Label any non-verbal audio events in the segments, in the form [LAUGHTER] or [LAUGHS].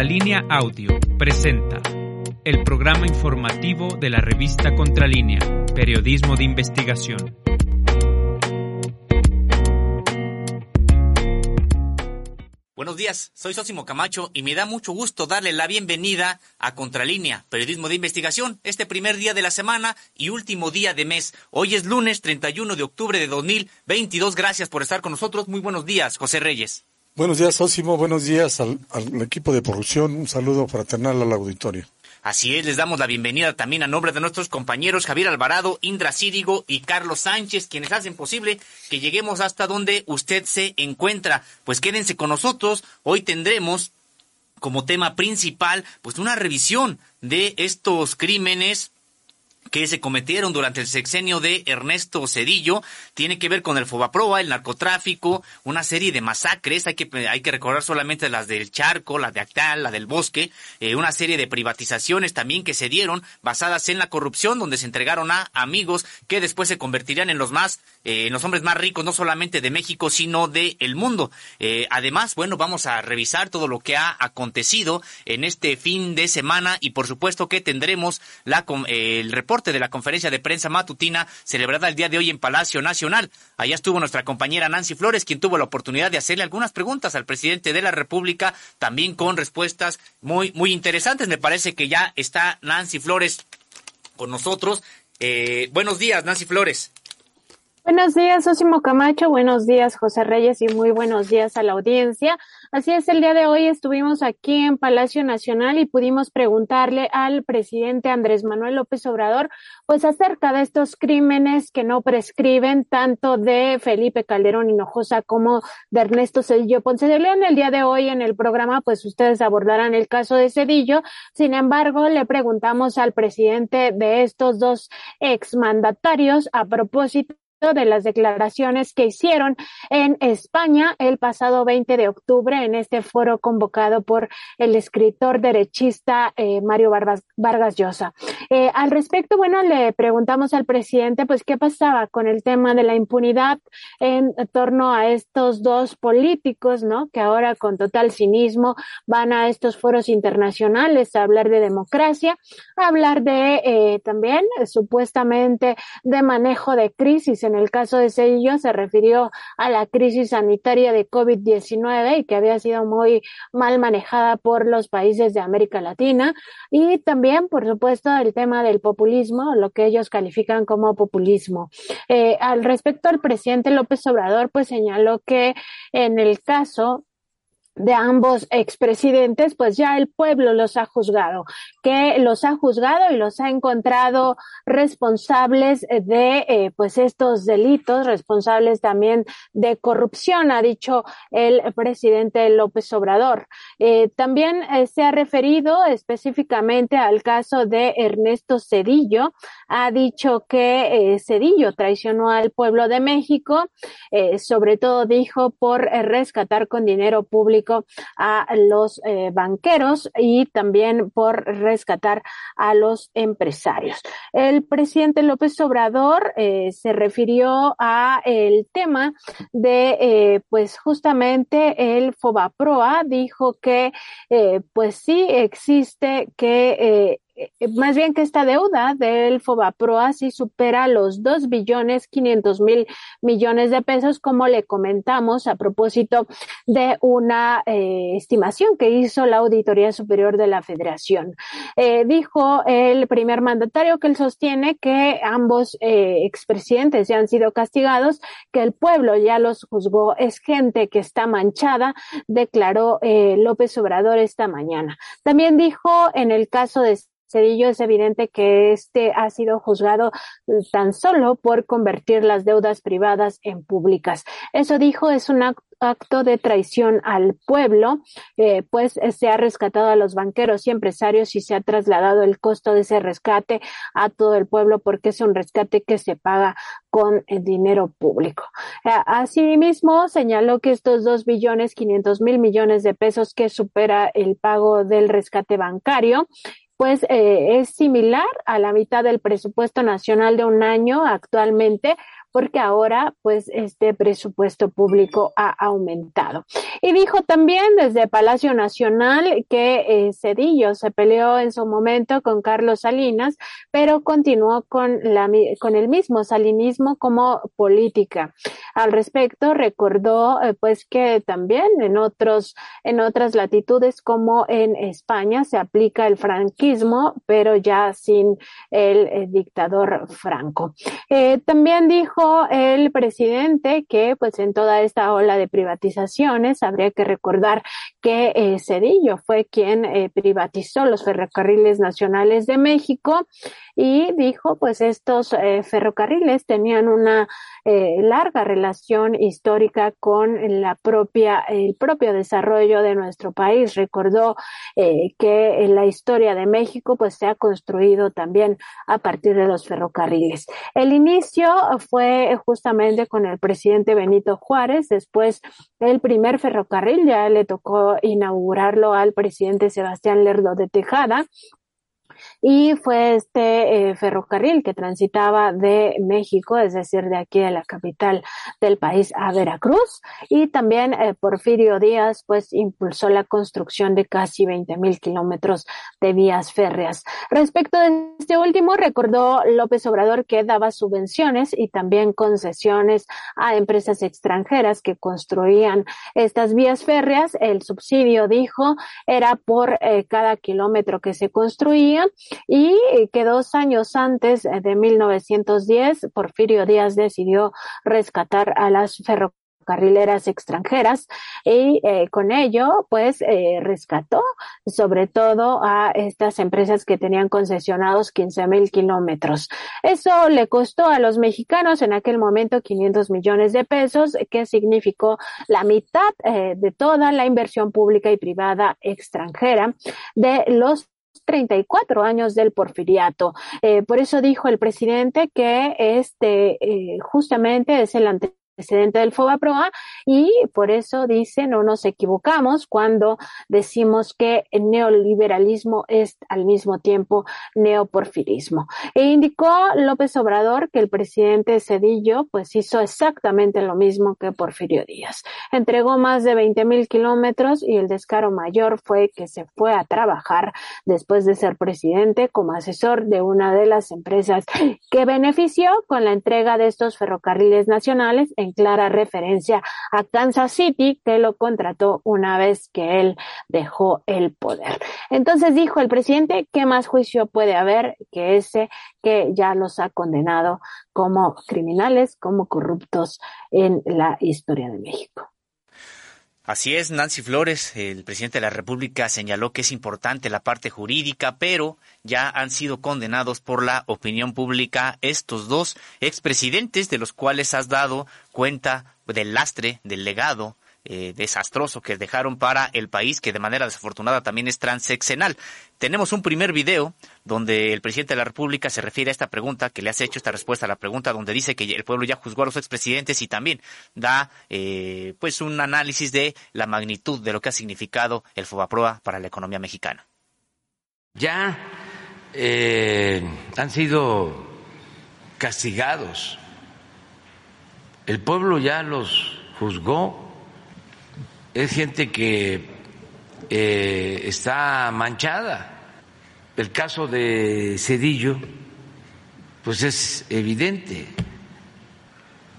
Contralínea Audio presenta el programa informativo de la revista Contralínea, Periodismo de Investigación. Buenos días, soy Sosimo Camacho y me da mucho gusto darle la bienvenida a Contralínea, Periodismo de Investigación, este primer día de la semana y último día de mes. Hoy es lunes 31 de octubre de 2022. Gracias por estar con nosotros. Muy buenos días, José Reyes. Buenos días, Sosimo. Buenos días al, al equipo de producción. Un saludo fraternal al auditorio. Así es, les damos la bienvenida también a nombre de nuestros compañeros Javier Alvarado, Indra Círigo y Carlos Sánchez, quienes hacen posible que lleguemos hasta donde usted se encuentra. Pues quédense con nosotros, hoy tendremos como tema principal pues una revisión de estos crímenes que se cometieron durante el sexenio de Ernesto Cedillo tiene que ver con el Fobaproa, el narcotráfico, una serie de masacres, hay que, hay que recordar solamente las del Charco, la de Actal, la del Bosque, eh, una serie de privatizaciones también que se dieron basadas en la corrupción, donde se entregaron a amigos que después se convertirían en los más, eh, en los hombres más ricos, no solamente de México, sino del el mundo. Eh, además, bueno, vamos a revisar todo lo que ha acontecido en este fin de semana y por supuesto que tendremos la, el reporte de la conferencia de prensa matutina celebrada el día de hoy en Palacio Nacional. Allá estuvo nuestra compañera Nancy Flores, quien tuvo la oportunidad de hacerle algunas preguntas al presidente de la República, también con respuestas muy, muy interesantes. Me parece que ya está Nancy Flores con nosotros. Eh, buenos días, Nancy Flores. Buenos días, Osimo Camacho. Buenos días, José Reyes, y muy buenos días a la audiencia. Así es, el día de hoy estuvimos aquí en Palacio Nacional y pudimos preguntarle al presidente Andrés Manuel López Obrador, pues acerca de estos crímenes que no prescriben tanto de Felipe Calderón Hinojosa como de Ernesto Cedillo Ponce de León. El día de hoy en el programa, pues ustedes abordarán el caso de Cedillo. Sin embargo, le preguntamos al presidente de estos dos exmandatarios a propósito de las declaraciones que hicieron en España el pasado 20 de octubre en este foro convocado por el escritor derechista eh, Mario Vargas, Vargas Llosa. Eh, al respecto, bueno, le preguntamos al presidente, pues, qué pasaba con el tema de la impunidad en torno a estos dos políticos, ¿no? Que ahora con total cinismo van a estos foros internacionales a hablar de democracia, a hablar de eh, también supuestamente de manejo de crisis el caso de Cedillo se refirió a la crisis sanitaria de COVID-19 y que había sido muy mal manejada por los países de América Latina y también, por supuesto, el tema del populismo, lo que ellos califican como populismo. Eh, al respecto, el presidente López Obrador pues señaló que en el caso de ambos expresidentes, pues ya el pueblo los ha juzgado, que los ha juzgado y los ha encontrado responsables de eh, pues estos delitos, responsables también de corrupción, ha dicho el presidente López Obrador. Eh, también eh, se ha referido específicamente al caso de Ernesto Cedillo, ha dicho que Cedillo traicionó al pueblo de México, sobre todo dijo por rescatar con dinero público a los eh, banqueros y también por rescatar a los empresarios. El presidente López Obrador eh, se refirió a el tema de, eh, pues justamente el Fobaproa dijo que, pues sí existe que más bien que esta deuda del Fobaproa sí supera los dos billones quinientos mil millones de pesos, como le comentamos a propósito de una eh, estimación que hizo la Auditoría Superior de la Federación. Eh, dijo el primer mandatario que él sostiene que ambos expresidentes ya han sido castigados, que el pueblo ya los juzgó, es gente que está manchada, declaró López Obrador esta mañana. También dijo en el caso de Cedillo es evidente que este ha sido juzgado tan solo por convertir las deudas privadas en públicas. Eso dijo es un acto de traición al pueblo, eh, pues se ha rescatado a los banqueros y empresarios y se ha trasladado el costo de ese rescate a todo el pueblo porque es un rescate que se paga con el dinero público. Eh, asimismo, señaló que estos dos billones quinientos mil millones de pesos que supera el pago del rescate bancario pues eh, es similar a la mitad del presupuesto nacional de un año actualmente porque ahora pues este presupuesto público ha aumentado. Y dijo también desde Palacio Nacional que eh, Cedillo se peleó en su momento con Carlos Salinas, pero continuó con, la, con el mismo salinismo como política. Al respecto, recordó eh, pues que también en otros, en otras latitudes como en España se aplica el franquismo, pero ya sin el, eh, dictador Franco. También dijo el presidente que pues en toda esta ola de privatizaciones habría que recordar que eh, Cedillo fue quien eh, privatizó los ferrocarriles nacionales de México y dijo pues estos eh, ferrocarriles tenían una eh, larga relación histórica con la propia, el propio desarrollo de nuestro país. Recordó que la historia de México pues se ha construido también a partir de los ferrocarriles. El inicio fue justamente con el presidente Benito Juárez, después el primer ferrocarril ya le tocó inaugurarlo al presidente Sebastián Lerdo de Tejada y fue este eh, ferrocarril que transitaba de México, es decir, de aquí de la capital del país a Veracruz y también eh, Porfirio Díaz pues impulsó la construcción de casi 20 mil kilómetros de vías férreas. Respecto de este último, recordó López Obrador que daba subvenciones y también concesiones a empresas extranjeras que construían estas vías férreas. El subsidio, dijo, era por eh, cada kilómetro que se construía y que dos años antes de 1910, Porfirio Díaz decidió rescatar a las ferrocarriles carrileras extranjeras y eh, con ello pues eh, rescató sobre todo a estas empresas que tenían concesionados 15 mil kilómetros. Eso le costó a los mexicanos en aquel momento 500 millones de pesos, que significó la mitad eh, de toda la inversión pública y privada extranjera de los 34 años del porfiriato. Eh, por eso dijo el presidente que este eh, justamente es el ante del FOBAPROA y por eso dice no nos equivocamos cuando decimos que el neoliberalismo es al mismo tiempo neoporfirismo. E indicó López Obrador que el presidente Cedillo pues hizo exactamente lo mismo que Porfirio Díaz. Entregó más de 20 mil kilómetros y el descaro mayor fue que se fue a trabajar después de ser presidente como asesor de una de las empresas que benefició con la entrega de estos ferrocarriles nacionales en clara referencia a Kansas City, que lo contrató una vez que él dejó el poder. Entonces dijo el presidente, ¿qué más juicio puede haber que ese que ya los ha condenado como criminales, como corruptos en la historia de México? Así es, Nancy Flores, el presidente de la República, señaló que es importante la parte jurídica, pero ya han sido condenados por la opinión pública estos dos expresidentes, de los cuales has dado cuenta del lastre, del legado eh, desastroso que dejaron para el país, que de manera desafortunada también es transeccional. Tenemos un primer video donde el presidente de la República se refiere a esta pregunta, que le has hecho esta respuesta a la pregunta, donde dice que el pueblo ya juzgó a los expresidentes y también da eh, pues un análisis de la magnitud de lo que ha significado el FOBAPROA para la economía mexicana. Ya eh, han sido castigados. El pueblo ya los juzgó es gente que eh, está manchada. El caso de Cedillo, pues es evidente,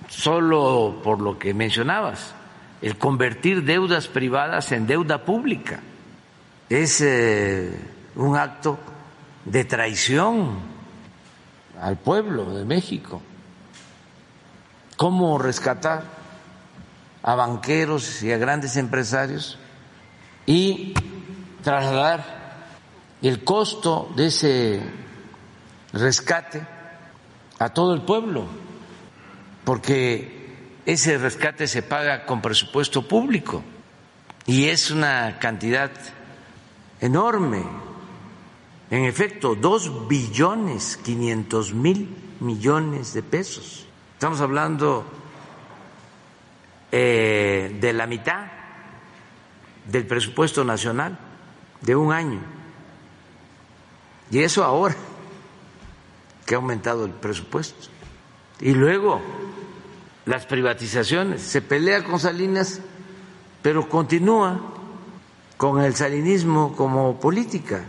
solo por lo que mencionabas, el convertir deudas privadas en deuda pública es eh, un acto de traición al pueblo de México. ¿Cómo rescatar? A banqueros y a grandes empresarios y trasladar el costo de ese rescate a todo el pueblo, porque ese rescate se paga con presupuesto público y es una cantidad enorme. En efecto, dos billones quinientos mil millones de pesos. Estamos hablando eh, de la mitad del presupuesto nacional de un año. Y eso ahora que ha aumentado el presupuesto. Y luego las privatizaciones, se pelea con Salinas, pero continúa con el salinismo como política.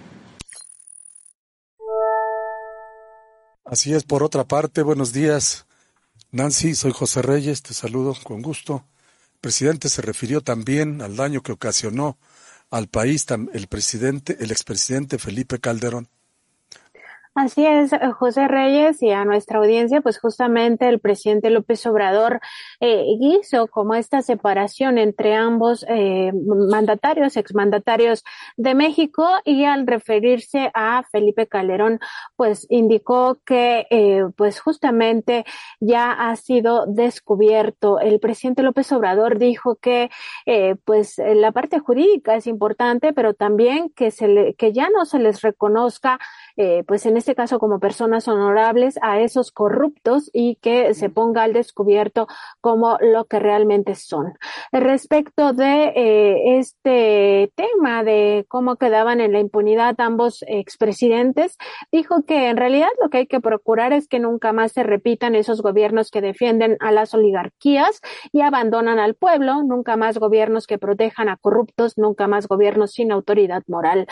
Así es, por otra parte, buenos días. Nancy, soy José Reyes, te saludo con gusto. Presidente se refirió también al daño que ocasionó al país el presidente, el expresidente Felipe Calderón. Así es, José Reyes, y a nuestra audiencia, pues justamente el presidente López Obrador eh, hizo como esta separación entre ambos eh, mandatarios, exmandatarios de México, y al referirse a Felipe Calderón, pues indicó que eh, pues justamente ya ha sido descubierto. El presidente López Obrador dijo que eh, pues la parte jurídica es importante, pero también que se le, que ya no se les reconozca eh, pues en este caso como personas honorables a esos corruptos y que se ponga al descubierto como lo que realmente son. Respecto de eh, este tema de cómo quedaban en la impunidad ambos expresidentes, dijo que en realidad lo que hay que procurar es que nunca más se repitan esos gobiernos que defienden a las oligarquías y abandonan al pueblo, nunca más gobiernos que protejan a corruptos, nunca más gobiernos sin autoridad moral,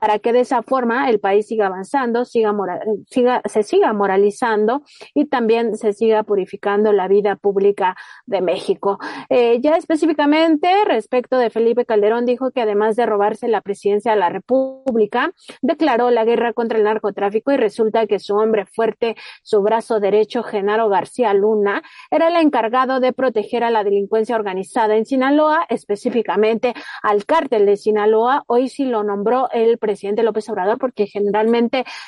para que de esa forma el país siga avanzando, siga, siga, se siga moralizando y también se siga purificando la vida pública de México. Eh, ya específicamente respecto de Felipe Calderón dijo que además de robarse la presidencia de la República, declaró la guerra contra el narcotráfico y resulta que su hombre fuerte, su brazo derecho, Genaro García Luna, era el encargado de proteger a la delincuencia organizada en Sinaloa, específicamente al cártel de Sinaloa. Hoy sí lo nombró el presidente López Obrador porque generalmente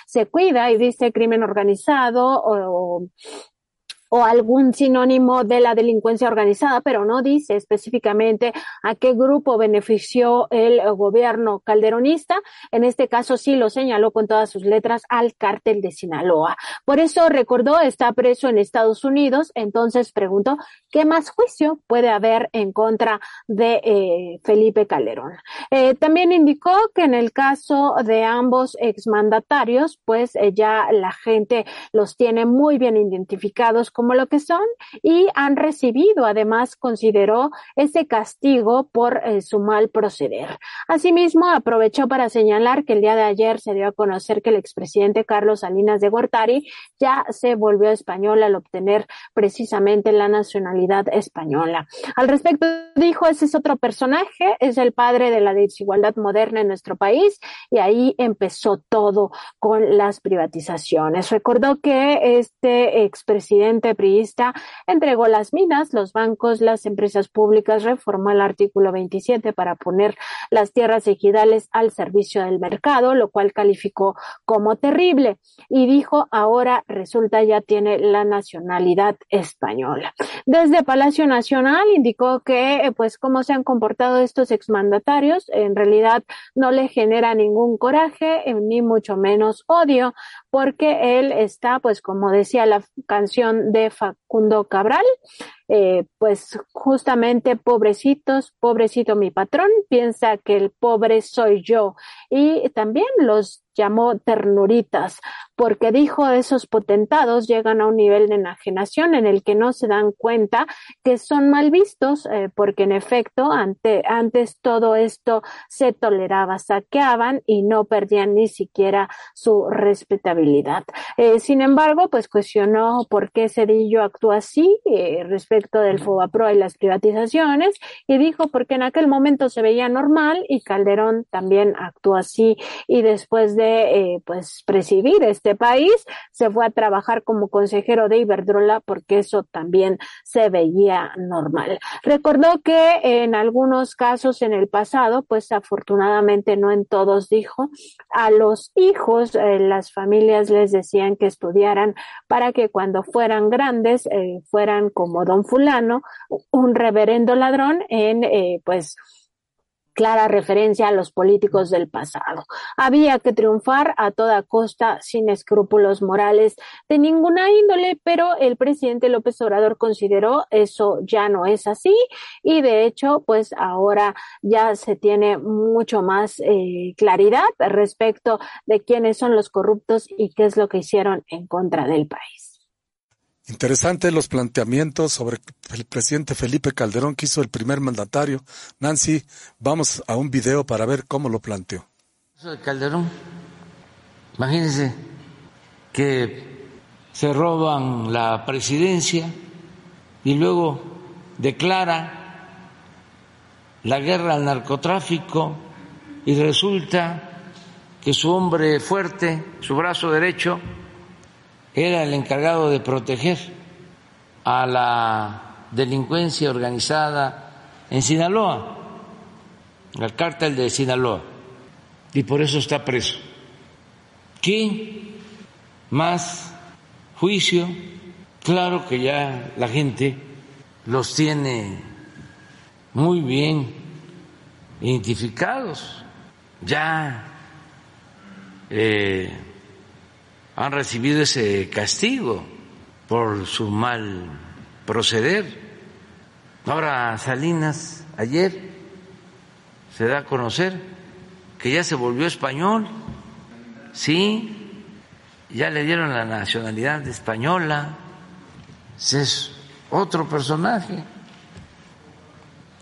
se cuida y dice crimen organizado o, o algún sinónimo de la delincuencia organizada, pero no dice específicamente a qué grupo benefició el gobierno calderonista. En este caso sí lo señaló con todas sus letras al cártel de Sinaloa. Por eso recordó, está preso en Estados Unidos, entonces preguntó qué más juicio puede haber en contra de eh, Felipe Calderón. Eh, también indicó que en el caso de ambos exmandatarios, pues eh, ya la gente los tiene muy bien identificados como lo que son y han recibido, además, consideró ese castigo por eh, su mal proceder. Asimismo, aprovechó para señalar que el día de ayer se dio a conocer que el expresidente Carlos Salinas de Gortari ya se volvió español al obtener precisamente la nacionalidad española. Al respecto, dijo, ese es otro personaje, es el padre de la desigualdad moderna en nuestro país y ahí empezó todo con las privatizaciones. Recordó que este expresidente priista entregó las minas, los bancos, las empresas públicas, reformó el artículo 27 para poner las tierras ejidales al servicio del mercado, lo cual calificó como terrible y dijo ahora resulta ya tiene la nacionalidad española. Desde Palacio Nacional indicó que eh, pues cómo se han comportado estos exmandatarios en realidad no le genera ningún coraje eh, ni mucho menos odio porque él está pues como decía la canción de Cabral, eh, pues justamente pobrecitos, pobrecito mi patrón, piensa que el pobre soy yo. Y también los llamó ternuritas, porque dijo esos potentados llegan a un nivel de enajenación en el que no se dan cuenta que son mal vistos, eh, porque en efecto ante, antes todo esto se toleraba, saqueaban y no perdían ni siquiera su respetabilidad. Eh, sin embargo, pues cuestionó por qué Cedillo así eh, respecto del FOBAPRO y las privatizaciones y dijo porque en aquel momento se veía normal y Calderón también actuó así y después de eh, pues presidir este país, se fue a trabajar como consejero de Iberdrola porque eso también se veía normal. Recordó que en algunos casos en el pasado, pues afortunadamente no en todos dijo, a los hijos eh, las familias les decían que estudiaran para que cuando fueran grandes eh, fueran como don fulano, un reverendo ladrón en pues clara referencia a los políticos del pasado. Había que triunfar a toda costa sin escrúpulos morales de ninguna índole, pero el presidente López Obrador consideró eso ya no es así y de hecho pues ahora ya se tiene mucho más eh, claridad respecto de quiénes son los corruptos y qué es lo que hicieron en contra del país. Interesante los planteamientos sobre el presidente Felipe Calderón que hizo el primer mandatario. Nancy, vamos a un video para ver cómo lo planteó. Calderón, imagínense que se roban la presidencia y luego declara la guerra al narcotráfico y resulta que su hombre fuerte, su brazo derecho, era el encargado de proteger a la delincuencia organizada en Sinaloa, el cártel de Sinaloa, y por eso está preso. ¿Qué más juicio? Claro que ya la gente los tiene muy bien identificados, ya eh, han recibido ese castigo por su mal proceder. Ahora Salinas ayer se da a conocer que ya se volvió español, sí, ya le dieron la nacionalidad española, es otro personaje,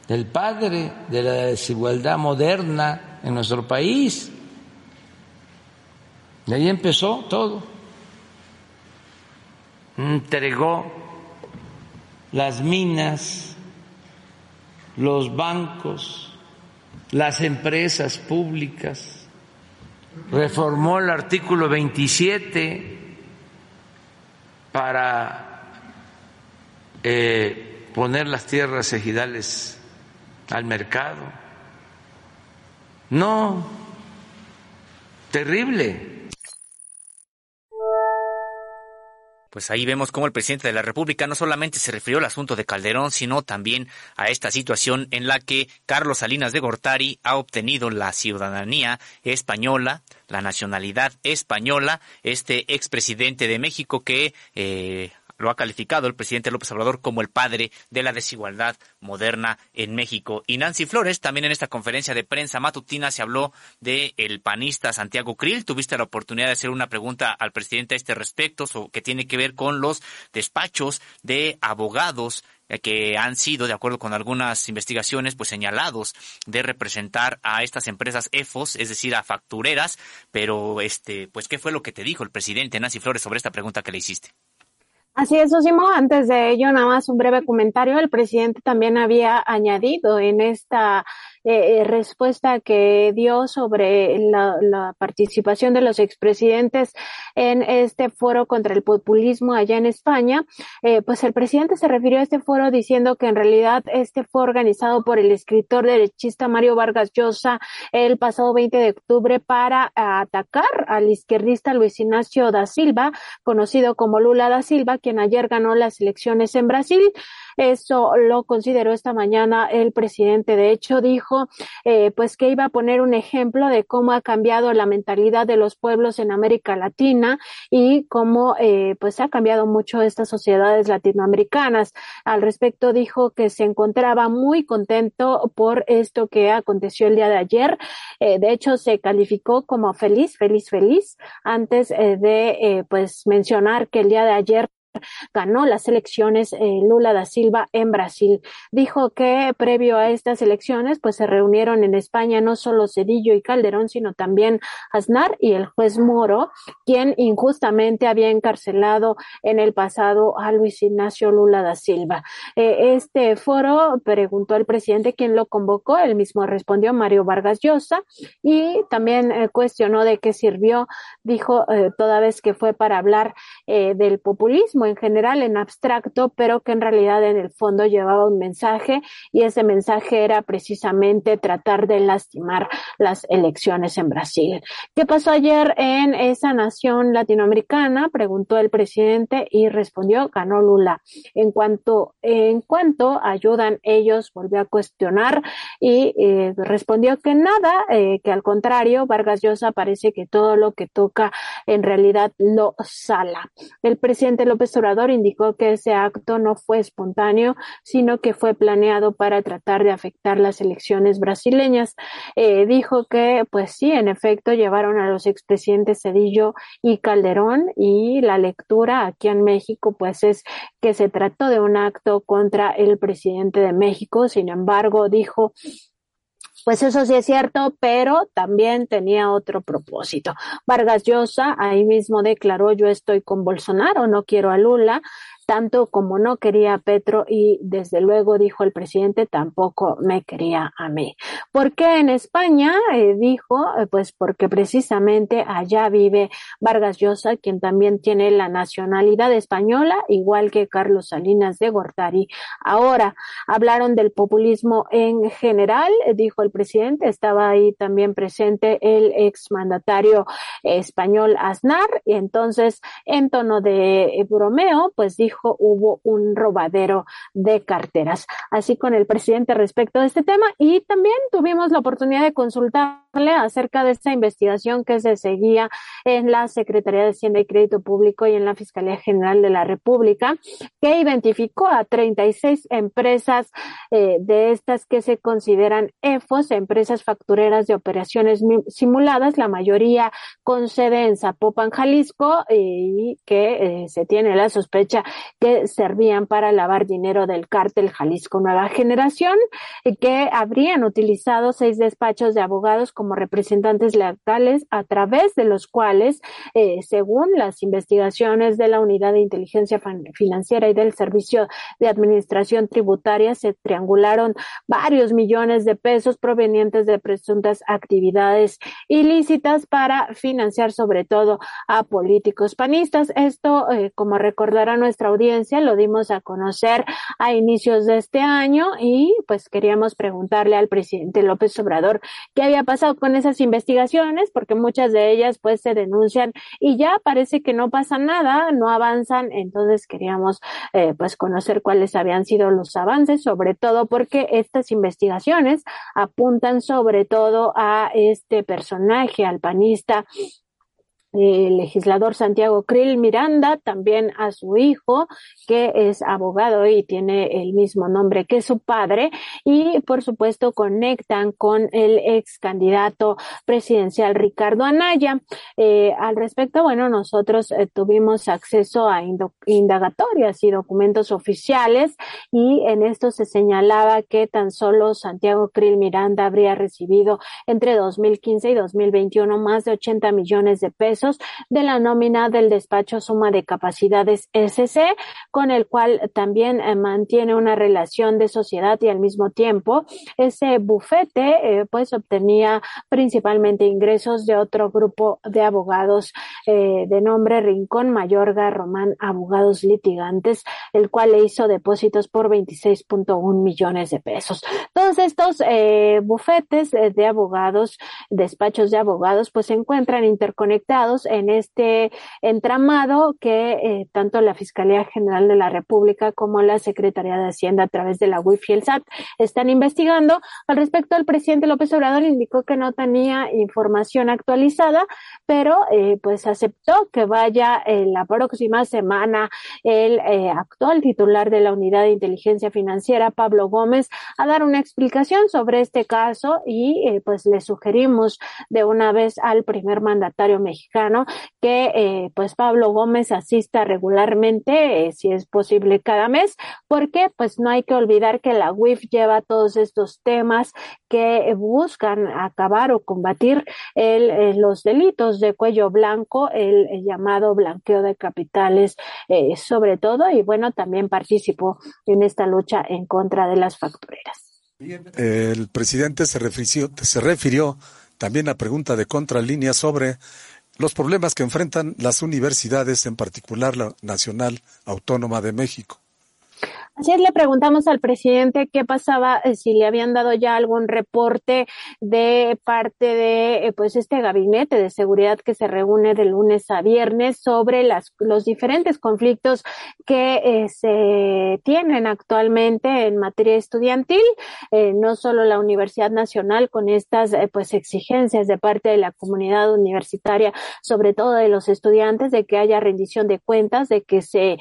el padre de la desigualdad moderna en nuestro país. Y ahí empezó todo. Entregó las minas, los bancos, las empresas públicas, reformó el artículo 27 para eh, poner las tierras ejidales al mercado. No, terrible. Pues ahí vemos cómo el presidente de la República no solamente se refirió al asunto de Calderón, sino también a esta situación en la que Carlos Salinas de Gortari ha obtenido la ciudadanía española, la nacionalidad española, este expresidente de México que eh, lo ha calificado el presidente López Obrador como el padre de la desigualdad moderna en México. Y Nancy Flores, también en esta conferencia de prensa matutina se habló de el panista Santiago Krill. Tuviste la oportunidad de hacer una pregunta al presidente a este respecto, que tiene que ver con los despachos de abogados eh, que han sido, de acuerdo con algunas investigaciones, pues señalados de representar a estas empresas EFOS, es decir, a factureras, pero este, pues, ¿qué fue lo que te dijo el presidente Nancy Flores sobre esta pregunta que le hiciste? Así es, Osimo. Antes de ello, nada más un breve comentario. El presidente también había añadido en esta eh, eh, respuesta que dio sobre la, la, participación de los expresidentes en este foro contra el populismo allá en España, eh, pues el presidente se refirió a este foro diciendo que en realidad este fue organizado por el escritor derechista Mario Vargas Llosa el pasado 20 de octubre para atacar al izquierdista Luis Ignacio da Silva, conocido como Lula da Silva, quien ayer ganó las elecciones en Brasil. Eso lo consideró esta mañana el presidente. De hecho, dijo eh, pues que iba a poner un ejemplo de cómo ha cambiado la mentalidad de los pueblos en América Latina y cómo eh, pues ha cambiado mucho estas sociedades latinoamericanas. Al respecto dijo que se encontraba muy contento por esto que aconteció el día de ayer. Eh, de hecho, se calificó como feliz, feliz, feliz antes eh, de eh, pues mencionar que el día de ayer ganó las elecciones eh, Lula da Silva en Brasil. Dijo que previo a estas elecciones, pues se reunieron en España no solo Cedillo y Calderón, sino también Aznar y el juez Moro, quien injustamente había encarcelado en el pasado a Luis Ignacio Lula da Silva. Eh, este foro preguntó al presidente quién lo convocó, él mismo respondió Mario Vargas Llosa y también eh, cuestionó de qué sirvió, dijo toda vez que fue para hablar del populismo en general, en abstracto, pero que en realidad en el fondo llevaba un mensaje y ese mensaje era precisamente tratar de lastimar las elecciones en Brasil. ¿Qué pasó ayer en esa nación latinoamericana? Preguntó el presidente y respondió, ganó Lula. En cuanto, en cuanto ayudan ellos, volvió a cuestionar y eh, respondió que nada, eh, que al contrario, Vargas Llosa parece que todo lo que toca en realidad lo sala. El presidente López Obrador indicó que ese acto no fue espontáneo, sino que fue planeado para tratar de afectar las elecciones brasileñas. Eh, dijo que, pues sí, en efecto, llevaron a los expresidentes Cedillo y Calderón y la lectura aquí en México, pues es que se trató de un acto contra el presidente de México. Sin embargo, dijo pues eso sí es cierto, pero también tenía otro propósito. Vargas Llosa ahí mismo declaró yo estoy con Bolsonaro, no quiero a Lula tanto como no quería a Petro y desde luego dijo el presidente tampoco me quería a mí. ¿Por qué en España? Eh, dijo, eh, pues porque precisamente allá vive Vargas Llosa, quien también tiene la nacionalidad española, igual que Carlos Salinas de Gortari. Ahora, hablaron del populismo en general, eh, dijo el presidente, estaba ahí también presente el exmandatario español Aznar, y entonces en tono de bromeo, pues dijo hubo un robadero de carteras. Así con el presidente respecto de este tema y también tuvimos la oportunidad de consultarle acerca de esta investigación que se seguía en la Secretaría de Hacienda y Crédito Público y en la Fiscalía General de la República, que identificó a 36 empresas eh, de estas que se consideran EFOS, empresas factureras de operaciones simuladas, la mayoría con sede en Zapopan, Jalisco, y que eh, se tiene la sospecha que servían para lavar dinero del cártel Jalisco Nueva Generación, y que habrían utilizado seis despachos de abogados como representantes legales a través de los cuales, eh, según las investigaciones de la Unidad de Inteligencia Financiera y del Servicio de Administración Tributaria, se triangularon varios millones de pesos provenientes de presuntas actividades ilícitas para financiar sobre todo a políticos panistas. Esto, eh, como recordará nuestra audiencia, lo dimos a conocer a inicios de este año y pues queríamos preguntarle al presidente López Obrador qué había pasado con esas investigaciones, porque muchas de ellas pues se denuncian y ya parece que no pasa nada, no avanzan, entonces queríamos eh, pues conocer cuáles habían sido los avances, sobre todo porque estas investigaciones apuntan sobre todo a este personaje, al panista el legislador Santiago Krill Miranda, también a su hijo, que es abogado y tiene el mismo nombre que su padre, y por supuesto conectan con el ex candidato presidencial Ricardo Anaya. Eh, al respecto, bueno, nosotros eh, tuvimos acceso a indagatorias y documentos oficiales, y en esto se señalaba que tan solo Santiago Krill Miranda habría recibido entre 2015 y 2021 más de 80 millones de pesos de la nómina del despacho Suma de Capacidades SC, con el cual también eh, mantiene una relación de sociedad y al mismo tiempo ese bufete eh, pues obtenía principalmente ingresos de otro grupo de abogados eh, de nombre Rincón Mayorga Román Abogados Litigantes, el cual le hizo depósitos por 26.1 millones de pesos. Todos estos bufetes de abogados, despachos de abogados, pues se encuentran interconectados en este entramado que eh, tanto la Fiscalía General de la República como la Secretaría de Hacienda a través de la UIF y el SAT están investigando. Al respecto, el presidente López Obrador indicó que no tenía información actualizada, pero eh, pues aceptó que vaya en la próxima semana el eh, actual titular de la Unidad de Inteligencia Financiera, Pablo Gómez, a dar una explicación sobre este caso y pues le sugerimos de una vez al primer mandatario mexicano que eh, pues Pablo Gómez asista regularmente, eh, si es posible cada mes, porque pues no hay que olvidar que la UIF lleva todos estos temas que buscan acabar o combatir el, eh, los delitos de cuello blanco, el, llamado blanqueo de capitales sobre todo, y bueno, también participó en esta lucha en contra de las factureras. El presidente se refirió, se refirió también a pregunta de contralínea sobre los problemas que enfrentan las universidades, en particular la Nacional Autónoma de México. Así es, le preguntamos al presidente qué pasaba, eh, si le habían dado ya algún reporte de parte de eh, pues este gabinete de seguridad que se reúne de lunes a viernes sobre las, los diferentes conflictos que eh, se tienen actualmente en materia estudiantil, no solo la Universidad Nacional con estas pues exigencias de parte de la comunidad universitaria, sobre todo de los estudiantes, de que haya rendición de cuentas, de que se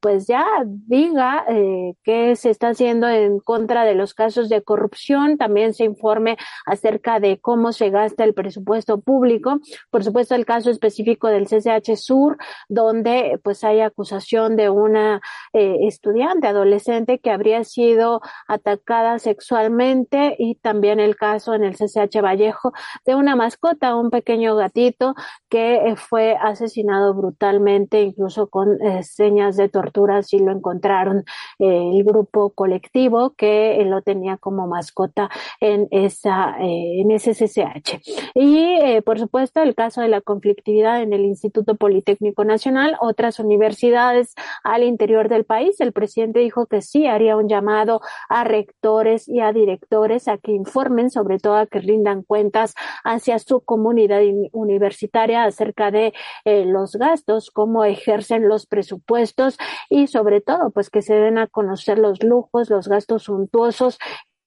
pues ya diga eh, qué se está haciendo en contra de los casos de corrupción, también se informe acerca de cómo se gasta el presupuesto público, por supuesto el caso específico del CCH Sur, donde pues hay acusación de una eh, estudiante adolescente que habría sido atacada sexualmente y también el caso en el CCH Vallejo de una mascota, un pequeño gatito que eh, fue asesinado brutalmente, incluso con eh, señas de tortura si lo encontraron el grupo colectivo que lo tenía como mascota en esa eh, en ese CCH. Y eh, por supuesto el caso de la conflictividad en el Instituto Politécnico Nacional, otras universidades al interior del país. El presidente dijo que sí haría un llamado a rectores y a directores a que informen, sobre todo a que rindan cuentas hacia su comunidad universitaria acerca de eh, los gastos, cómo ejercen los presupuestos y sobre todo pues que se den a conocer los lujos, los gastos suntuosos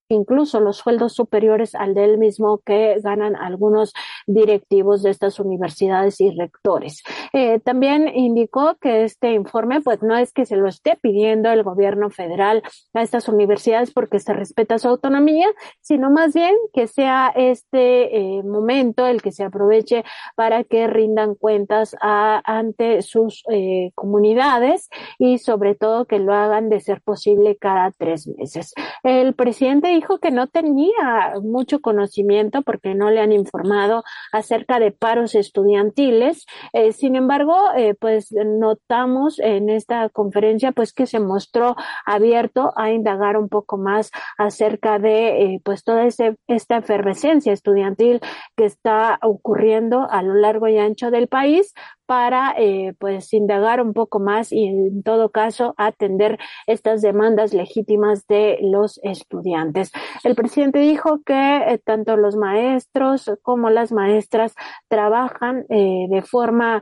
incluso los sueldos superiores al del mismo que ganan algunos directivos de estas universidades y rectores. Eh, también indicó que este informe, pues no es que se lo esté pidiendo el gobierno federal a estas universidades porque se respeta su autonomía, sino más bien que sea este eh, momento el que se aproveche para que rindan cuentas a, ante sus eh, comunidades y sobre todo que lo hagan de ser posible cada tres meses. El presidente dijo que no tenía mucho conocimiento porque no le han informado acerca de paros estudiantiles. Eh, sin embargo, eh, pues notamos en esta conferencia pues que se mostró abierto a indagar un poco más acerca de eh, pues toda ese, esta efervescencia estudiantil que está ocurriendo a lo largo y ancho del país para eh, pues indagar un poco más y en todo caso atender estas demandas legítimas de los estudiantes. El presidente dijo que eh, tanto los maestros como las maestras trabajan eh, de forma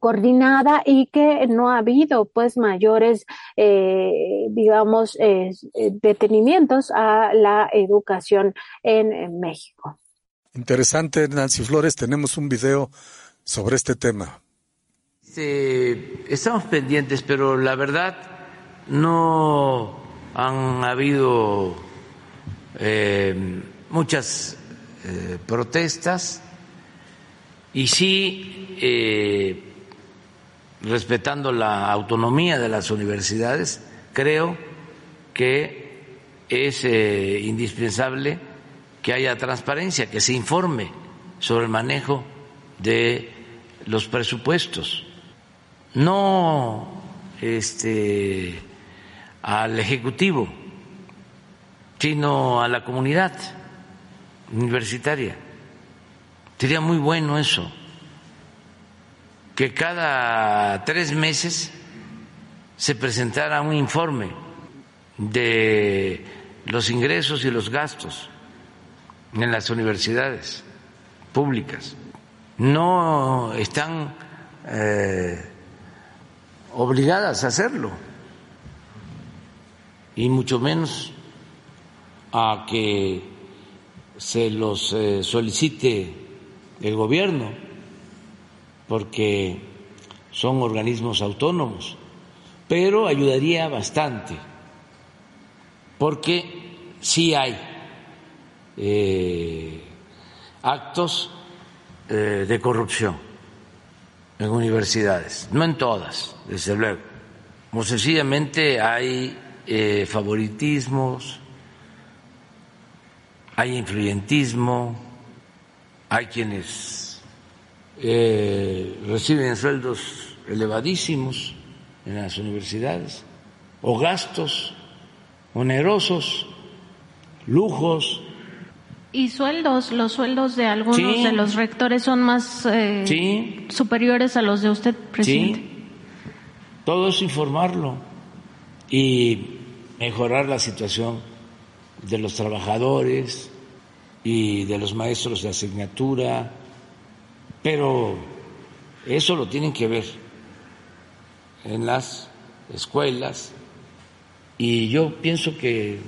coordinada y que no ha habido pues mayores digamos detenimientos a la educación en México. Interesante, Nancy Flores. Tenemos un video sobre este tema? estamos pendientes, pero la verdad no han habido eh, muchas eh, protestas y sí, eh, respetando la autonomía de las universidades, creo que es indispensable que haya transparencia, que se informe sobre el manejo de los presupuestos, no este, al Ejecutivo, sino a la comunidad universitaria. Sería muy bueno eso, que cada tres meses se presentara un informe de los ingresos y los gastos en las universidades públicas no están eh, obligadas a hacerlo, y mucho menos a que se los eh, solicite el gobierno, porque son organismos autónomos, pero ayudaría bastante, porque sí hay eh, actos eh, de corrupción en universidades, no en todas, desde luego. Sencillamente hay eh, favoritismos, hay influyentismo, hay quienes eh, reciben sueldos elevadísimos en las universidades, o gastos onerosos, lujos, ¿Y sueldos? ¿Los sueldos de algunos de los rectores son más superiores a los de usted, presidente? Sí, todo es informarlo. y mejorar la situación de los trabajadores y de los maestros de asignatura, pero eso lo tienen que ver en las escuelas y yo pienso que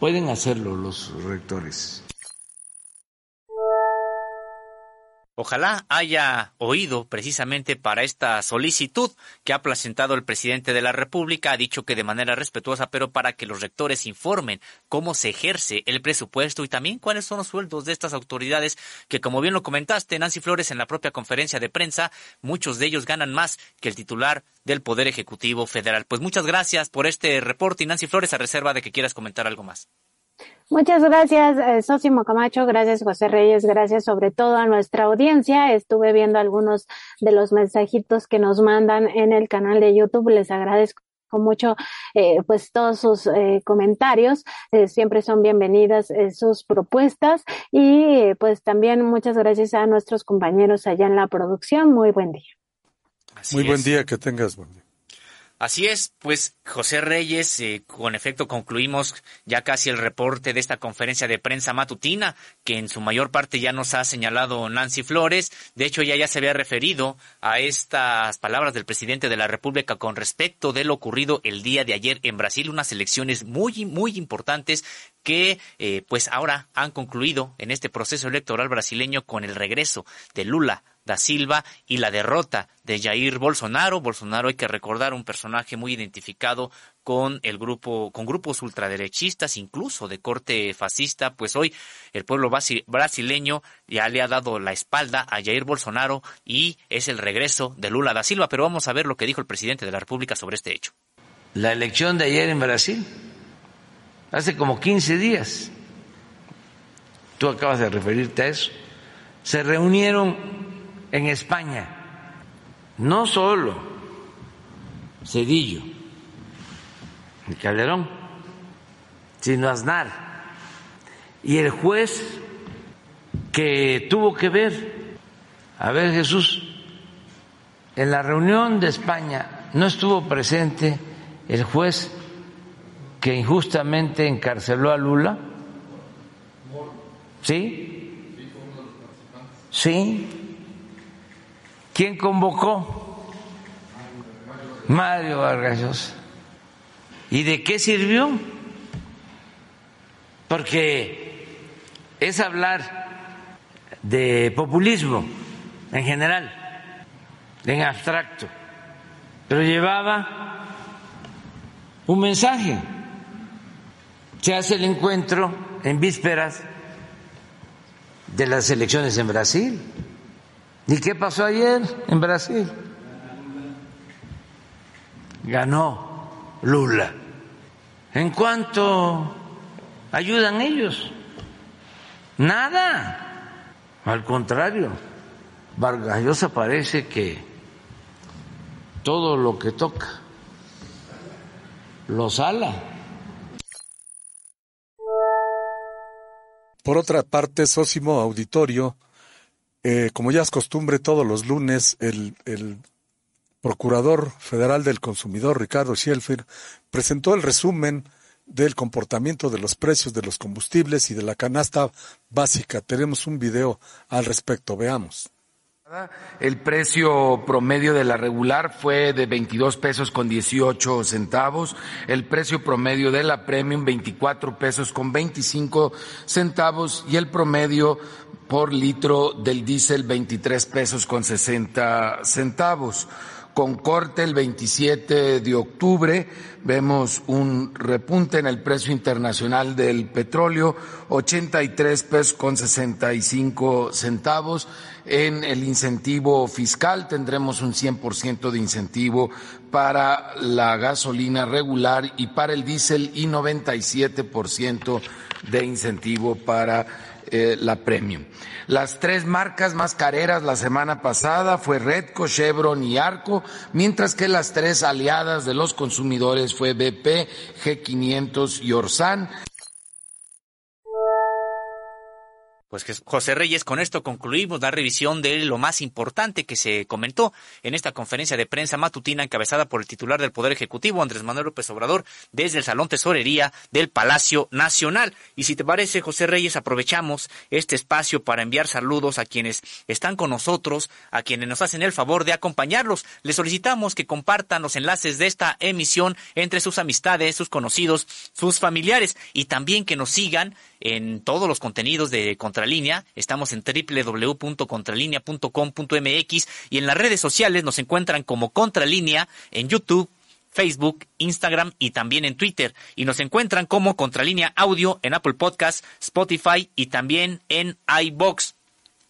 pueden hacerlo los rectores. Ojalá haya oído precisamente para esta solicitud que ha presentado el presidente de la República. Ha dicho que de manera respetuosa, pero para que los rectores informen cómo se ejerce el presupuesto y también cuáles son los sueldos de estas autoridades que, como bien lo comentaste, Nancy Flores, en la propia conferencia de prensa, muchos de ellos ganan más que el titular del Poder Ejecutivo Federal. Pues muchas gracias por este reporte y Nancy Flores, a reserva de que quieras comentar algo más. Muchas gracias, eh, Sosimo Camacho. Gracias, José Reyes. Gracias sobre todo a nuestra audiencia. Estuve viendo algunos de los mensajitos que nos mandan en el canal de YouTube. Les agradezco mucho eh, pues todos sus eh, comentarios eh, siempre son bienvenidas eh, sus propuestas y pues también muchas gracias a nuestros compañeros allá en la producción muy buen día Así muy es. buen día que tengas buen día Así es, pues José Reyes, eh, con efecto concluimos ya casi el reporte de esta conferencia de prensa matutina, que en su mayor parte ya nos ha señalado Nancy Flores. De hecho, ella ya se había referido a estas palabras del presidente de la República con respecto de lo ocurrido el día de ayer en Brasil, unas elecciones muy, muy importantes que eh, pues ahora han concluido en este proceso electoral brasileño con el regreso de Lula da Silva y la derrota de Jair Bolsonaro. Bolsonaro hay que recordar un personaje muy identificado con el grupo, con grupos ultraderechistas, incluso de corte fascista, pues hoy el pueblo brasileño ya le ha dado la espalda a Jair Bolsonaro y es el regreso de Lula da Silva. Pero vamos a ver lo que dijo el presidente de la República sobre este hecho. La elección de ayer en Brasil, hace como 15 días, tú acabas de referirte a eso, se reunieron en España, no solo Cedillo y Calderón, sino Aznar. Y el juez que tuvo que ver, a ver Jesús, en la reunión de España no estuvo presente el juez que injustamente encarceló a Lula. ¿Sí? Sí. ¿Quién convocó? Mario Vargas ¿Y de qué sirvió? Porque es hablar de populismo en general, en abstracto, pero llevaba un mensaje. Se hace el encuentro en vísperas de las elecciones en Brasil ¿Y qué pasó ayer en Brasil? Ganó Lula. ¿En cuánto ayudan ellos? Nada. Al contrario, Vargas Llosa parece que todo lo que toca lo sala. Por otra parte, Sósimo Auditorio eh, como ya es costumbre, todos los lunes el, el Procurador Federal del Consumidor, Ricardo Schielfer, presentó el resumen del comportamiento de los precios de los combustibles y de la canasta básica. Tenemos un video al respecto, veamos. El precio promedio de la regular fue de 22 pesos con 18 centavos, el precio promedio de la premium 24 pesos con 25 centavos y el promedio por litro del diésel 23 pesos con 60 centavos. Con corte el 27 de octubre vemos un repunte en el precio internacional del petróleo, 83 pesos con 65 centavos. En el incentivo fiscal tendremos un 100% de incentivo para la gasolina regular y para el diésel y 97% de incentivo para eh, la premium. Las tres marcas más careras la semana pasada fue Redco, Chevron y Arco, mientras que las tres aliadas de los consumidores fue BP, G500 y Orsan. Pues José Reyes, con esto concluimos la revisión de lo más importante que se comentó en esta conferencia de prensa matutina encabezada por el titular del Poder Ejecutivo, Andrés Manuel López Obrador, desde el Salón Tesorería del Palacio Nacional. Y si te parece, José Reyes, aprovechamos este espacio para enviar saludos a quienes están con nosotros, a quienes nos hacen el favor de acompañarlos. Les solicitamos que compartan los enlaces de esta emisión entre sus amistades, sus conocidos, sus familiares y también que nos sigan en todos los contenidos de Contralínea. Estamos en www.contralinea.com.mx y en las redes sociales nos encuentran como Contralínea en YouTube, Facebook, Instagram y también en Twitter. Y nos encuentran como Contralínea Audio en Apple Podcasts, Spotify y también en iBox.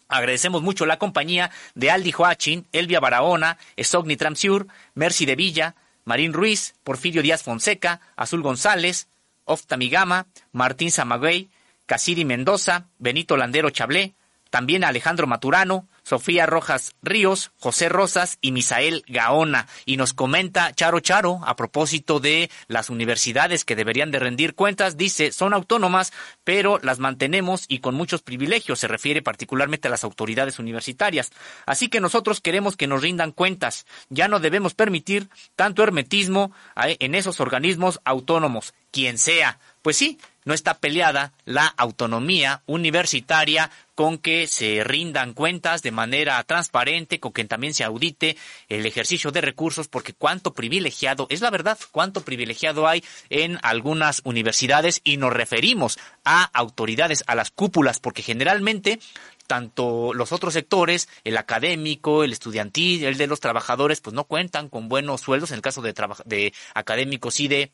Agradecemos mucho la compañía de Aldi Joachim, Elvia Barahona, Esogni Tramsiur, Mercy de Villa, Marín Ruiz, Porfirio Díaz Fonseca, Azul González, Ofta Migama, Martín Zamagüey, Casiri Mendoza, Benito Landero Chablé, también Alejandro Maturano, Sofía Rojas Ríos, José Rosas y Misael Gaona. Y nos comenta Charo Charo a propósito de las universidades que deberían de rendir cuentas. Dice, son autónomas, pero las mantenemos y con muchos privilegios. Se refiere particularmente a las autoridades universitarias. Así que nosotros queremos que nos rindan cuentas. Ya no debemos permitir tanto hermetismo en esos organismos autónomos, quien sea. Pues sí, no está peleada la autonomía universitaria con que se rindan cuentas de manera transparente, con que también se audite el ejercicio de recursos, porque cuánto privilegiado, es la verdad, cuánto privilegiado hay en algunas universidades y nos referimos a autoridades, a las cúpulas, porque generalmente tanto los otros sectores, el académico, el estudiantil, el de los trabajadores, pues no cuentan con buenos sueldos, en el caso de, de académicos y de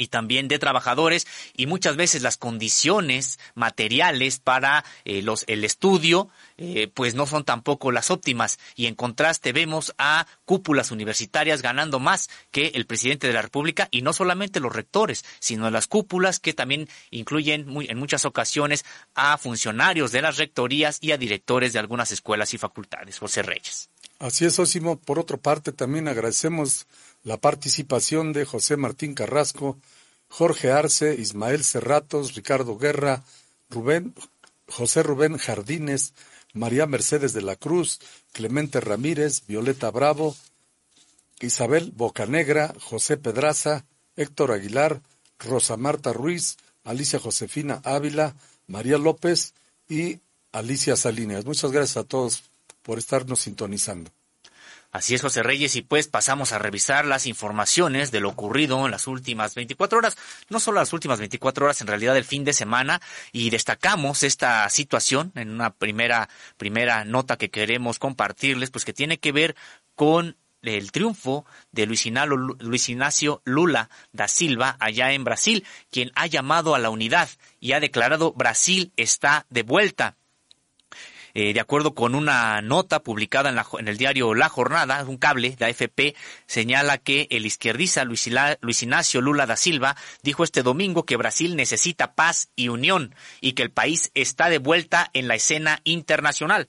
y también de trabajadores y muchas veces las condiciones materiales para eh, los, el estudio eh, pues no son tampoco las óptimas y en contraste vemos a cúpulas universitarias ganando más que el presidente de la República y no solamente los rectores sino las cúpulas que también incluyen en muchas ocasiones a funcionarios de las rectorías y a directores de algunas escuelas y facultades. José Reyes. Así es, Osimo. Por otra parte, también agradecemos la participación de José Martín Carrasco, Jorge Arce, Ismael Cerratos, Ricardo Guerra, Rubén, José Rubén Jardines, María Mercedes de la Cruz, Clemente Ramírez, Violeta Bravo, Isabel Bocanegra, José Pedraza, Héctor Aguilar, Rosa Marta Ruiz, Alicia Josefina Ávila, María López y Alicia Salinas. Muchas gracias a todos por estarnos sintonizando. Así es, José Reyes, y pues pasamos a revisar las informaciones de lo ocurrido en las últimas 24 horas, no solo las últimas 24 horas, en realidad el fin de semana, y destacamos esta situación en una primera, primera nota que queremos compartirles, pues que tiene que ver con el triunfo de Luis Ignacio Lula da Silva allá en Brasil, quien ha llamado a la unidad y ha declarado Brasil está de vuelta. Eh, de acuerdo con una nota publicada en, el diario La Jornada, un cable de AFP señala que el izquierdista Luis, Luis Ignacio Lula da Silva dijo este domingo que Brasil necesita paz y unión y que el país está de vuelta en la escena internacional.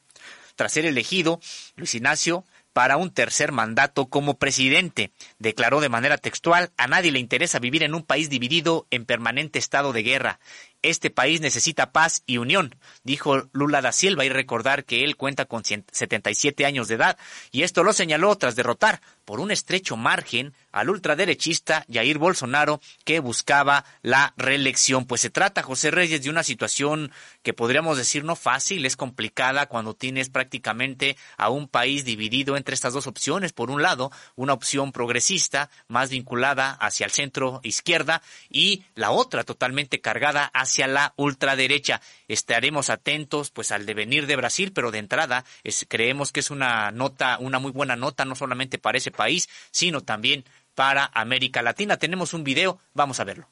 Tras ser elegido, Luis Ignacio para un tercer mandato como presidente. Declaró de manera textual, a nadie le interesa vivir en un país dividido en permanente estado de guerra. Este país necesita paz y unión, dijo Lula da Silva y recordar que él cuenta con 77 años de edad y esto lo señaló tras derrotar por un estrecho margen al ultraderechista Jair Bolsonaro que buscaba la reelección. Pues se trata, José Reyes, de una situación que podríamos decir no fácil, es complicada cuando tienes prácticamente a un país dividido entre estas dos opciones. Por un lado, una opción progresista más vinculada hacia el centro izquierda y la otra totalmente cargada hacia la ultraderecha. Estaremos atentos pues al devenir de Brasil, pero de entrada creemos que es una nota, una muy buena nota, no solamente para ese país, sino también para América Latina. Tenemos un video, vamos a verlo.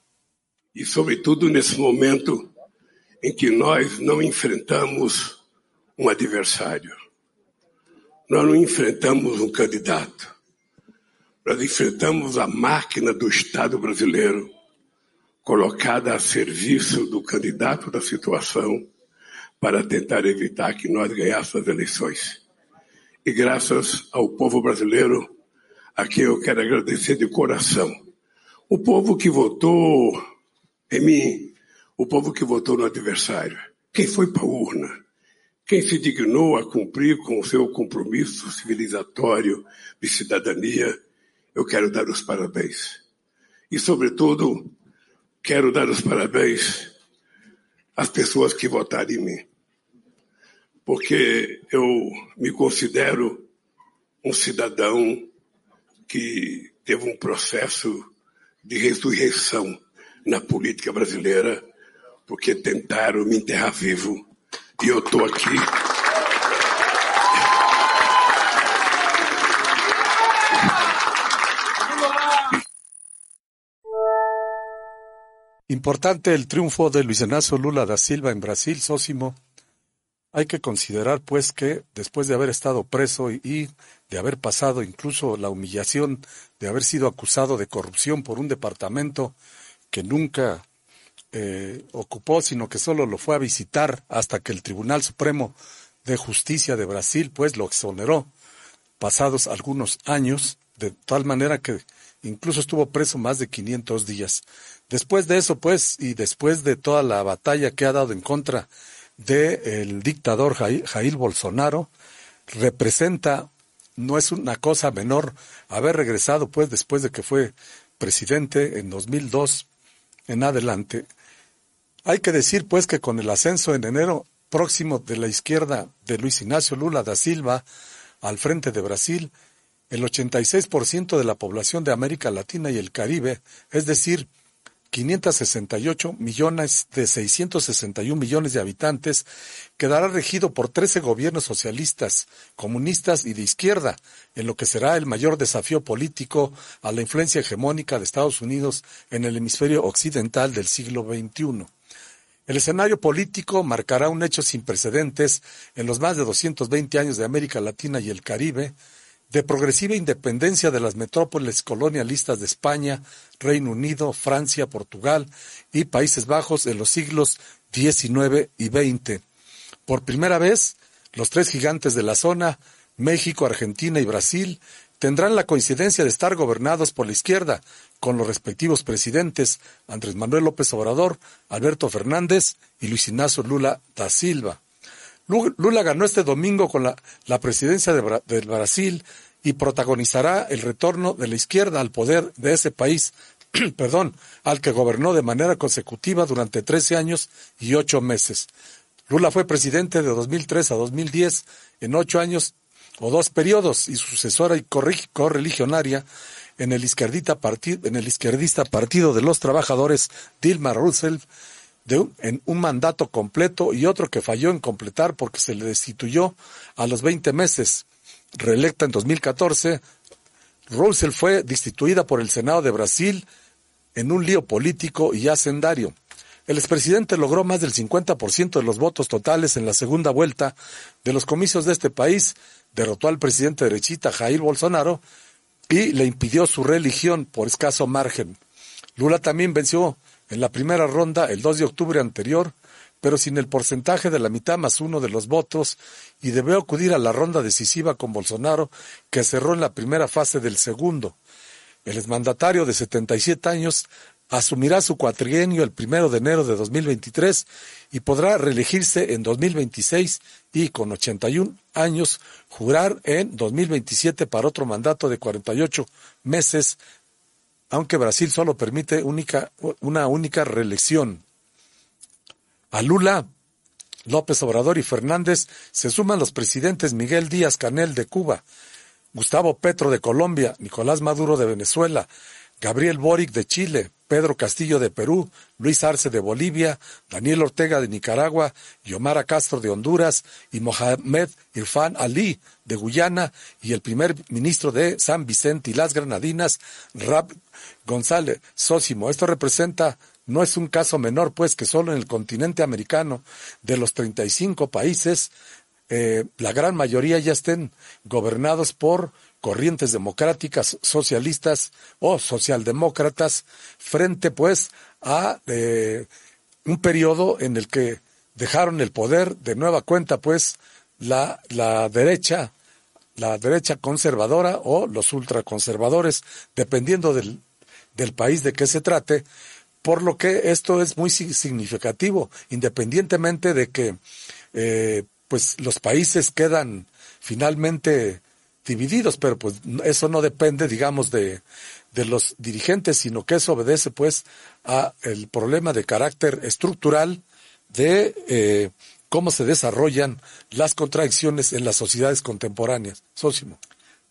E sobretudo nesse momento em que nós não enfrentamos um adversário, nós não enfrentamos um candidato, nós enfrentamos a máquina do Estado brasileiro colocada a serviço do candidato da situação para tentar evitar que nós ganhássemos as eleições. E graças ao povo brasileiro, a quem eu quero agradecer de coração. O povo que votou em mim, o povo que votou no adversário. quem foi para a urna, quem se dignou a cumprir com o seu compromisso civilizatório de cidadania, eu quero dar os parabéns. E, sobretudo, quero dar os parabéns às pessoas que votaram em mim. Porque eu me considero um cidadão que teve um processo de ressurreição na política brasileira, porque tentaram me enterrar vivo. E eu estou aqui. Importante el triunfo de Luis Ignacio Lula da Silva en Brasil, Sósimo. Hay que considerar, pues, que después de haber estado preso y de haber pasado incluso la humillación de haber sido acusado de corrupción por un departamento que nunca eh, ocupó, sino que solo lo fue a visitar hasta que el Tribunal Supremo de Justicia de Brasil, pues, lo exoneró, pasados algunos años, de tal manera que incluso estuvo preso más de 500 días. Después de eso, pues, y después de toda la batalla que ha dado en contra del dictador Jair Bolsonaro, representa, no es una cosa menor, haber regresado, pues, después de que fue presidente en 2002 en adelante. Hay que decir, pues, que con el ascenso en enero próximo de la izquierda de Luis Ignacio Lula da Silva al frente de Brasil, el 86% de la población de América Latina y el Caribe, es decir, 568 millones de 661 millones de habitantes, quedará regido por 13 gobiernos socialistas, comunistas y de izquierda, en lo que será el mayor desafío político a la influencia hegemónica de Estados Unidos en el hemisferio occidental del siglo XXI. El escenario político marcará un hecho sin precedentes en los más de 220 años de América Latina y el Caribe, de progresiva independencia de las metrópolis colonialistas de España, Reino Unido, Francia, Portugal y Países Bajos en los siglos XIX y XX. Por primera vez, los tres gigantes de la zona, México, Argentina y Brasil, tendrán la coincidencia de estar gobernados por la izquierda, con los respectivos presidentes Andrés Manuel López Obrador, Alberto Fernández y Luis Ignacio Lula da Silva. Lula ganó este domingo con la, presidencia de, del Brasil y protagonizará el retorno de la izquierda al poder de ese país, [CLEARS THROAT] perdón, al que gobernó de manera consecutiva durante 13 años y ocho meses. Lula fue presidente de 2003 a 2010 en ocho años o dos periodos y sucesora y correligionaria en el, en el izquierdista Partido de los Trabajadores Dilma Rousseff en un mandato completo y otro que falló en completar porque se le destituyó a los 20 meses. Reelecta en 2014, Roosevelt fue destituida por el Senado de Brasil en un lío político y hacendario. El expresidente logró más del 50% de los votos totales en la segunda vuelta de los comicios de este país, derrotó al presidente derechita Jair Bolsonaro y le impidió su reelección por escaso margen. Lula también venció en la primera ronda el 2 de octubre anterior, pero sin el porcentaje de la mitad más uno de los votos, y debió acudir a la ronda decisiva con Bolsonaro, que cerró en la primera fase del segundo. El exmandatario de 77 años asumirá su cuatrienio el primero de enero de 2023 y podrá reelegirse en 2026 y con 81 años jurar en 2027 para otro mandato de 48 meses aunque Brasil solo permite única, una única reelección. A Lula, López Obrador y Fernández se suman los presidentes Miguel Díaz Canel de Cuba, Gustavo Petro de Colombia, Nicolás Maduro de Venezuela, Gabriel Boric de Chile, Pedro Castillo de Perú, Luis Arce de Bolivia, Daniel Ortega de Nicaragua, Yomara Castro de Honduras y Mohamed Irfan Ali de Guyana y el primer ministro de San Vicente y las Granadinas, Rab González Sósimo. Esto representa no es un caso menor, pues que solo en el continente americano, de los 35 países, eh, la gran mayoría ya estén gobernados por corrientes democráticas, socialistas o socialdemócratas, frente pues a eh, un periodo en el que dejaron el poder de nueva cuenta pues la, la derecha, la derecha conservadora o los ultraconservadores, dependiendo del, del país de que se trate, por lo que esto es muy significativo, independientemente de que eh, pues los países quedan finalmente divididos, pero pues eso no depende, digamos, de, de los dirigentes, sino que eso obedece pues a el problema de carácter estructural de eh, cómo se desarrollan las contradicciones en las sociedades contemporáneas. Sósimo.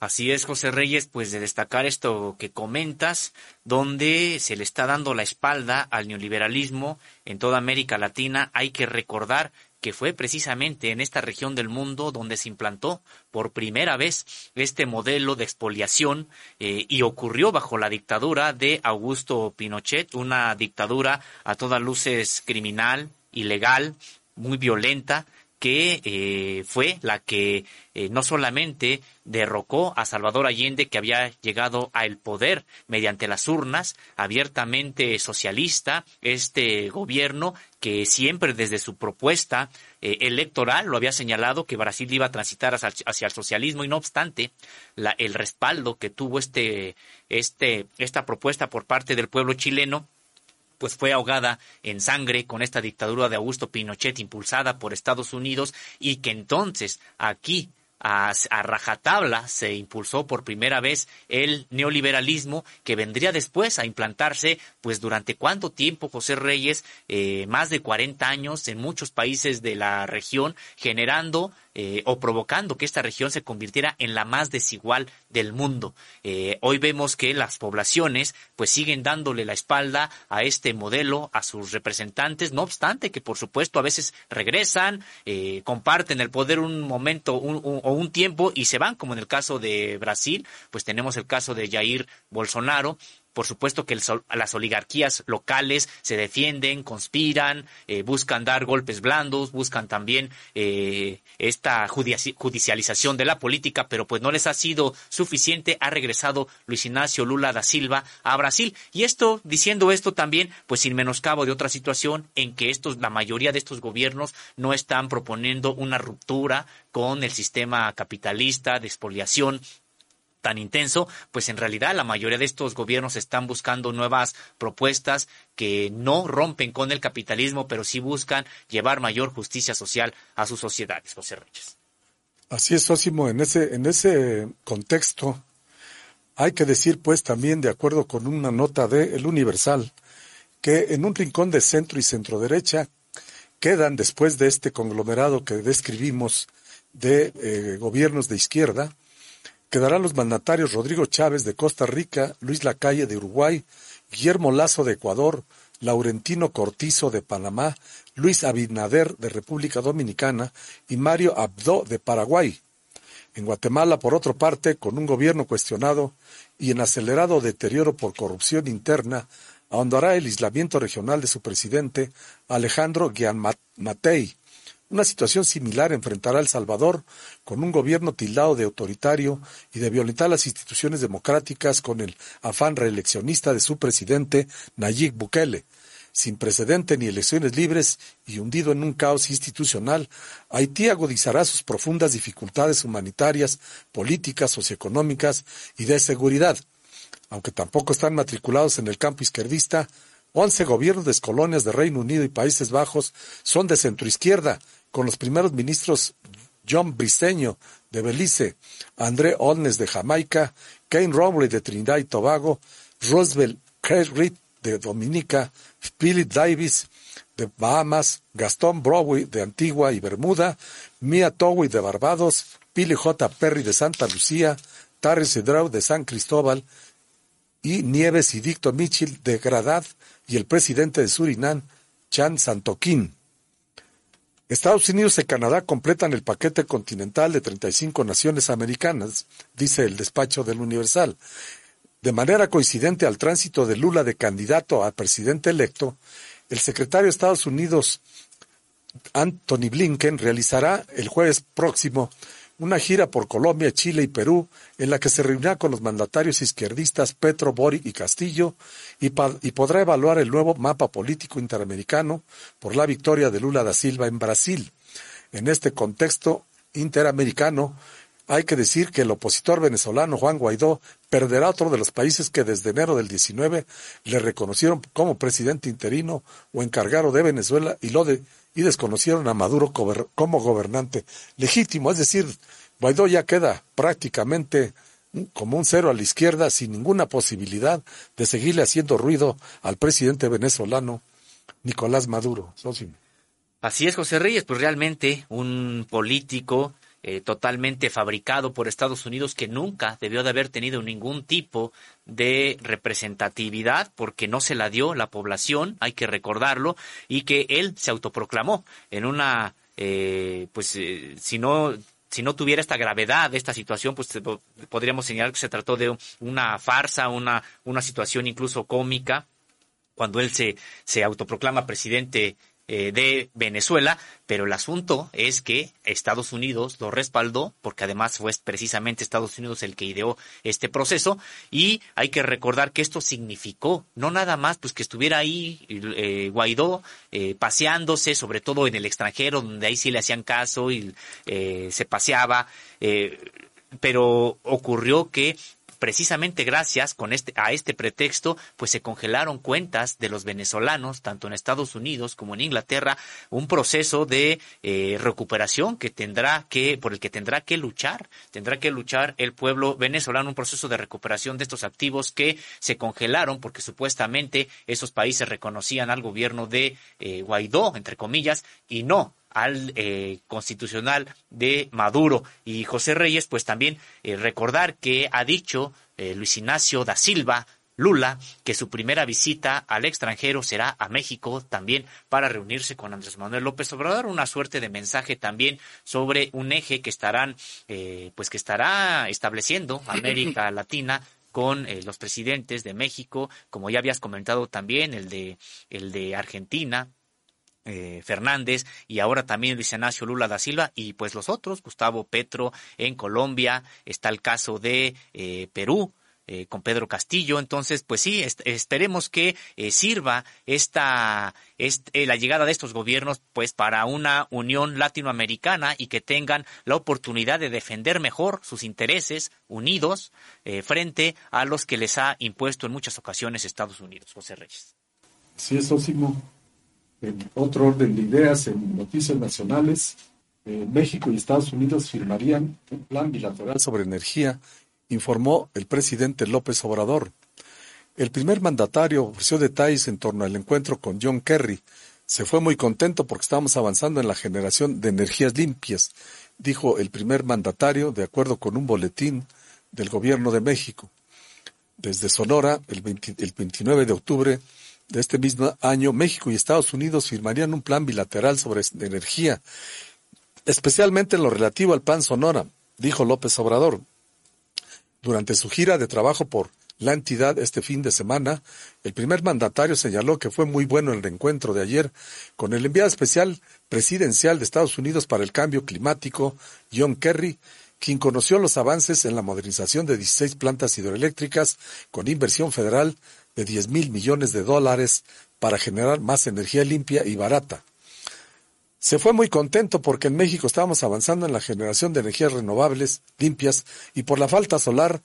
Así es, José Reyes, pues de destacar esto que comentas, donde se le está dando la espalda al neoliberalismo en toda América Latina, hay que recordar que fue precisamente en esta región del mundo donde se implantó por primera vez este modelo de expoliación eh, y ocurrió bajo la dictadura de Augusto Pinochet, una dictadura a todas luces criminal, ilegal, muy violenta, que eh, fue la que eh, no solamente derrocó a Salvador Allende, que había llegado al poder mediante las urnas, abiertamente socialista, este gobierno que siempre desde su propuesta eh, electoral lo había señalado que Brasil iba a transitar hacia, el socialismo y no obstante la, el respaldo que tuvo este, este, esta propuesta por parte del pueblo chileno pues fue ahogada en sangre con esta dictadura de Augusto Pinochet impulsada por Estados Unidos y que entonces aquí a, rajatabla se impulsó por primera vez el neoliberalismo que vendría después a implantarse pues durante cuánto tiempo José Reyes eh, más de 40 años en muchos países de la región generando eh, o provocando que esta región se convirtiera en la más desigual del mundo. Eh, hoy vemos que las poblaciones pues siguen dándole la espalda a este modelo, a sus representantes, no obstante que por supuesto a veces regresan, eh, comparten el poder un momento o un tiempo y se van, como en el caso de Brasil, pues tenemos el caso de Jair Bolsonaro, por supuesto que las oligarquías locales se defienden, conspiran, eh, buscan dar golpes blandos, buscan también eh, esta judicialización de la política, pero pues no les ha sido suficiente. Ha regresado Luis Ignacio Lula da Silva a Brasil. Y esto, diciendo esto también, pues sin menoscabo de otra situación en que estos, la mayoría de estos gobiernos no están proponiendo una ruptura con el sistema capitalista de expoliación tan intenso, pues en realidad la mayoría de estos gobiernos están buscando nuevas propuestas que no rompen con el capitalismo, pero sí buscan llevar mayor justicia social a sus sociedades, José Reyes. Así es, Sósimo, en ese, en ese contexto hay que decir, pues, también de acuerdo con una nota de El Universal, que en un rincón de centro y centro derecha quedan, después de este conglomerado que describimos de eh, gobiernos de izquierda, quedarán los mandatarios Rodrigo Chávez de Costa Rica, Luis Lacalle de Uruguay, Guillermo Lazo de Ecuador, Laurentino Cortizo de Panamá, Luis Abinader de República Dominicana y Mario Abdo de Paraguay. En Guatemala, por otra parte, con un gobierno cuestionado y en acelerado deterioro por corrupción interna, ahondará el aislamiento regional de su presidente, Alejandro Guianmatei, una situación similar enfrentará El Salvador con un gobierno tildado de autoritario y de violentar las instituciones democráticas con el afán reeleccionista de su presidente Nayib Bukele. Sin precedente ni elecciones libres y hundido en un caos institucional, Haití agudizará sus profundas dificultades humanitarias, políticas, socioeconómicas y de seguridad. Aunque tampoco están matriculados en el campo izquierdista, once gobiernos de colonias de Reino Unido y Países Bajos son de centroizquierda con los primeros ministros John Briceño de Belice, André Olnes de Jamaica, Kane Rowley de Trinidad y Tobago, Roosevelt Reed de Dominica, Philip Davis de Bahamas, Gastón Browy de Antigua y Bermuda, Mia Towie de Barbados, Billy J. Perry de Santa Lucía, Terry Hidrau de San Cristóbal y Nieves y Dicto Mitchell de Gradad y el presidente de Surinam, Chan Santoquín. Estados Unidos y Canadá completan el paquete continental de 35 naciones americanas, dice el despacho del Universal. De manera coincidente al tránsito de Lula de candidato a presidente electo, el secretario de Estados Unidos, Anthony Blinken, realizará el jueves próximo una gira por Colombia, Chile y Perú, en la que se reunirá con los mandatarios izquierdistas Petro, Boric y Castillo, y, podrá evaluar el nuevo mapa político interamericano por la victoria de Lula da Silva en Brasil. En este contexto interamericano, hay que decir que el opositor venezolano Juan Guaidó perderá otro de los países que desde enero del 19 le reconocieron como presidente interino o encargado de Venezuela y lo de, y desconocieron a Maduro como gobernante legítimo, es decir, Guaidó ya queda prácticamente como un cero a la izquierda sin ninguna posibilidad de seguirle haciendo ruido al presidente venezolano Nicolás Maduro. Así es, José Reyes, pues realmente un político eh, totalmente fabricado por Estados Unidos que nunca debió de haber tenido ningún tipo de representatividad porque no se la dio la población, hay que recordarlo, y que él se autoproclamó en una, eh, pues eh, si no si no tuviera esta gravedad de esta situación, pues podríamos señalar que se trató de una farsa, una, una situación incluso cómica, cuando él se, se autoproclama presidente eh, de Venezuela, pero el asunto es que Estados Unidos lo respaldó, porque además fue precisamente Estados Unidos el que ideó este proceso, y hay que recordar que esto significó no nada más pues que estuviera ahí eh, Guaidó eh, paseándose, sobre todo en el extranjero, donde ahí sí le hacían caso y se paseaba, pero ocurrió que precisamente gracias con este, a este pretexto, pues se congelaron cuentas de los venezolanos, tanto en Estados Unidos como en Inglaterra, un proceso de eh, recuperación que tendrá que, por el que tendrá que luchar, tendrá que luchar el pueblo venezolano, un proceso de recuperación de estos activos que se congelaron porque supuestamente esos países reconocían al gobierno de eh, Guaidó, entre comillas, y no al eh, constitucional de Maduro. Y José Reyes, pues también eh, recordar que ha dicho eh, Luis Ignacio da Silva, Lula, que su primera visita al extranjero será a México también para reunirse con Andrés Manuel López Obrador, una suerte de mensaje también sobre un eje que estarán, pues que estará estableciendo [LAUGHS] América Latina con los presidentes de México, como ya habías comentado también, el de, el de Argentina, eh, Fernández y ahora también Luis Ignacio Lula da Silva y pues los otros, Gustavo Petro en Colombia, está el caso de eh, Perú, eh, con Pedro Castillo. Entonces, pues sí, esperemos que sirva esta, la llegada de estos gobiernos, pues para una unión latinoamericana y que tengan la oportunidad de defender mejor sus intereses unidos frente a los que les ha impuesto en muchas ocasiones Estados Unidos. José Reyes. Sí, eso en otro orden de ideas, en noticias nacionales, eh, México y Estados Unidos firmarían un plan bilateral sobre energía, informó el presidente López Obrador. El primer mandatario ofreció detalles en torno al encuentro con John Kerry. Se fue muy contento porque estamos avanzando en la generación de energías limpias, dijo el primer mandatario de acuerdo con un boletín del gobierno de México. Desde Sonora, el, el 29 de octubre, de este mismo año, México y Estados Unidos firmarían un plan bilateral sobre energía, especialmente en lo relativo al Plan Sonora, dijo López Obrador. Durante su gira de trabajo por la entidad este fin de semana, el primer mandatario señaló que fue muy bueno el reencuentro de ayer con el enviado especial presidencial de Estados Unidos para el cambio climático, John Kerry, quien conoció los avances en la modernización de 16 plantas hidroeléctricas con inversión federal de 10 mil millones de dólares para generar más energía limpia y barata. Se fue muy contento porque en México estábamos avanzando en la generación de energías renovables, limpias, y por la falta solar,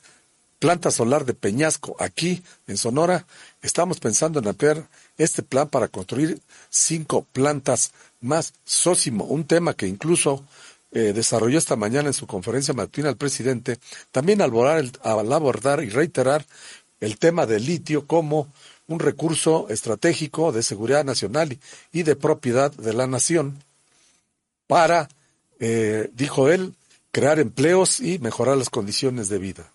planta solar de Peñasco, aquí en Sonora, estamos pensando en ampliar este plan para construir cinco plantas más. Sósimo, un tema que incluso eh, desarrolló esta mañana en su conferencia matutina el presidente, también al abordar y reiterar el tema del litio como un recurso estratégico de seguridad nacional y de propiedad de la nación para, eh, dijo él, crear empleos y mejorar las condiciones de vida.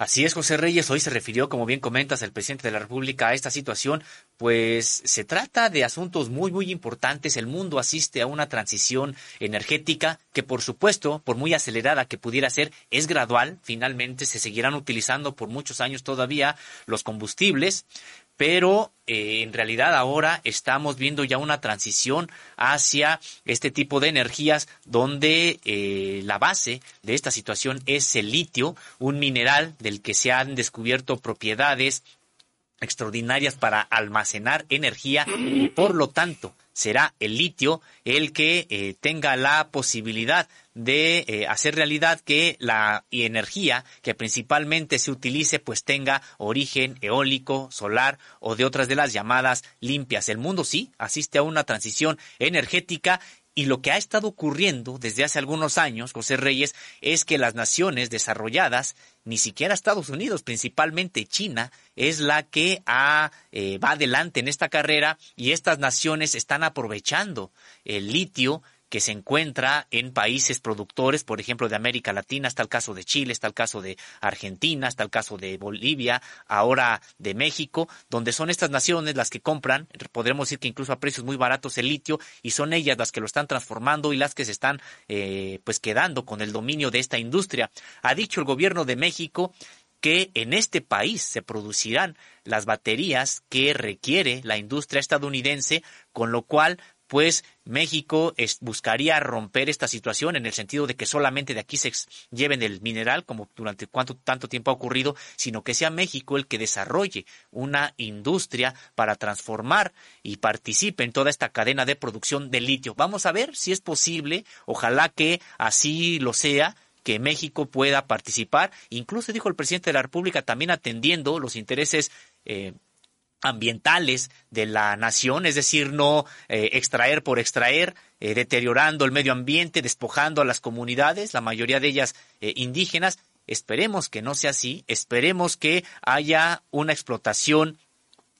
Así es, José Reyes. Hoy se refirió, como bien comentas, el presidente de la República a esta situación, pues se trata de asuntos muy, muy importantes. El mundo asiste a una transición energética que, por supuesto, por muy acelerada que pudiera ser, es gradual. Finalmente se seguirán utilizando por muchos años todavía los combustibles, pero eh, en realidad ahora estamos viendo ya una transición hacia este tipo de energías donde eh, la base de esta situación es el litio, un mineral del que se han descubierto propiedades extraordinarias para almacenar energía y por lo tanto será el litio el que eh, tenga la posibilidad de eh, hacer realidad que la energía que principalmente se utilice pues tenga origen eólico, solar o de otras de las llamadas limpias. El mundo sí asiste a una transición energética y lo que ha estado ocurriendo desde hace algunos años, José Reyes, es que las naciones desarrolladas, ni siquiera Estados Unidos, principalmente China, es la que ha, eh, va adelante en esta carrera y estas naciones están aprovechando el litio que se encuentra en países productores, por ejemplo, de América Latina, está el caso de Chile, está el caso de Argentina, está el caso de Bolivia, ahora de México, donde son estas naciones las que compran, podremos decir que incluso a precios muy baratos el litio, y son ellas las que lo están transformando y las que se están eh, pues quedando con el dominio de esta industria. Ha dicho el gobierno de México que en este país se producirán las baterías que requiere la industria estadounidense, con lo cual pues México buscaría romper esta situación en el sentido de que solamente de aquí se lleven el mineral, como durante cuánto tanto tiempo ha ocurrido, sino que sea México el que desarrolle una industria para transformar y participe en toda esta cadena de producción de litio. Vamos a ver si es posible, ojalá que así lo sea, que México pueda participar. Incluso dijo el presidente de la República también atendiendo los intereses eh, ambientales de la nación, es decir, no eh, extraer por extraer, eh, deteriorando el medio ambiente, despojando a las comunidades, la mayoría de ellas eh, indígenas. Esperemos que no sea así, esperemos que haya una explotación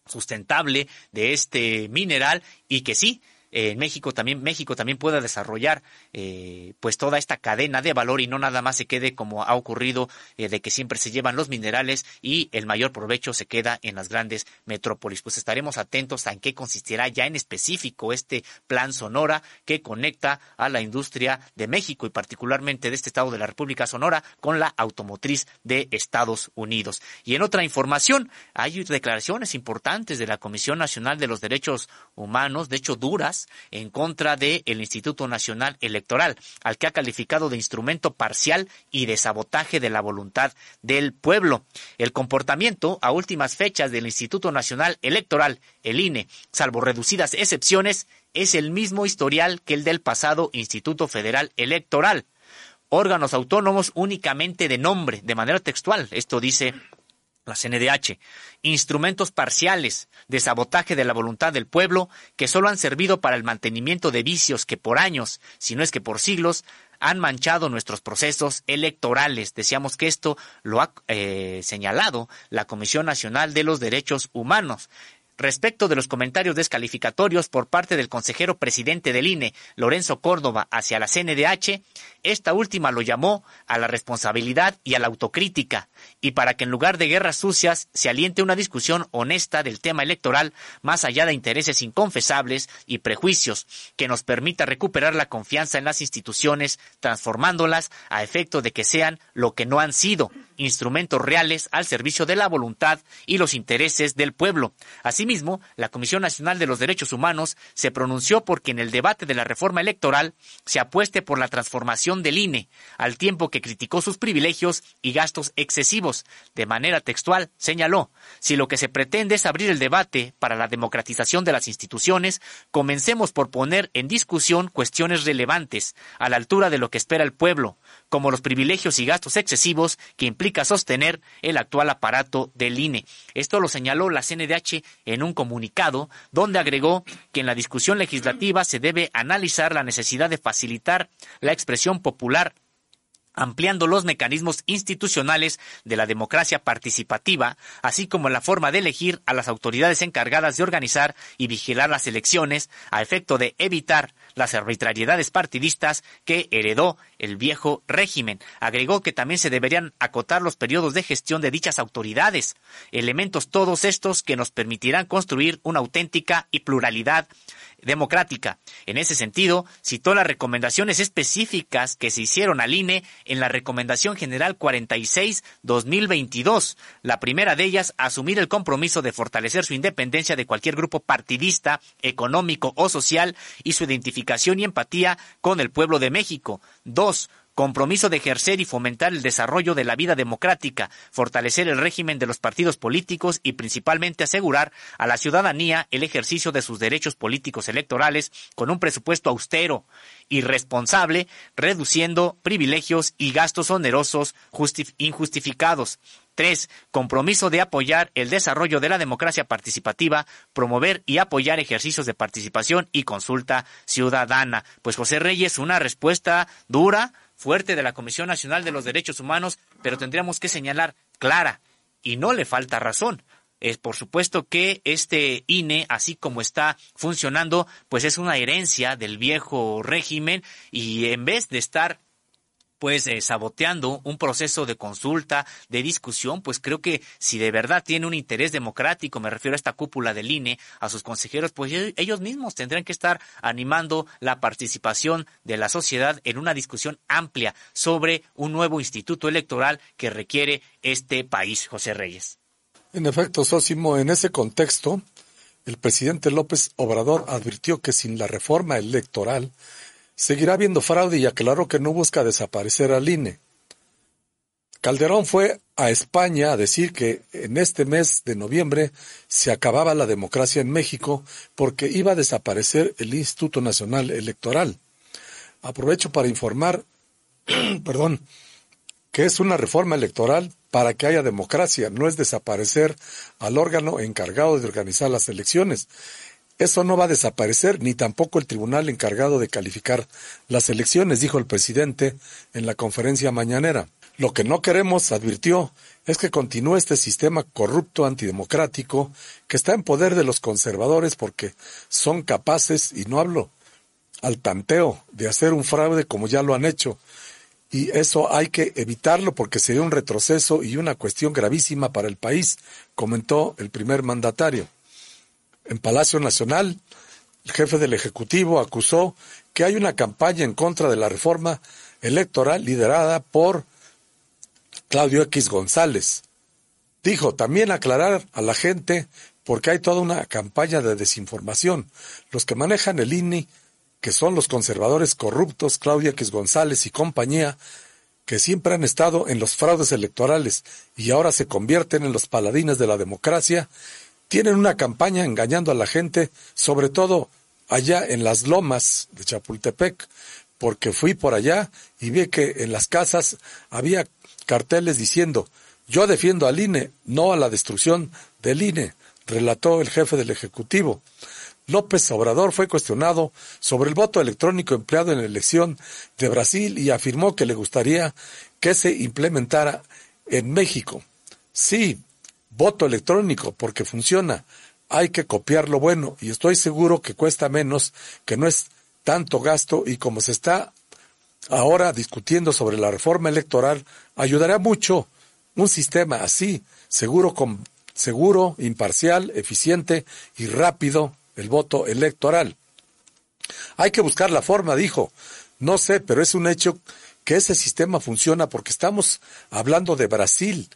sustentable de este mineral y que sí, en México también México también pueda desarrollar eh, pues toda esta cadena de valor y no nada más se quede como ha ocurrido eh, de que siempre se llevan los minerales y el mayor provecho se queda en las grandes metrópolis. Pues estaremos atentos a en qué consistirá ya en específico este plan Sonora que conecta a la industria de México y particularmente de este estado de la República Sonora con la automotriz de Estados Unidos. Y en otra información, hay declaraciones importantes de la Comisión Nacional de los Derechos Humanos, de hecho duras, en contra del Instituto Nacional Electoral, al que ha calificado de instrumento parcial y de sabotaje de la voluntad del pueblo. El comportamiento a últimas fechas del Instituto Nacional Electoral, el INE, salvo reducidas excepciones, es el mismo historial que el del pasado Instituto Federal Electoral. Órganos autónomos únicamente de nombre, de manera textual. Esto dice la CNDH, instrumentos parciales de sabotaje de la voluntad del pueblo que solo han servido para el mantenimiento de vicios que por años, si no es que por siglos, han manchado nuestros procesos electorales. Decíamos que esto lo ha eh, señalado la Comisión Nacional de los Derechos Humanos. Respecto de los comentarios descalificatorios por parte del consejero presidente del INE, Lorenzo Córdoba, hacia la CNDH, esta última lo llamó a la responsabilidad y a la autocrítica, y para que en lugar de guerras sucias se aliente una discusión honesta del tema electoral, más allá de intereses inconfesables y prejuicios, que nos permita recuperar la confianza en las instituciones, transformándolas a efecto de que sean lo que no han sido, instrumentos reales al servicio de la voluntad y los intereses del pueblo. Asimismo, la Comisión Nacional de los Derechos Humanos se pronunció porque en el debate de la reforma electoral se apueste por la transformación del INE, al tiempo que criticó sus privilegios y gastos excesivos. De manera textual, señaló, si lo que se pretende es abrir el debate para la democratización de las instituciones, comencemos por poner en discusión cuestiones relevantes, a la altura de lo que espera el pueblo, como los privilegios y gastos excesivos que sostener el actual aparato del INE. Esto lo señaló la CNDH en un comunicado donde agregó que en la discusión legislativa se debe analizar la necesidad de facilitar la expresión popular ampliando los mecanismos institucionales de la democracia participativa, así como la forma de elegir a las autoridades encargadas de organizar y vigilar las elecciones, a efecto de evitar las arbitrariedades partidistas que heredó el viejo régimen. Agregó que también se deberían acotar los periodos de gestión de dichas autoridades, elementos todos estos que nos permitirán construir una auténtica y pluralidad democrática. En ese sentido, citó las recomendaciones específicas que se hicieron al INE en la Recomendación General 46-2022. La primera de ellas, asumir el compromiso de fortalecer su independencia de cualquier grupo partidista, económico o social y su identificación y empatía con el pueblo de México. Dos, compromiso de ejercer y fomentar el desarrollo de la vida democrática, fortalecer el régimen de los partidos políticos y principalmente asegurar a la ciudadanía el ejercicio de sus derechos políticos electorales con un presupuesto austero y responsable, reduciendo privilegios y gastos onerosos injustificados. Tres, compromiso de apoyar el desarrollo de la democracia participativa, promover y apoyar ejercicios de participación y consulta ciudadana. Pues José Reyes, una respuesta dura, fuerte de la Comisión Nacional de los Derechos Humanos, pero tendríamos que señalar clara y no le falta razón. Es por supuesto que este INE, así como está funcionando, pues es una herencia del viejo régimen y en vez de estar pues eh, saboteando un proceso de consulta, de discusión, pues creo que si de verdad tiene un interés democrático, me refiero a esta cúpula del INE, a sus consejeros, pues ellos mismos tendrán que estar animando la participación de la sociedad en una discusión amplia sobre un nuevo instituto electoral que requiere este país, José Reyes. En efecto, Sósimo, en ese contexto, el presidente López Obrador advirtió que sin la reforma electoral, seguirá habiendo fraude y aclaró que no busca desaparecer al INE. Calderón fue a España a decir que en este mes de noviembre se acababa la democracia en México porque iba a desaparecer el Instituto Nacional Electoral. Aprovecho para informar, [CLEARS THROAT] perdón, que es una reforma electoral para que haya democracia, no es desaparecer al órgano encargado de organizar las elecciones. Eso no va a desaparecer, ni tampoco el tribunal encargado de calificar las elecciones, dijo el presidente en la conferencia mañanera. Lo que no queremos, advirtió, es que continúe este sistema corrupto antidemocrático que está en poder de los conservadores porque son capaces, y no hablo al tanteo, de hacer un fraude como ya lo han hecho. Y eso hay que evitarlo porque sería un retroceso y una cuestión gravísima para el país, comentó el primer mandatario. En Palacio Nacional, el jefe del Ejecutivo acusó que hay una campaña en contra de la reforma electoral liderada por Claudio X González. Dijo también aclarar a la gente porque hay toda una campaña de desinformación. Los que manejan el INE, que son los conservadores corruptos, Claudio X González y compañía, que siempre han estado en los fraudes electorales y ahora se convierten en los paladines de la democracia, tienen una campaña engañando a la gente, sobre todo allá en las lomas de Chapultepec, porque fui por allá y vi que en las casas había carteles diciendo yo defiendo al INE, no a la destrucción del INE, relató el jefe del Ejecutivo. López Obrador fue cuestionado sobre el voto electrónico empleado en la elección de Brasil y afirmó que le gustaría que se implementara en México. Sí, voto electrónico porque funciona. Hay que copiar lo bueno y estoy seguro que cuesta menos, que no es tanto gasto y como se está ahora discutiendo sobre la reforma electoral, ayudará mucho un sistema así, seguro, seguro, imparcial, eficiente y rápido el voto electoral. Hay que buscar la forma, dijo. No sé, pero es un hecho que ese sistema funciona porque estamos hablando de Brasil,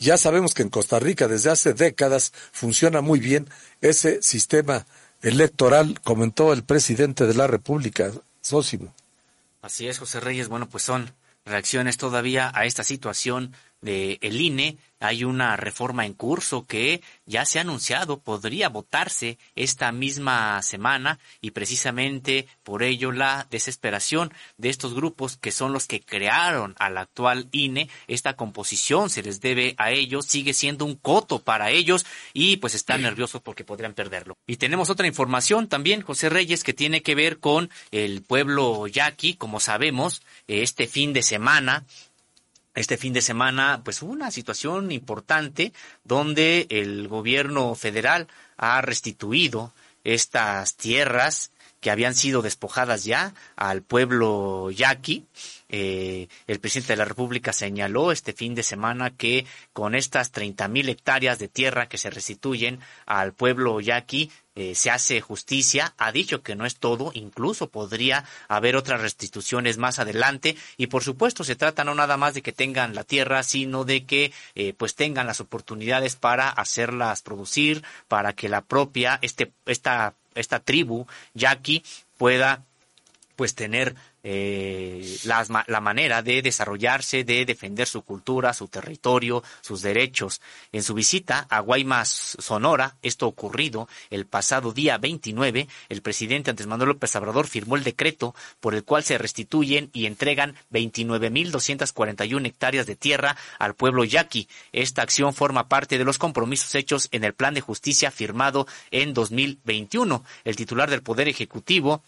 ya sabemos que en Costa Rica desde hace décadas funciona muy bien ese sistema electoral, comentó el presidente de la República, Sósimo. Así es, José Reyes. Bueno, pues son reacciones todavía a esta situación de el INE hay una reforma en curso que ya se ha anunciado podría votarse esta misma semana y precisamente por ello la desesperación de estos grupos que son los que crearon al actual INE. Esta composición se les debe a ellos, sigue siendo un coto para ellos y pues están nerviosos porque podrían perderlo. Y tenemos otra información también, José Reyes, que tiene que ver con el pueblo yaqui. Como sabemos, este fin de semana este fin de semana, pues hubo una situación importante donde el gobierno federal ha restituido estas tierras que habían sido despojadas ya al pueblo yaqui. Eh, el presidente de la República señaló este fin de semana que con estas 30 mil hectáreas de tierra que se restituyen al pueblo yaqui, eh, se hace justicia, ha dicho que no es todo, incluso podría haber otras restituciones más adelante. Y por supuesto se trata no nada más de que tengan la tierra, sino de que eh, pues tengan las oportunidades para hacerlas producir, para que la propia, este, esta, esta tribu yaqui pueda pues tener eh, la, manera de desarrollarse, de defender su cultura, su territorio, sus derechos. En su visita a Guaymas, Sonora, esto ocurrido el pasado día 29, el presidente Andrés Manuel López Obrador firmó el decreto por el cual se restituyen y entregan 29.241 hectáreas de tierra al pueblo yaqui. Esta acción forma parte de los compromisos hechos en el plan de justicia firmado en 2021. El titular del Poder Ejecutivo,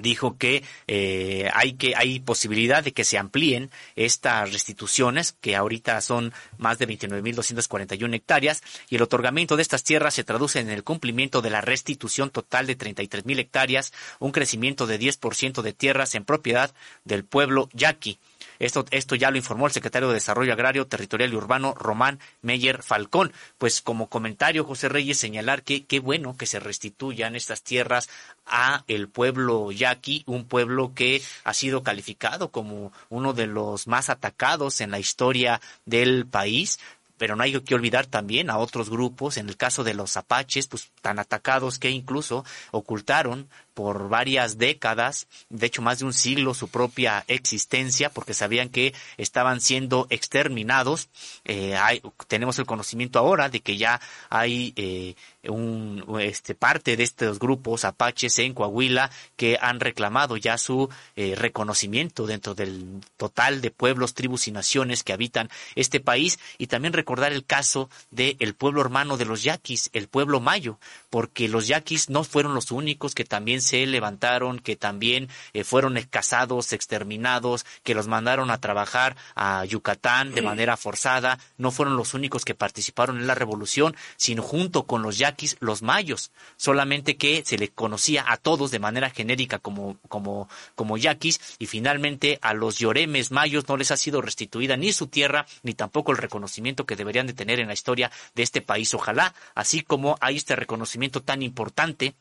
dijo que eh, hay que hay posibilidad de que se amplíen estas restituciones que ahorita son más de 29.241 hectáreas y el otorgamiento de estas tierras se traduce en el cumplimiento de la restitución total de 33.000 hectáreas, un crecimiento de 10% de tierras en propiedad del pueblo yaqui. Esto, esto ya lo informó el secretario de Desarrollo Agrario, Territorial y Urbano, Román Meyer Falcón. Pues como comentario, José Reyes, señalar que qué bueno que se restituyan estas tierras a el pueblo yaqui, un pueblo que ha sido calificado como uno de los más atacados en la historia del país, pero no hay que olvidar también a otros grupos, en el caso de los apaches, pues tan atacados que incluso ocultaron por varias décadas, de hecho más de un siglo, su propia existencia, porque sabían que estaban siendo exterminados. Eh, hay, tenemos el conocimiento ahora de que ya hay eh, un, este, parte de estos grupos apaches en Coahuila que han reclamado ya su eh, reconocimiento dentro del total de pueblos, tribus y naciones que habitan este país y también recordar el caso del pueblo hermano de los yaquis, el pueblo mayo, porque los yaquis no fueron los únicos que también se levantaron, que también eh, fueron cazados, exterminados, que los mandaron a trabajar a Yucatán de manera forzada, no fueron los únicos que participaron en la revolución, sino junto con los yaquis, los mayos, solamente que se les conocía a todos de manera genérica como, como, como yaquis, y finalmente a los lloremes mayos no les ha sido restituida ni su tierra, ni tampoco el reconocimiento que deberían de tener en la historia de este país. Ojalá, así como hay este reconocimiento tan importante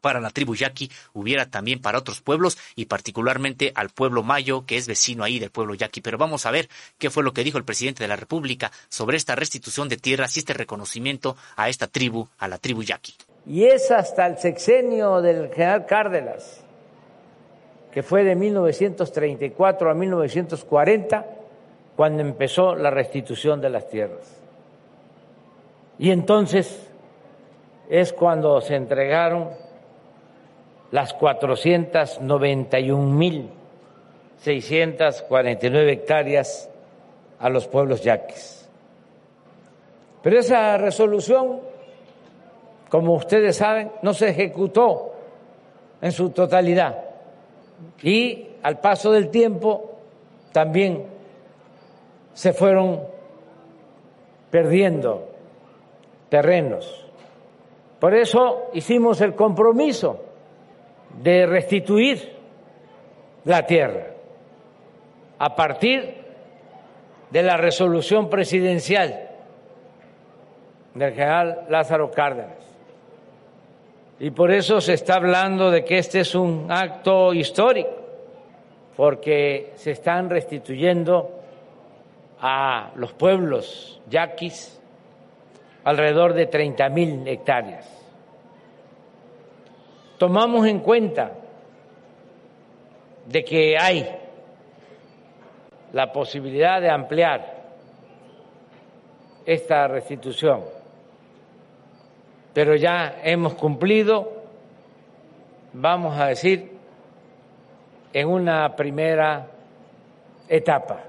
para la tribu yaqui, hubiera también para otros pueblos y particularmente al pueblo mayo, que es vecino ahí del pueblo yaqui. Pero vamos a ver qué fue lo que dijo el presidente de la República sobre esta restitución de tierras y este reconocimiento a esta tribu, a la tribu yaqui. Y es hasta el sexenio del general Cárdenas, que fue de 1934 a 1940, cuando empezó la restitución de las tierras. Y entonces es cuando se entregaron las 491.649 hectáreas a los pueblos yaquis. Pero esa resolución, como ustedes saben, no se ejecutó en su totalidad y al paso del tiempo también se fueron perdiendo terrenos. Por eso hicimos el compromiso de restituir la tierra a partir de la resolución presidencial del general Lázaro Cárdenas. Y por eso se está hablando de que este es un acto histórico, porque se están restituyendo a los pueblos yaquis alrededor de 30 mil hectáreas tomamos en cuenta de que hay la posibilidad de ampliar esta restitución, pero ya hemos cumplido, vamos a decir, en una primera etapa.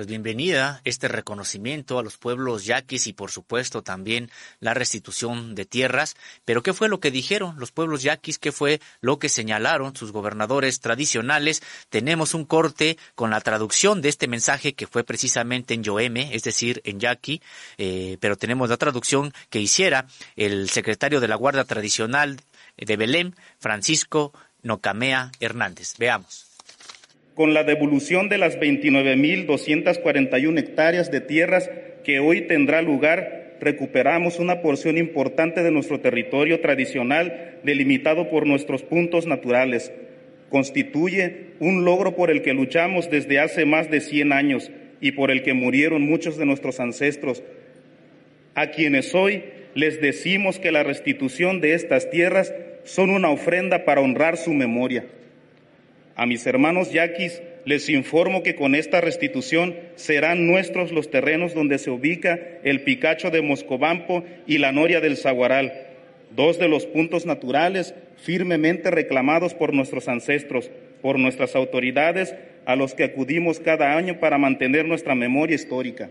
Pues bienvenida este reconocimiento a los pueblos yaquis y por supuesto también la restitución de tierras. Pero ¿qué fue lo que dijeron los pueblos yaquis? ¿Qué fue lo que señalaron sus gobernadores tradicionales? Tenemos un corte con la traducción de este mensaje que fue precisamente en Yoeme, es decir, en yaqui, eh, pero tenemos la traducción que hiciera el secretario de la Guardia Tradicional de Belém, Francisco Nocamea Hernández. Veamos con la devolución de las 29.241 hectáreas de tierras que hoy tendrá lugar, recuperamos una porción importante de nuestro territorio tradicional delimitado por nuestros puntos naturales. Constituye un logro por el que luchamos desde hace más de 100 años y por el que murieron muchos de nuestros ancestros, a quienes hoy les decimos que la restitución de estas tierras son una ofrenda para honrar su memoria. A mis hermanos yaquis les informo que con esta restitución serán nuestros los terrenos donde se ubica el Picacho de Moscobampo y la Noria del Zaguaral, dos de los puntos naturales firmemente reclamados por nuestros ancestros, por nuestras autoridades, a los que acudimos cada año para mantener nuestra memoria histórica.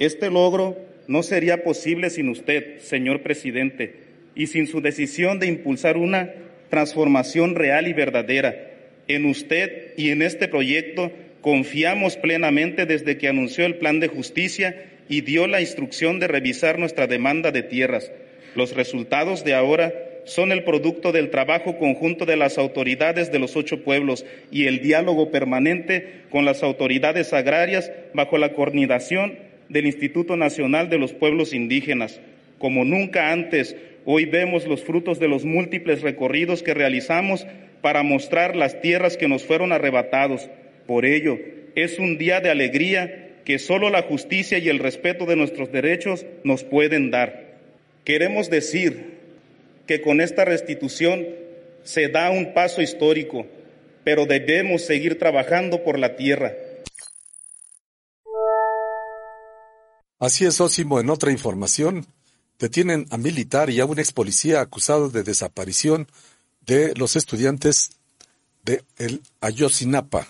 Este logro no sería posible sin usted, señor presidente, y sin su decisión de impulsar una transformación real y verdadera. En usted y en este proyecto confiamos plenamente desde que anunció el plan de justicia y dio la instrucción de revisar nuestra demanda de tierras. Los resultados de ahora son el producto del trabajo conjunto de las autoridades de los ocho pueblos y el diálogo permanente con las autoridades agrarias bajo la coordinación del Instituto Nacional de los Pueblos Indígenas. Como nunca antes, hoy vemos los frutos de los múltiples recorridos que realizamos para mostrar las tierras que nos fueron arrebatados. Por ello, es un día de alegría que solo la justicia y el respeto de nuestros derechos nos pueden dar. Queremos decir que con esta restitución se da un paso histórico, pero debemos seguir trabajando por la tierra Así es, Osimo, en otra información, detienen a militar y a un ex policía acusado de desaparición de los estudiantes de el Ayosinapa.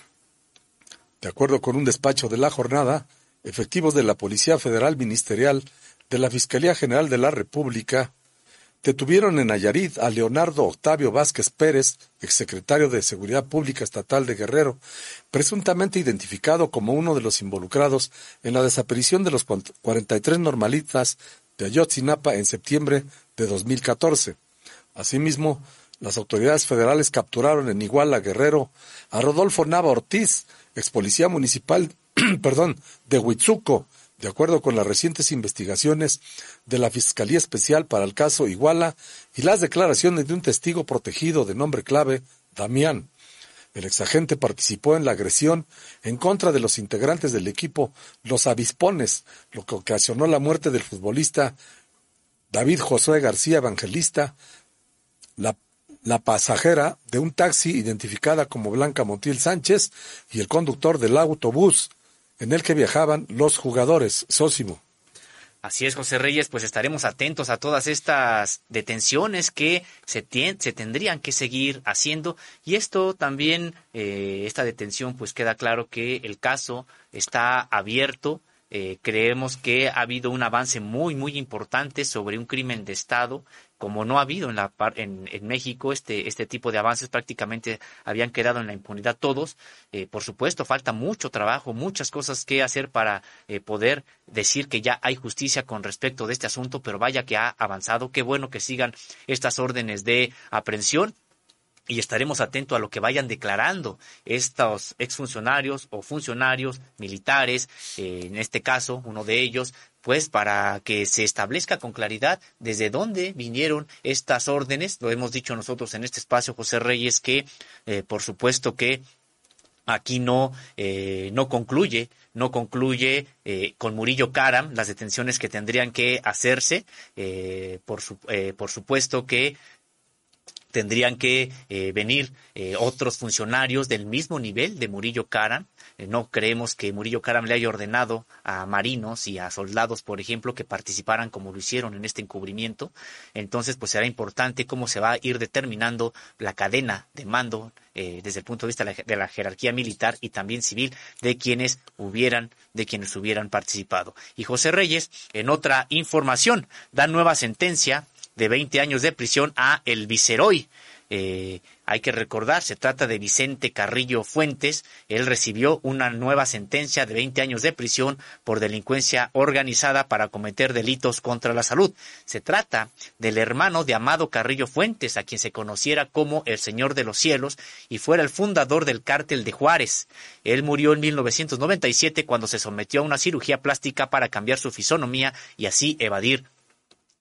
De acuerdo con un despacho de la jornada, efectivos de la Policía Federal Ministerial de la Fiscalía General de la República Detuvieron en Nayarit a Leonardo Octavio Vázquez Pérez, exsecretario de Seguridad Pública Estatal de Guerrero, presuntamente identificado como uno de los involucrados en la desaparición de los 43 normalistas de Ayotzinapa en septiembre de 2014. Asimismo, las autoridades federales capturaron en Iguala Guerrero a Rodolfo Nava Ortiz, ex policía municipal [CLEARS THROAT] perdón, de Huitzuco, de acuerdo con las recientes investigaciones de la Fiscalía Especial para el caso Iguala y las declaraciones de un testigo protegido de nombre clave, Damián. El exagente participó en la agresión en contra de los integrantes del equipo Los Avispones, lo que ocasionó la muerte del futbolista David Josué García Evangelista, la, pasajera de un taxi identificada como Blanca Montiel Sánchez y el conductor del autobús en el que viajaban los jugadores. Sósimo. Así es, José Reyes, pues estaremos atentos a todas estas detenciones que se, tendrían que seguir haciendo. Y esto también, eh, esta detención, pues queda claro que el caso está abierto. Eh, creemos que ha habido un avance muy, muy importante sobre un crimen de Estado como no ha habido en, la, en, en, México este, este tipo de avances, prácticamente habían quedado en la impunidad todos. Eh, por supuesto, falta mucho trabajo, muchas cosas que hacer para eh, poder decir que ya hay justicia con respecto de este asunto, pero vaya que ha avanzado. Qué bueno que sigan estas órdenes de aprehensión y estaremos atentos a lo que vayan declarando estos exfuncionarios o funcionarios militares, eh, en este caso, uno de ellos, pues para que se establezca con claridad desde dónde vinieron estas órdenes. Lo hemos dicho nosotros en este espacio, José Reyes, que eh, por supuesto que aquí no, eh, no concluye, no concluye eh, con Murillo Karam las detenciones que tendrían que hacerse. por, por supuesto que tendrían que venir otros funcionarios del mismo nivel de Murillo Karam eh, no creemos que Murillo Karam le haya ordenado a marinos y a soldados, por ejemplo, que participaran como lo hicieron en este encubrimiento. Entonces, pues será importante cómo se va a ir determinando la cadena de mando eh, desde el punto de vista de la, jerarquía militar y también civil de quienes hubieran de quienes hubieran participado. Y José Reyes, en otra información, da nueva sentencia de 20 años de prisión a el Viceroy. Eh, hay que recordar, se trata de Vicente Carrillo Fuentes. Él recibió una nueva sentencia de 20 años de prisión por delincuencia organizada para cometer delitos contra la salud. Se trata del hermano de Amado Carrillo Fuentes, a quien se conociera como el Señor de los Cielos y fuera el fundador del cártel de Juárez. Él murió en 1997 cuando se sometió a una cirugía plástica para cambiar su fisonomía y así evadir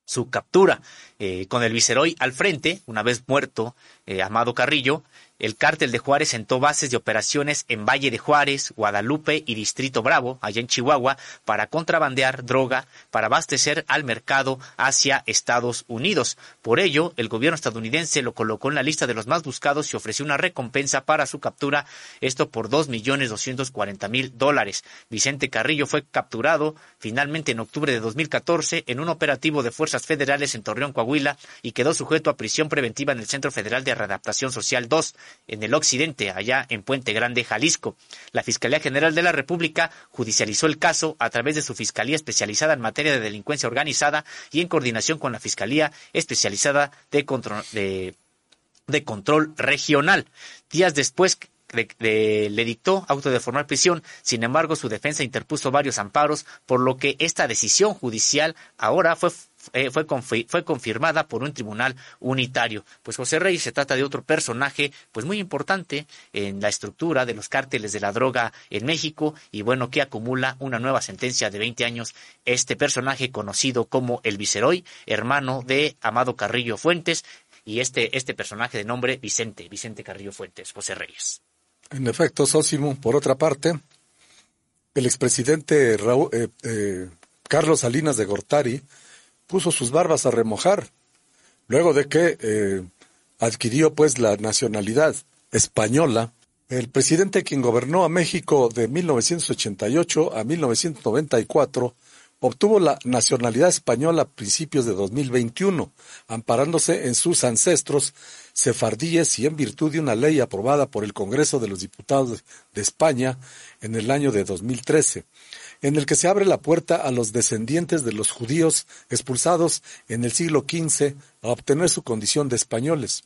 su captura. Eh, con el viceroy al frente, una vez muerto eh, Amado Carrillo, el cártel de Juárez sentó bases de operaciones en Valle de Juárez, Guadalupe y Distrito Bravo, allá en Chihuahua, para contrabandear droga, para abastecer al mercado hacia Estados Unidos. Por ello, el gobierno estadounidense lo colocó en la lista de los más buscados y ofreció una recompensa para su captura, esto por dos millones doscientos cuarenta mil dólares. Vicente Carrillo fue capturado finalmente en octubre de 2014 en un operativo de fuerzas federales en Torreón, Coahuila, y quedó sujeto a prisión preventiva en el Centro Federal de Readaptación Social 2 en el occidente, allá en Puente Grande, Jalisco. La Fiscalía General de la República judicializó el caso a través de su Fiscalía especializada en materia de delincuencia organizada y en coordinación con la Fiscalía especializada de control, de, control regional. Días después le dictó auto de formal prisión. Sin embargo, su defensa interpuso varios amparos, por lo que esta decisión judicial ahora fue eh, fue, fue confirmada por un tribunal unitario. Pues José Reyes se trata de otro personaje pues muy importante en la estructura de los cárteles de la droga en México y bueno que acumula una nueva sentencia de 20 años este personaje conocido como el Viceroy, hermano de Amado Carrillo Fuentes y este, este personaje de nombre Vicente, Vicente Carrillo Fuentes, José Reyes. En efecto, Sósimo, por otra parte, el expresidente eh, eh, Carlos Salinas de Gortari puso sus barbas a remojar, luego de que eh, adquirió pues la nacionalidad española. El presidente quien gobernó a México de 1988 a 1994 obtuvo la nacionalidad española a principios de 2021, amparándose en sus ancestros sefardíes y en virtud de una ley aprobada por el Congreso de los Diputados de España en el año de 2013, en el que se abre la puerta a los descendientes de los judíos expulsados en el siglo XV a obtener su condición de españoles.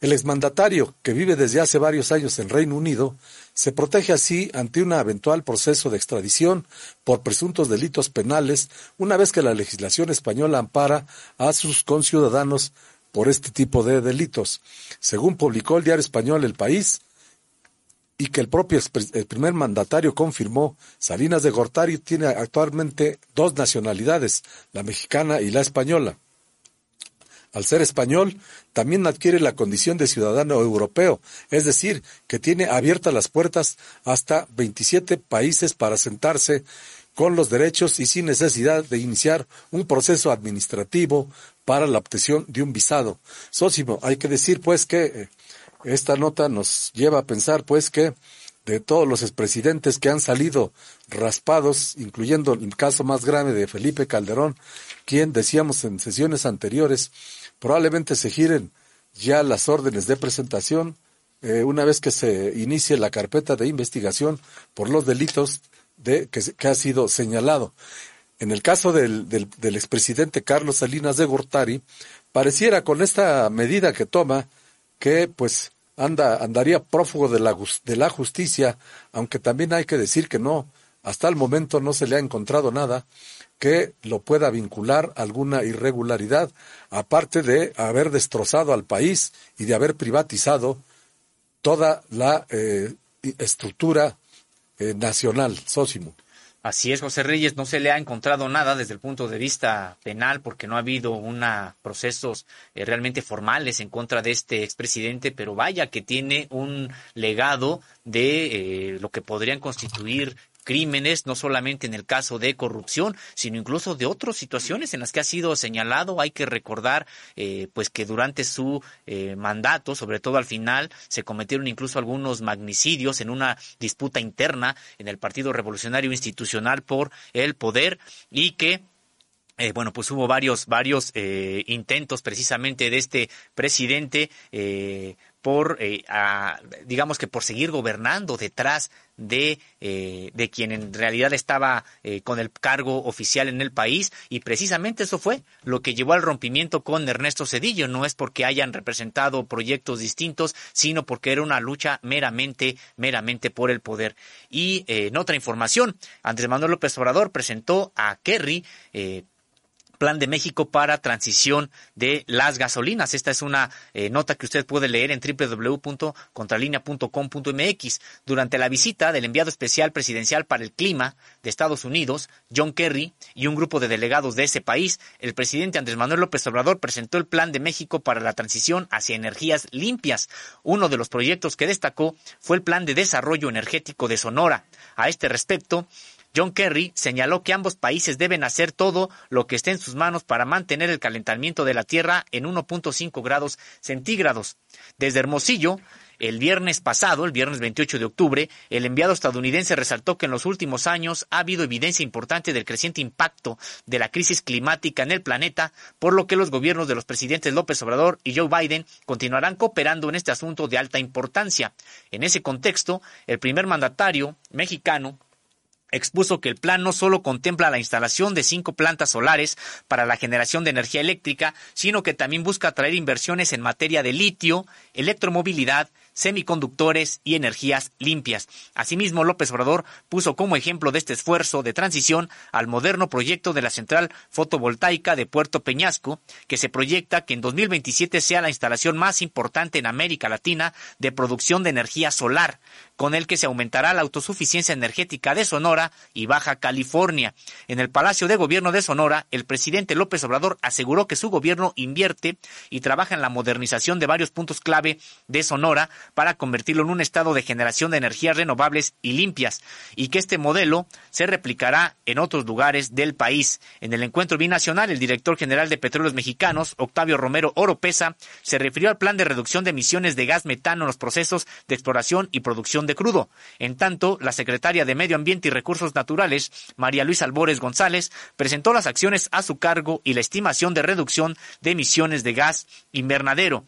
El exmandatario, que vive desde hace varios años en Reino Unido, se protege así ante un eventual proceso de extradición por presuntos delitos penales una vez que la legislación española ampara a sus conciudadanos por este tipo de delitos. Según publicó el diario español El País, y que el propio el primer mandatario confirmó, Salinas de Gortari tiene actualmente dos nacionalidades, la mexicana y la española. Al ser español, también adquiere la condición de ciudadano europeo, es decir, que tiene abiertas las puertas hasta 27 países para sentarse con los derechos y sin necesidad de iniciar un proceso administrativo para la obtención de un visado. Sósimo, hay que decir pues que eh, esta nota nos lleva a pensar pues que de todos los expresidentes que han salido raspados, incluyendo el caso más grave de Felipe Calderón, quien decíamos en sesiones anteriores, probablemente se giren ya las órdenes de presentación eh, una vez que se inicie la carpeta de investigación por los delitos de, que, ha sido señalado. En el caso del, del, del, expresidente Carlos Salinas de Gortari, pareciera con esta medida que toma que pues anda, andaría prófugo de la, de la justicia, aunque también hay que decir que no, hasta el momento no se le ha encontrado nada que lo pueda vincular a alguna irregularidad, aparte de haber destrozado al país y de haber privatizado toda la eh, estructura eh, nacional, Sósimo. Así es, José Reyes, no se le ha encontrado nada desde el punto de vista penal porque no ha habido una procesos eh, realmente formales en contra de este expresidente, pero vaya que tiene un legado de eh, lo que podrían constituir crímenes, no solamente en el caso de corrupción, sino incluso de otras situaciones en las que ha sido señalado. Hay que recordar, eh, pues que durante su eh, mandato, sobre todo al final, se cometieron incluso algunos magnicidios en una disputa interna en el Partido Revolucionario Institucional por el poder y que eh, bueno, pues hubo varios, varios eh, intentos precisamente de este presidente eh, por, eh, digamos que por seguir gobernando detrás de, eh, de quien en realidad estaba eh, con el cargo oficial en el país y precisamente eso fue lo que llevó al rompimiento con Ernesto Cedillo. No es porque hayan representado proyectos distintos, sino porque era una lucha meramente, meramente por el poder. Y en otra información, Andrés Manuel López Obrador presentó a Kerry Plan de México para transición de las gasolinas. Esta es una eh, nota que usted puede leer en www.contralinea.com.mx. Durante la visita del enviado especial presidencial para el clima de Estados Unidos, John Kerry, y un grupo de delegados de ese país, el presidente Andrés Manuel López Obrador presentó el Plan de México para la transición hacia energías limpias. Uno de los proyectos que destacó fue el Plan de Desarrollo Energético de Sonora. A este respecto, John Kerry señaló que ambos países deben hacer todo lo que esté en sus manos para mantener el calentamiento de la Tierra en 1.5 grados centígrados. Desde Hermosillo, el viernes pasado, el viernes 28 de octubre, el enviado estadounidense resaltó que en los últimos años ha habido evidencia importante del creciente impacto de la crisis climática en el planeta, por lo que los gobiernos de los presidentes López Obrador y Joe Biden continuarán cooperando en este asunto de alta importancia. En ese contexto, el primer mandatario mexicano expuso que el plan no solo contempla la instalación de cinco plantas solares para la generación de energía eléctrica, sino que también busca atraer inversiones en materia de litio, electromovilidad, semiconductores y energías limpias. Asimismo, López Obrador puso como ejemplo de este esfuerzo de transición al moderno proyecto de la central fotovoltaica de Puerto Peñasco, que se proyecta que en 2027 sea la instalación más importante en América Latina de producción de energía solar, con el que se aumentará la autosuficiencia energética de Sonora y Baja California. En el Palacio de Gobierno de Sonora, el presidente López Obrador aseguró que su gobierno invierte y trabaja en la modernización de varios puntos clave de Sonora para convertirlo en un estado de generación de energías renovables y limpias, y que este modelo se replicará en otros lugares del país. En el encuentro binacional, el director general de Petróleos Mexicanos, Octavio Romero Oropesa, se refirió al plan de reducción de emisiones de gas metano en los procesos de exploración y producción de crudo. En tanto, la secretaria de Medio Ambiente y Recursos Naturales, María Luisa Albores González, presentó las acciones a su cargo y la estimación de reducción de emisiones de gas invernadero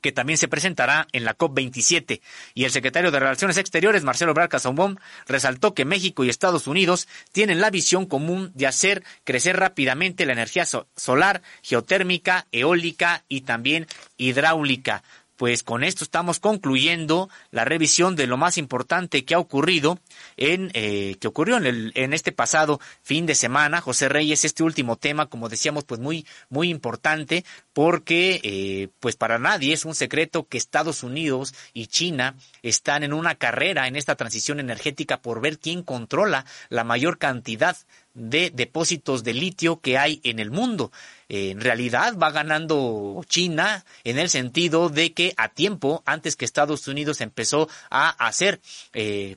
que también se presentará en la COP27. Y el secretario de Relaciones Exteriores, Marcelo Ebrard Casaubon, resaltó que México y Estados Unidos tienen la visión común de hacer crecer rápidamente la energía solar, geotérmica, eólica y también hidráulica pues con esto estamos concluyendo la revisión de lo más importante que ha ocurrido en eh, que ocurrió en, el, en este pasado fin de semana. José Reyes, este último tema, como decíamos, pues muy muy importante porque eh, pues para nadie es un secreto que Estados Unidos y China están en una carrera en esta transición energética por ver quién controla la mayor cantidad de depósitos de litio que hay en el mundo. en realidad va ganando China en el sentido de que a tiempo, antes que Estados Unidos empezó a hacer eh,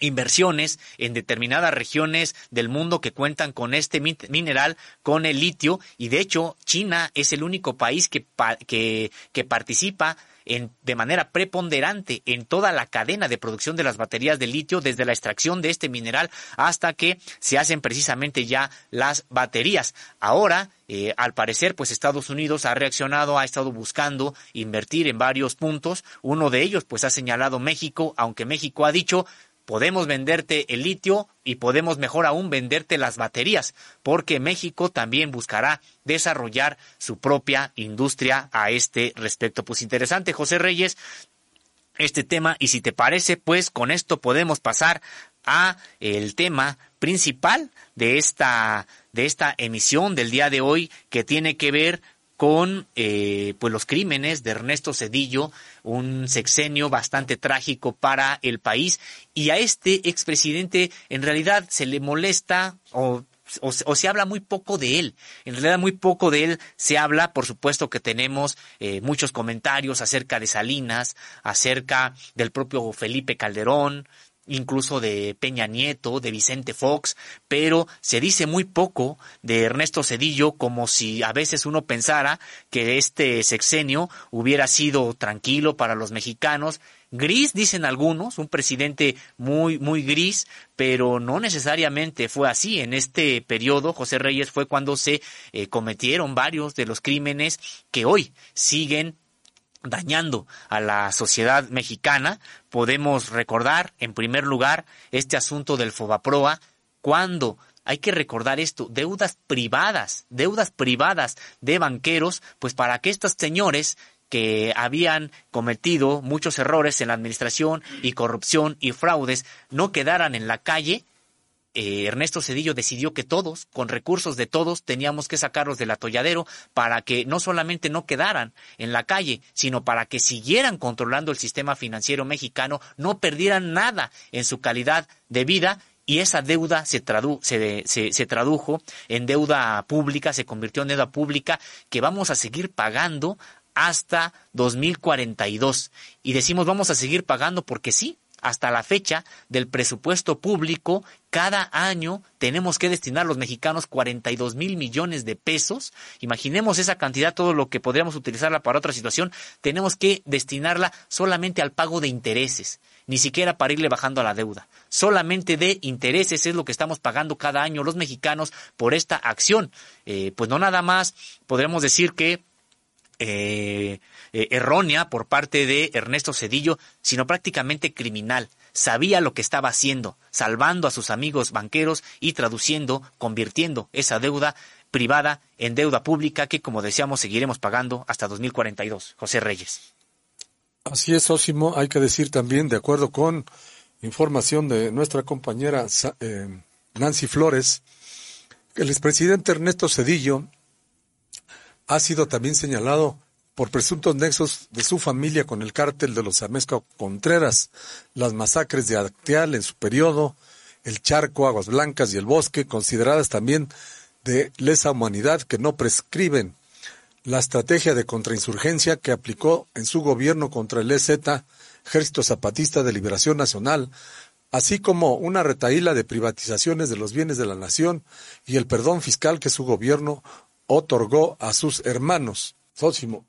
inversiones en determinadas regiones del mundo que cuentan con este mineral, con el litio, y de hecho China es el único país que, que, que participa de manera preponderante en toda la cadena de producción de las baterías de litio, desde la extracción de este mineral hasta que se hacen precisamente ya las baterías. Ahora, eh, al parecer, pues Estados Unidos ha reaccionado, ha estado buscando invertir en varios puntos. Uno de ellos, pues ha señalado México, aunque México ha dicho podemos venderte el litio y podemos mejor aún venderte las baterías, porque México también buscará desarrollar su propia industria a este respecto. Pues interesante, José Reyes, este tema y si te parece, pues con esto podemos pasar a el tema principal de esta de esta emisión del día de hoy que tiene que ver con eh, pues los crímenes de Ernesto Cedillo, un sexenio bastante trágico para el país, y a este expresidente en realidad se le molesta o o, se habla muy poco de él. En realidad muy poco de él se habla, por supuesto que tenemos eh, muchos comentarios acerca de Salinas, acerca del propio Felipe Calderón, incluso de Peña Nieto, de Vicente Fox, pero se dice muy poco de Ernesto Cedillo como si a veces uno pensara que este sexenio hubiera sido tranquilo para los mexicanos. Gris, dicen algunos, un presidente muy, muy gris, pero no necesariamente fue así. En este periodo, José Reyes fue cuando se eh, cometieron varios de los crímenes que hoy siguen dañando a la sociedad mexicana. Podemos recordar, en primer lugar, este asunto del Fobaproa, cuando hay que recordar esto, deudas privadas, deudas privadas de banqueros, pues para que estos señores que habían cometido muchos errores en la administración y corrupción y fraudes no quedaran en la calle, eh, Ernesto Cedillo decidió que todos, con recursos de todos, teníamos que sacarlos del atolladero para que no solamente no quedaran en la calle, sino para que siguieran controlando el sistema financiero mexicano, no perdieran nada en su calidad de vida y esa deuda se, se, se, tradujo en deuda pública, se convirtió en deuda pública que vamos a seguir pagando hasta 2042. Y decimos vamos a seguir pagando porque sí, hasta la fecha del presupuesto público, cada año tenemos que destinar los mexicanos 42 mil millones de pesos. Imaginemos esa cantidad, todo lo que podríamos utilizarla para otra situación, tenemos que destinarla solamente al pago de intereses, ni siquiera para irle bajando a la deuda. Solamente de intereses es lo que estamos pagando cada año los mexicanos por esta acción. Eh, pues no nada más podríamos decir que eh, eh, errónea por parte de Ernesto Cedillo, sino prácticamente criminal. Sabía lo que estaba haciendo, salvando a sus amigos banqueros y traduciendo, convirtiendo esa deuda privada en deuda pública que, como decíamos, seguiremos pagando hasta 2042. José Reyes. Así es, Ósimo. Hay que decir también, de acuerdo con información de nuestra compañera eh, Nancy Flores, el expresidente Ernesto Cedillo ha sido también señalado por presuntos nexos de su familia con el cártel de los Amezca Contreras, las masacres de Acteal en su periodo, el Charco, Aguas Blancas y el Bosque, consideradas también de lesa humanidad que no prescriben, la estrategia de contrainsurgencia que aplicó en su gobierno contra el EZ, Ejército Zapatista de Liberación Nacional, así como una retaíla de privatizaciones de los bienes de la nación y el perdón fiscal que su gobierno otorgó a sus hermanos. Sósimo.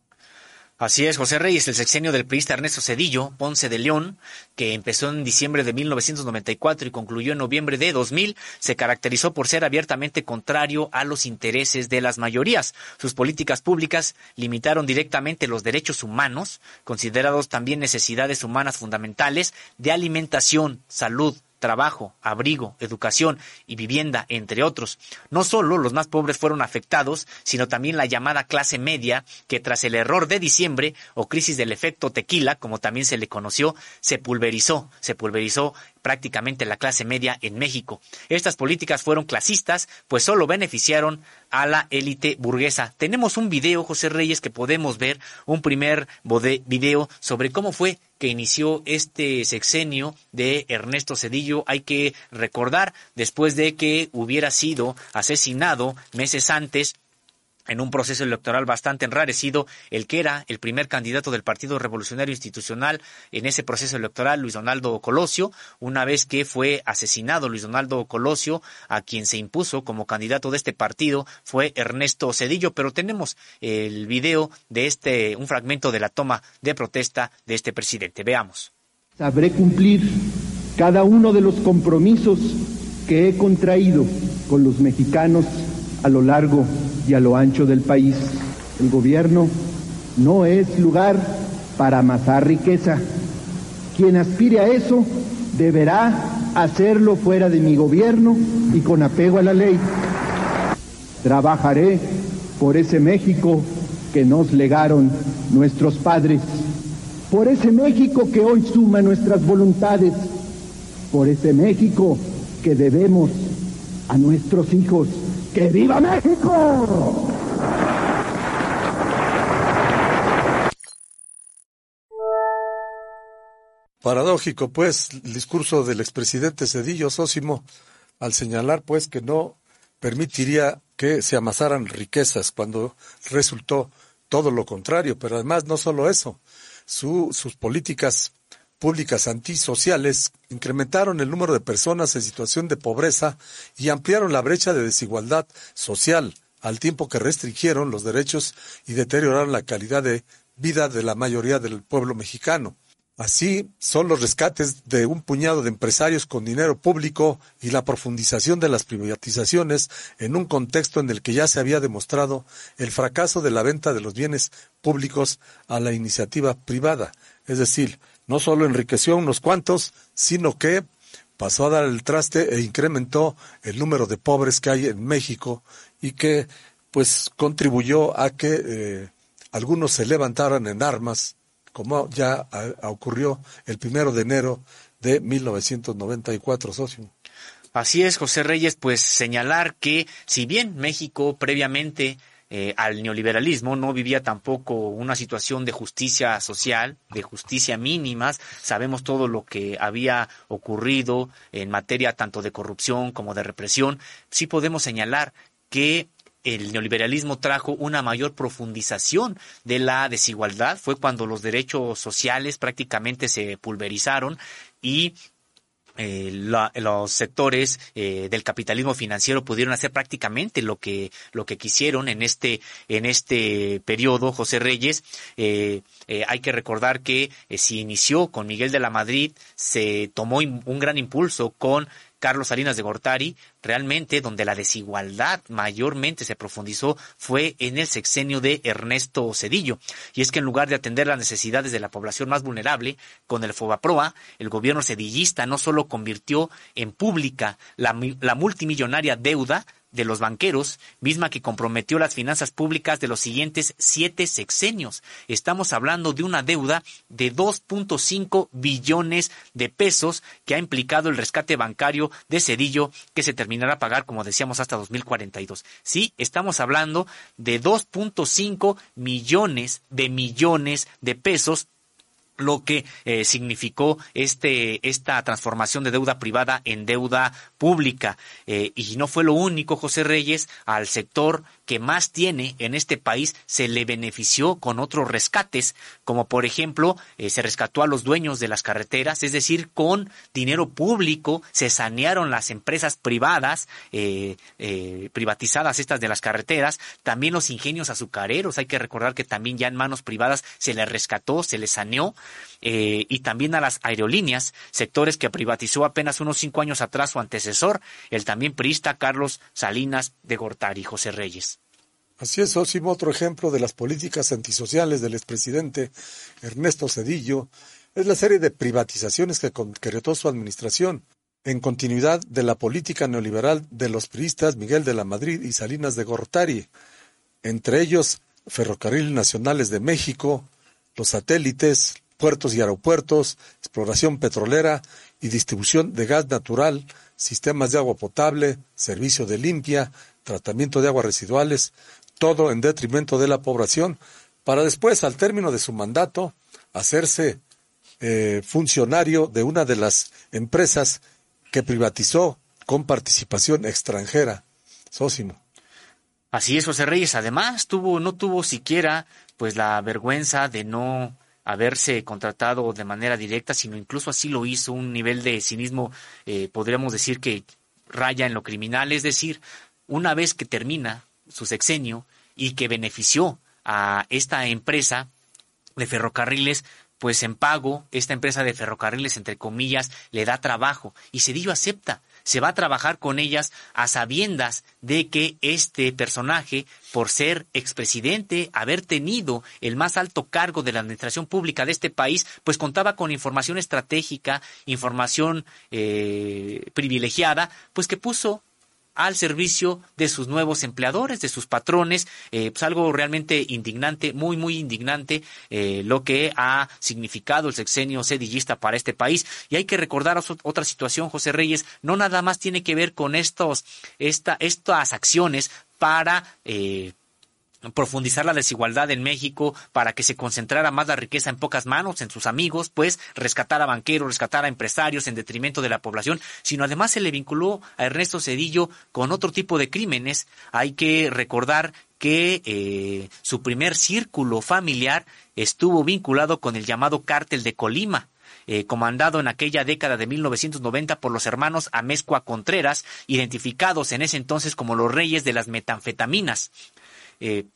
Así es, José Reyes, el sexenio del priista Ernesto Cedillo, Ponce de León, que empezó en diciembre de 1994 y concluyó en noviembre de 2000, se caracterizó por ser abiertamente contrario a los intereses de las mayorías. Sus políticas públicas limitaron directamente los derechos humanos, considerados también necesidades humanas fundamentales de alimentación, salud, trabajo, abrigo, educación y vivienda, entre otros. No solo los más pobres fueron afectados, sino también la llamada clase media, que tras el error de diciembre o crisis del efecto tequila, como también se le conoció, se pulverizó, se pulverizó prácticamente la clase media en México. Estas políticas fueron clasistas, pues solo beneficiaron a la élite burguesa. Tenemos un video, José Reyes, que podemos ver, un primer video sobre cómo fue que inició este sexenio de Ernesto Cedillo. Hay que recordar, después de que hubiera sido asesinado meses antes en un proceso electoral bastante enrarecido, el que era el primer candidato del Partido Revolucionario Institucional en ese proceso electoral, Luis Donaldo Colosio, una vez que fue asesinado Luis Donaldo Colosio, a quien se impuso como candidato de este partido fue Ernesto Cedillo, pero tenemos el video de este, un fragmento de la toma de protesta de este presidente. Veamos. Sabré cumplir cada uno de los compromisos que he contraído con los mexicanos a lo largo y a lo ancho del país. El gobierno no es lugar para amasar riqueza. Quien aspire a eso deberá hacerlo fuera de mi gobierno y con apego a la ley. Trabajaré por ese México que nos legaron nuestros padres, por ese México que hoy suma nuestras voluntades, por ese México que debemos a nuestros hijos. ¡Que viva México! Paradójico, pues, el discurso del expresidente Cedillo Sósimo al señalar, pues, que no permitiría que se amasaran riquezas cuando resultó todo lo contrario. Pero además, no solo eso, sus políticas públicas antisociales incrementaron el número de personas en situación de pobreza y ampliaron la brecha de desigualdad social, al tiempo que restringieron los derechos y deterioraron la calidad de vida de la mayoría del pueblo mexicano. Así son los rescates de un puñado de empresarios con dinero público y la profundización de las privatizaciones en un contexto en el que ya se había demostrado el fracaso de la venta de los bienes públicos a la iniciativa privada. Es decir, no solo enriqueció a unos cuantos, sino que pasó a dar el traste e incrementó el número de pobres que hay en México y que pues contribuyó a que eh, algunos se levantaran en armas, como ya ocurrió el primero de enero de 1994, socio. Así es, José Reyes, pues señalar que si bien México previamente eh, al neoliberalismo no vivía tampoco una situación de justicia social, de justicia mínimas, sabemos todo lo que había ocurrido en materia tanto de corrupción como de represión, sí podemos señalar que el neoliberalismo trajo una mayor profundización de la desigualdad, fue cuando los derechos sociales prácticamente se pulverizaron y eh, los sectores eh, del capitalismo financiero pudieron hacer prácticamente lo que lo que quisieron en este en este periodo José Reyes. Eh, hay que recordar que si inició con Miguel de la Madrid se tomó un gran impulso con Carlos Salinas de Gortari, realmente donde la desigualdad mayormente se profundizó fue en el sexenio de Ernesto Cedillo. Y es que en lugar de atender las necesidades de la población más vulnerable, con el FOBAPROA, el gobierno cedillista no solo convirtió en pública la, la multimillonaria deuda de los banqueros, misma que comprometió las finanzas públicas de los siguientes siete sexenios. Estamos hablando de una deuda de 2.5 billones de pesos que ha implicado el rescate bancario de Cedillo, que se terminará a pagar, como decíamos, hasta 2042. Sí, estamos hablando de 2.5 millones de millones de pesos lo que eh, significó este esta transformación de deuda privada en deuda pública. Eh, y no fue lo único José Reyes al sector que más tiene en este país se le benefició con otros rescates, como por ejemplo eh, se rescató a los dueños de las carreteras, es decir, con dinero público se sanearon las empresas privadas, eh, eh, privatizadas estas de las carreteras, también los ingenios azucareros, hay que recordar que también ya en manos privadas se les rescató, se les saneó, y también a las aerolíneas, sectores que privatizó apenas unos cinco años atrás su antecesor, el también priista Carlos Salinas de Gortari, José Reyes. Así es, Osimo, otro ejemplo de las políticas antisociales del expresidente Ernesto Cedillo es la serie de privatizaciones que concretó su administración, en continuidad de la política neoliberal de los priistas Miguel de la Madrid y Salinas de Gortari, entre ellos Ferrocarril Nacionales de México, los satélites, puertos y aeropuertos, exploración petrolera y distribución de gas natural, sistemas de agua potable, servicio de limpia, tratamiento de aguas residuales, todo en detrimento de la población, para después, al término de su mandato, hacerse eh, funcionario de una de las empresas que privatizó con participación extranjera, Sósimo. Así es, José Reyes. Además, tuvo, no tuvo siquiera pues la vergüenza de no haberse contratado de manera directa, sino incluso así lo hizo, un nivel de cinismo, eh, podríamos decir que raya en lo criminal, es decir, una vez que termina su sexenio y que benefició a esta empresa de ferrocarriles, pues en pago, esta empresa de ferrocarriles, entre comillas, le da trabajo y Cedillo acepta. Se va a trabajar con ellas a sabiendas de que este personaje, por ser expresidente, haber tenido el más alto cargo de la administración pública de este país, pues contaba con información estratégica, información eh, privilegiada, pues que puso al servicio de sus nuevos empleadores, de sus patrones, eh, pues algo realmente indignante, muy, muy indignante, eh, lo que ha significado el sexenio sedillista para este país. Y hay que recordar otra situación, José Reyes, no nada más tiene que ver con estos, esta, estas acciones para eh, profundizar la desigualdad en México para que se concentrara más la riqueza en pocas manos, en sus amigos, pues rescatar a banqueros, rescatar a empresarios en detrimento de la población, sino además se le vinculó a Ernesto Cedillo con otro tipo de crímenes. Hay que recordar que eh, su primer círculo familiar estuvo vinculado con el llamado cártel de Colima. Eh, comandado en aquella década de 1990 por los hermanos Amezcua Contreras, identificados en ese entonces como los reyes de las metanfetaminas. Eh,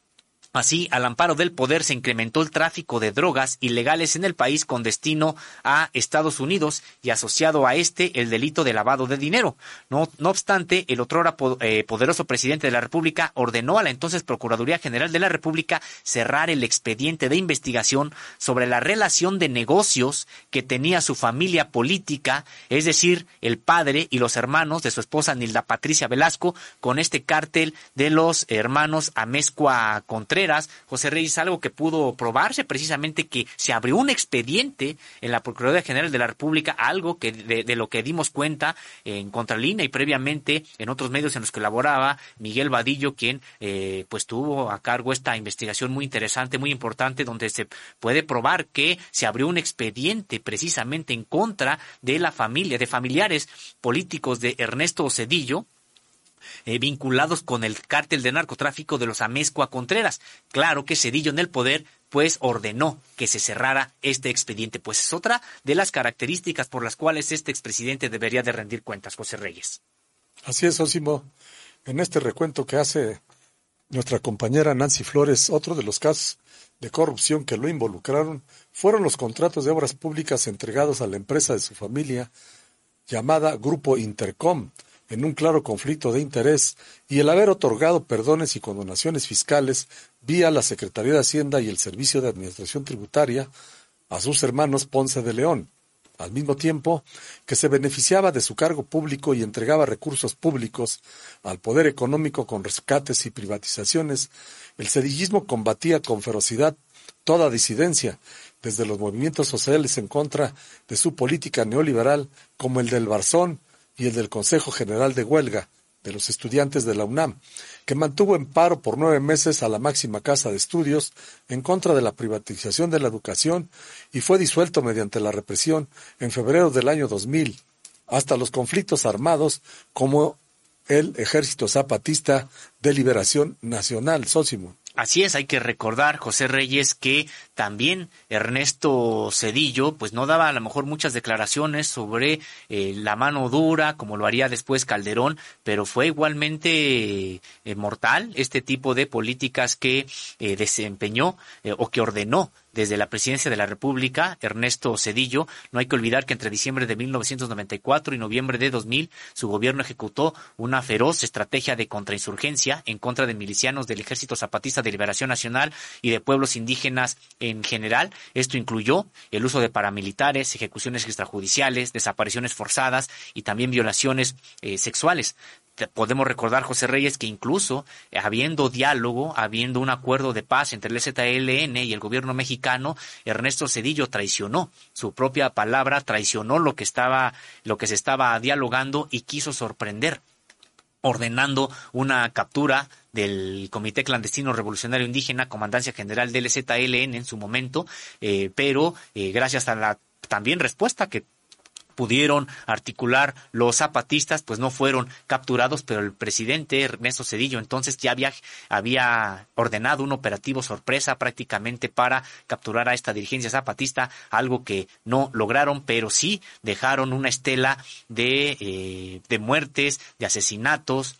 Así, al amparo del poder se incrementó el tráfico de drogas ilegales en el país con destino a Estados Unidos y asociado a este el delito de lavado de dinero. No, obstante, el otrora eh, poderoso presidente de la República ordenó a la entonces Procuraduría General de la República cerrar el expediente de investigación sobre la relación de negocios que tenía su familia política, es decir, el padre y los hermanos de su esposa Nilda Patricia Velasco, con este cártel de los hermanos Amezcua Contreras José Reyes, algo que pudo probarse precisamente que se abrió un expediente en la Procuraduría General de la República, algo que de, lo que dimos cuenta en Contralínea y previamente en otros medios en los que laboraba Miguel Vadillo, quien eh, pues tuvo a cargo esta investigación muy interesante, muy importante, donde se puede probar que se abrió un expediente precisamente en contra de la familia, de familiares políticos de Ernesto Cedillo, eh, vinculados con el cártel de narcotráfico de los Amezcua Contreras. Claro que Cedillo en el poder pues ordenó que se cerrara este expediente, pues es otra de las características por las cuales este expresidente debería de rendir cuentas, José Reyes. Así es, Osimo. En este recuento que hace nuestra compañera Nancy Flores, otro de los casos de corrupción que lo involucraron fueron los contratos de obras públicas entregados a la empresa de su familia llamada Grupo Intercom, en un claro conflicto de interés, y el haber otorgado perdones y condonaciones fiscales vía la Secretaría de Hacienda y el Servicio de Administración Tributaria a sus hermanos Ponce de León, al mismo tiempo que se beneficiaba de su cargo público y entregaba recursos públicos al poder económico con rescates y privatizaciones, el sedillismo combatía con ferocidad toda disidencia, desde los movimientos sociales en contra de su política neoliberal, como el del Barzón y el del Consejo General de Huelga de los estudiantes de la UNAM, que mantuvo en paro por nueve meses a la máxima casa de estudios en contra de la privatización de la educación y fue disuelto mediante la represión en febrero del año 2000, hasta los conflictos armados como el Ejército Zapatista de Liberación Nacional, Sósimo. Así es, hay que recordar, José Reyes, que también Ernesto Cedillo, pues no daba a lo mejor muchas declaraciones sobre eh, la mano dura, como lo haría después Calderón, pero fue igualmente eh, mortal este tipo de políticas que eh, desempeñó o que ordenó desde la presidencia de la República, Ernesto Cedillo. No hay que olvidar que entre diciembre de 1994 y noviembre de 2000, su gobierno ejecutó una feroz estrategia de contrainsurgencia en contra de milicianos del Ejército Zapatista de Liberación Nacional y de pueblos indígenas en general. Esto incluyó el uso de paramilitares, ejecuciones extrajudiciales, desapariciones forzadas y también violaciones eh, sexuales podemos recordar, José Reyes, que incluso eh, habiendo diálogo, habiendo un acuerdo de paz entre el ZLN y el gobierno mexicano, Ernesto Cedillo traicionó su propia palabra, traicionó lo que estaba, lo que se estaba dialogando y quiso sorprender, ordenando una captura del Comité Clandestino Revolucionario Indígena, Comandancia General del ZLN en su momento, eh, pero eh, gracias a la también respuesta que pudieron articular los zapatistas, pues no fueron capturados, pero el presidente Ernesto Cedillo entonces ya había, había ordenado un operativo sorpresa prácticamente para capturar a esta dirigencia zapatista, algo que no lograron, pero sí dejaron una estela de, eh, de muertes, de asesinatos,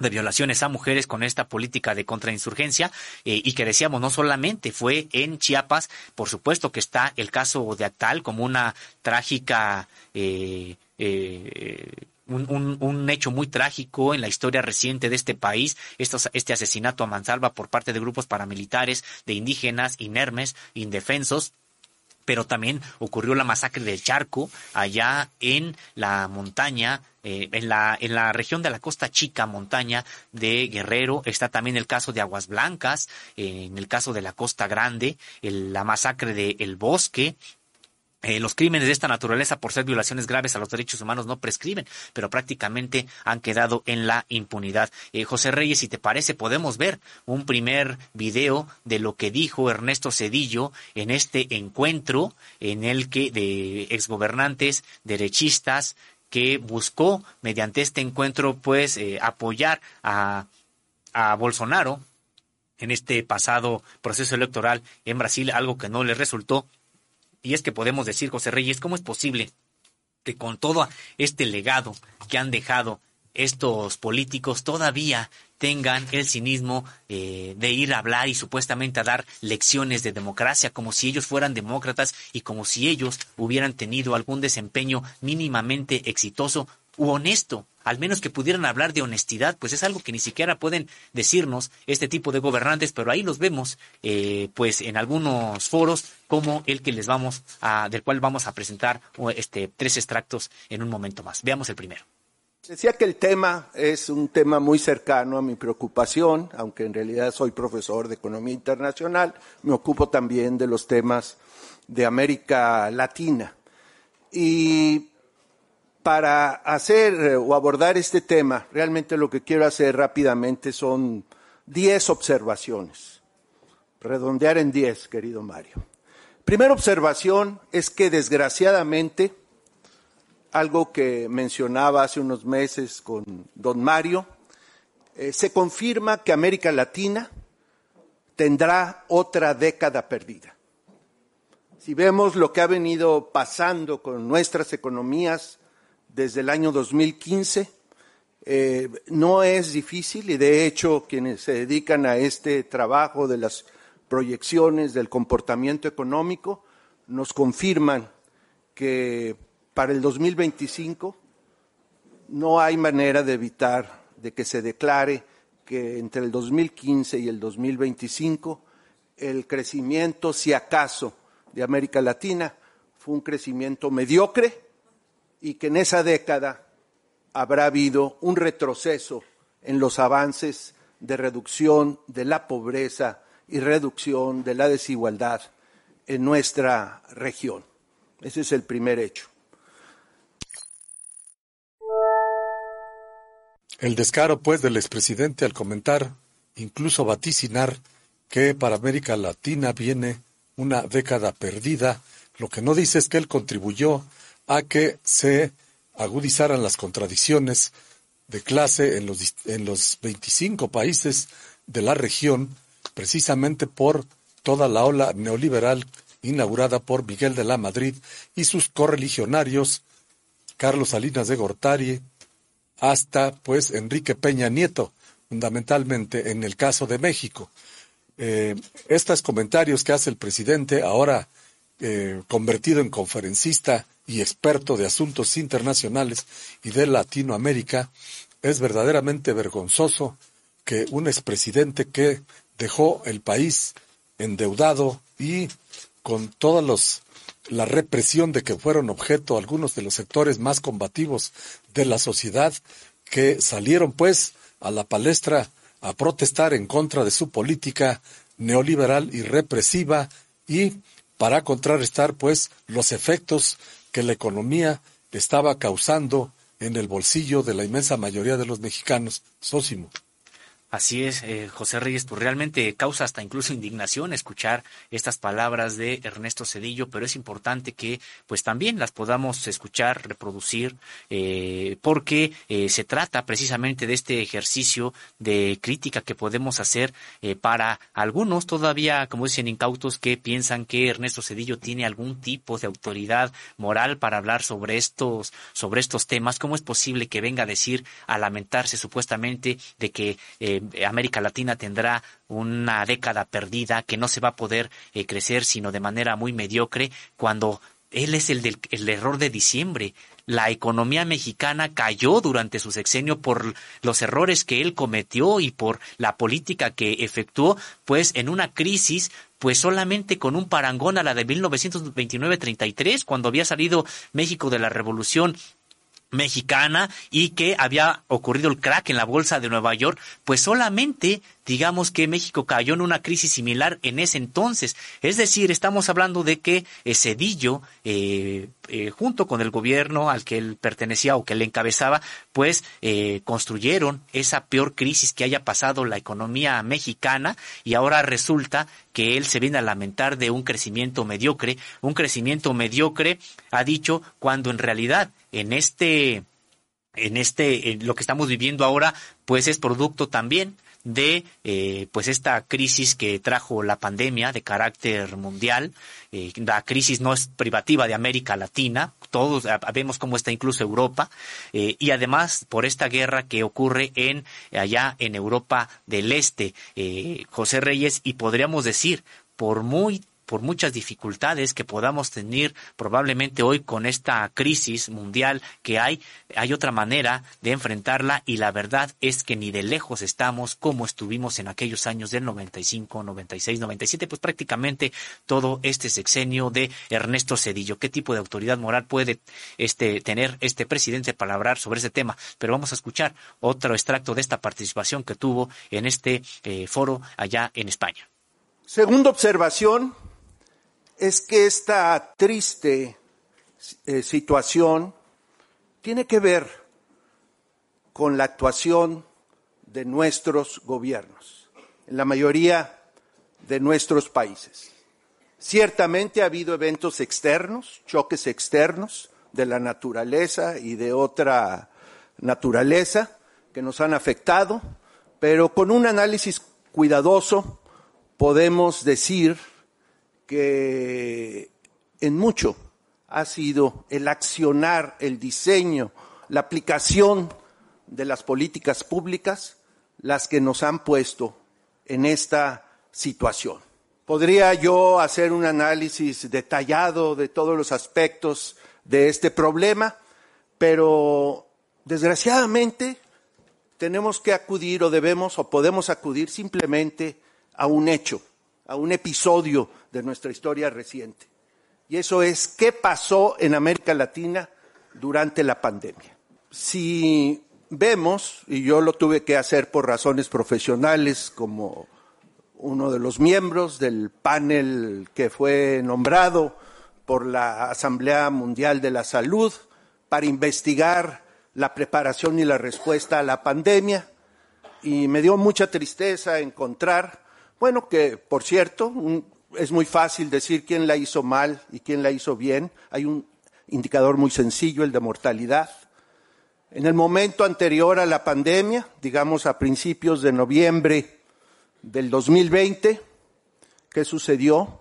de violaciones a mujeres con esta política de contrainsurgencia eh, y que decíamos no solamente fue en Chiapas, por supuesto que está el caso de Actal como una trágica eh, eh, un, un, hecho muy trágico en la historia reciente de este país, este asesinato a mansalva por parte de grupos paramilitares, de indígenas, inermes, indefensos, pero también ocurrió la masacre del Charco allá en la montaña eh, en, la, en la región de la Costa Chica, montaña de Guerrero, está también el caso de Aguas Blancas, eh, en el caso de la Costa Grande, la masacre de El Bosque, eh, los crímenes de esta naturaleza, por ser violaciones graves a los derechos humanos, no prescriben, pero prácticamente han quedado en la impunidad. José Reyes, si te parece, podemos ver un primer video de lo que dijo Ernesto Cedillo en este encuentro en el que de exgobernantes derechistas que buscó mediante este encuentro pues eh, apoyar a, a Bolsonaro en este pasado proceso electoral en Brasil, algo que no le resultó. Y es que podemos decir, José Reyes, ¿cómo es posible que con todo este legado que han dejado estos políticos todavía tengan el cinismo eh, de ir a hablar y supuestamente a dar lecciones de democracia, como si ellos fueran demócratas y como si ellos hubieran tenido algún desempeño mínimamente exitoso u honesto, al menos que pudieran hablar de honestidad, pues es algo que ni siquiera pueden decirnos este tipo de gobernantes, pero ahí los vemos, eh, pues en algunos foros como el que les vamos a, del cual vamos a presentar este tres extractos en un momento más. Veamos el primero. Decía que el tema es un tema muy cercano a mi preocupación, aunque en realidad soy profesor de Economía Internacional, me ocupo también de los temas de América Latina. Y para hacer eh, o abordar este tema, realmente lo que quiero hacer rápidamente son diez observaciones. Redondear en diez, querido Mario. Primera observación es que desgraciadamente, algo que mencionaba hace unos meses con don Mario, eh, se confirma que América Latina tendrá otra década perdida. Si vemos lo que ha venido pasando con nuestras economías desde el año 2015, eh, no es difícil y de hecho quienes se dedican a este trabajo de las proyecciones del comportamiento económico nos confirman que para el 2025 no hay manera de evitar de que se declare que entre el 2015 y el 2025 el crecimiento, si acaso, de América Latina fue un crecimiento mediocre y que en esa década habrá habido un retroceso en los avances de reducción de la pobreza y reducción de la desigualdad en nuestra región. Ese es el primer hecho. El descaro, pues, del expresidente al comentar, incluso vaticinar, que para América Latina viene una década perdida, lo que no dice es que él contribuyó a que se agudizaran las contradicciones de clase en los, en los 25 países de la región, precisamente por toda la ola neoliberal inaugurada por Miguel de la Madrid y sus correligionarios, Carlos Salinas de Gortari, hasta pues Enrique Peña Nieto, fundamentalmente en el caso de México. Eh, estos comentarios que hace el presidente, ahora eh, convertido en conferencista y experto de asuntos internacionales y de Latinoamérica, es verdaderamente vergonzoso que un expresidente que dejó el país endeudado y con toda los, la represión de que fueron objeto algunos de los sectores más combativos de la sociedad, que salieron pues a la palestra a protestar en contra de su política neoliberal y represiva y para contrarrestar pues los efectos que la economía estaba causando en el bolsillo de la inmensa mayoría de los mexicanos. Sósimo. Así es, eh, José Reyes, pues realmente causa hasta incluso indignación escuchar estas palabras de Ernesto Cedillo, pero es importante que pues también las podamos escuchar, reproducir, eh, porque eh, se trata precisamente de este ejercicio de crítica que podemos hacer para algunos todavía, como dicen incautos, que piensan que Ernesto Cedillo tiene algún tipo de autoridad moral para hablar sobre estos, sobre estos temas. ¿Cómo es posible que venga a decir, a lamentarse supuestamente de que eh, América Latina tendrá una década perdida, que no se va a poder eh, crecer sino de manera muy mediocre, cuando él es el del el error de diciembre. La economía mexicana cayó durante su sexenio por los errores que él cometió y por la política que efectuó, pues en una crisis pues solamente con un parangón a la de 1929-33, cuando había salido México de la Revolución mexicana y que había ocurrido el crack en la bolsa de Nueva York, pues solamente digamos que México cayó en una crisis similar en ese entonces. Es decir, estamos hablando de que eh, Cedillo, eh, eh, junto con el gobierno al que él pertenecía o que él encabezaba, pues construyeron esa peor crisis que haya pasado la economía mexicana y ahora resulta que él se viene a lamentar de un crecimiento mediocre, un crecimiento mediocre, ha dicho, cuando en realidad en este en este en lo que estamos viviendo ahora pues es producto también de eh, pues esta crisis que trajo la pandemia de carácter mundial. Eh, la crisis no es privativa de América Latina, todos vemos cómo está incluso Europa, eh, y además por esta guerra que ocurre en allá en Europa del Este, José Reyes, y podríamos decir, por muy por muchas dificultades que podamos tener probablemente hoy con esta crisis mundial que hay, hay otra manera de enfrentarla y la verdad es que ni de lejos estamos como estuvimos en aquellos años del 95, 96, 97, pues prácticamente todo este sexenio de Ernesto Cedillo. ¿Qué tipo de autoridad moral puede este, tener este presidente para hablar sobre ese tema? Pero vamos a escuchar otro extracto de esta participación que tuvo en este eh, foro allá en España. Segunda observación es que esta triste eh, situación tiene que ver con la actuación de nuestros gobiernos, en la mayoría de nuestros países. Ciertamente ha habido eventos externos, choques externos de la naturaleza y de otra naturaleza que nos han afectado, pero con un análisis cuidadoso podemos decir que en mucho ha sido el accionar, el diseño, la aplicación de las políticas públicas las que nos han puesto en esta situación. Podría yo hacer un análisis detallado de todos los aspectos de este problema, pero desgraciadamente tenemos que acudir o debemos o podemos acudir simplemente a un hecho, a un episodio de nuestra historia reciente. Y eso es qué pasó en América Latina durante la pandemia. Si vemos, y yo lo tuve que hacer por razones profesionales como uno de los miembros del panel que fue nombrado por la Asamblea Mundial de la Salud para investigar la preparación y la respuesta a la pandemia. Y me dio mucha tristeza encontrar, bueno, que por cierto, es muy fácil decir quién la hizo mal y quién la hizo bien. Hay un indicador muy sencillo, el de mortalidad. En el momento anterior a la pandemia, digamos a principios de noviembre del 2020, ¿qué sucedió?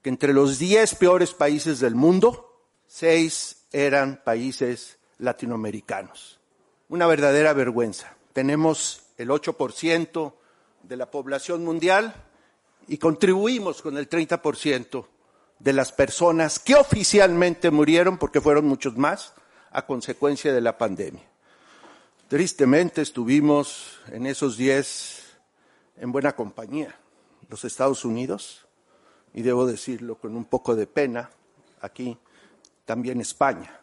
Que entre los 10 peores países del mundo, seis eran países latinoamericanos. Una verdadera vergüenza. Tenemos el 8% de la población mundial y contribuimos con el 30% de las personas que oficialmente murieron, porque fueron muchos más, a consecuencia de la pandemia. Tristemente estuvimos en esos 10 en buena compañía, los Estados Unidos, y debo decirlo con un poco de pena, aquí también España,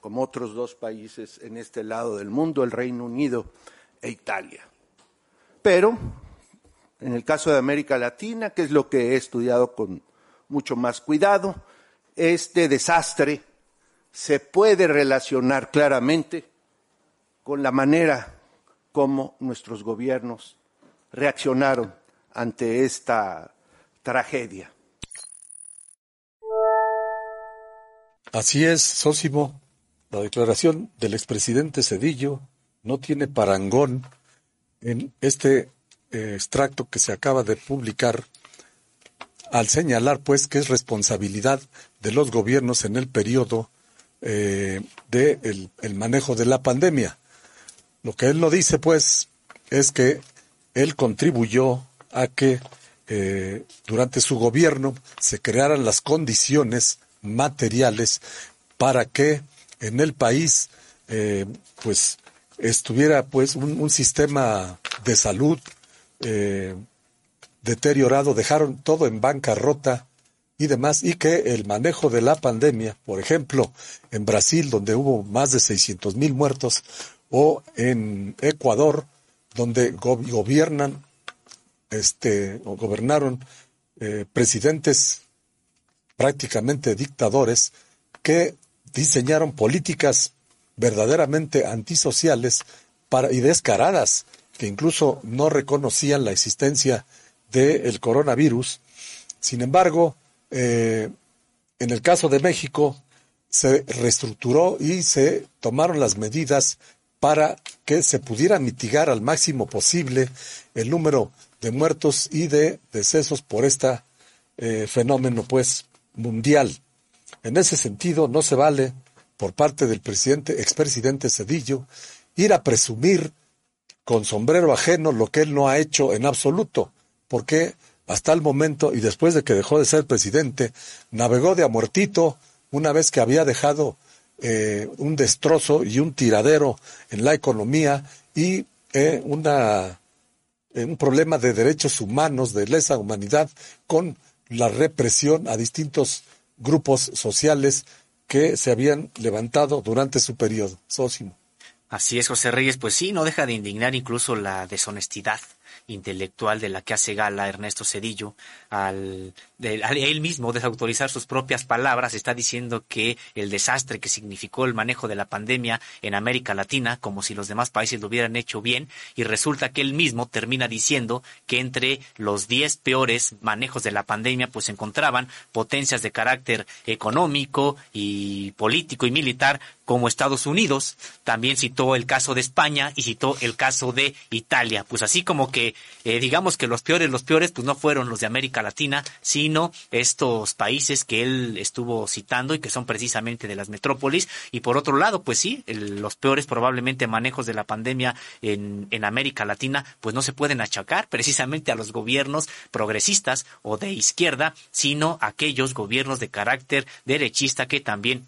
como otros dos países en este lado del mundo, el Reino Unido e Italia. Pero, en el caso de América Latina, que es lo que he estudiado con mucho más cuidado, este desastre se puede relacionar claramente con la manera como nuestros gobiernos reaccionaron ante esta tragedia. Así es, Sósimo. La declaración del expresidente Cedillo no tiene parangón en este extracto que se acaba de publicar al señalar pues que es responsabilidad de los gobiernos en el periodo eh, del el manejo de la pandemia. Lo que él no dice pues es que él contribuyó a que eh, durante su gobierno se crearan las condiciones materiales para que en el país eh, pues estuviera pues un, sistema de salud eh, deteriorado, dejaron todo en bancarrota y demás, y que el manejo de la pandemia, por ejemplo, en Brasil, donde hubo más de 600 mil muertos, o en Ecuador, donde gobiernan, este, o gobernaron eh, presidentes prácticamente dictadores que diseñaron políticas verdaderamente antisociales para, y descaradas, que incluso no reconocían la existencia del coronavirus. Sin embargo, eh, en el caso de México, se reestructuró y se tomaron las medidas para que se pudiera mitigar al máximo posible el número de muertos y de decesos por este fenómeno pues mundial. En ese sentido, no se vale por parte del presidente, expresidente Cedillo, ir a presumir con sombrero ajeno lo que él no ha hecho en absoluto, porque hasta el momento y después de que dejó de ser presidente, navegó de a muertito una vez que había dejado eh, un destrozo y un tiradero en la economía y eh, una, eh, un problema de derechos humanos, de lesa humanidad, con la represión a distintos grupos sociales que se habían levantado durante su periodo. Sósimo. Así es, José Reyes, pues sí, no deja de indignar incluso la deshonestidad intelectual de la que hace gala Ernesto Cedillo, al, él mismo desautorizar sus propias palabras, está diciendo que el desastre que significó el manejo de la pandemia en América Latina, como si los demás países lo hubieran hecho bien, y resulta que él mismo termina diciendo que entre los diez peores manejos de la pandemia, pues se encontraban potencias de carácter económico y político y militar como Estados Unidos, también citó el caso de España y citó el caso de Italia. Pues así como que eh, digamos que los peores, los peores, pues no fueron los de América Latina, sino estos países que él estuvo citando y que son precisamente de las metrópolis. Y por otro lado, pues sí, los peores probablemente manejos de la pandemia en, en América Latina, pues no se pueden achacar precisamente a los gobiernos progresistas o de izquierda, sino a aquellos gobiernos de carácter derechista que también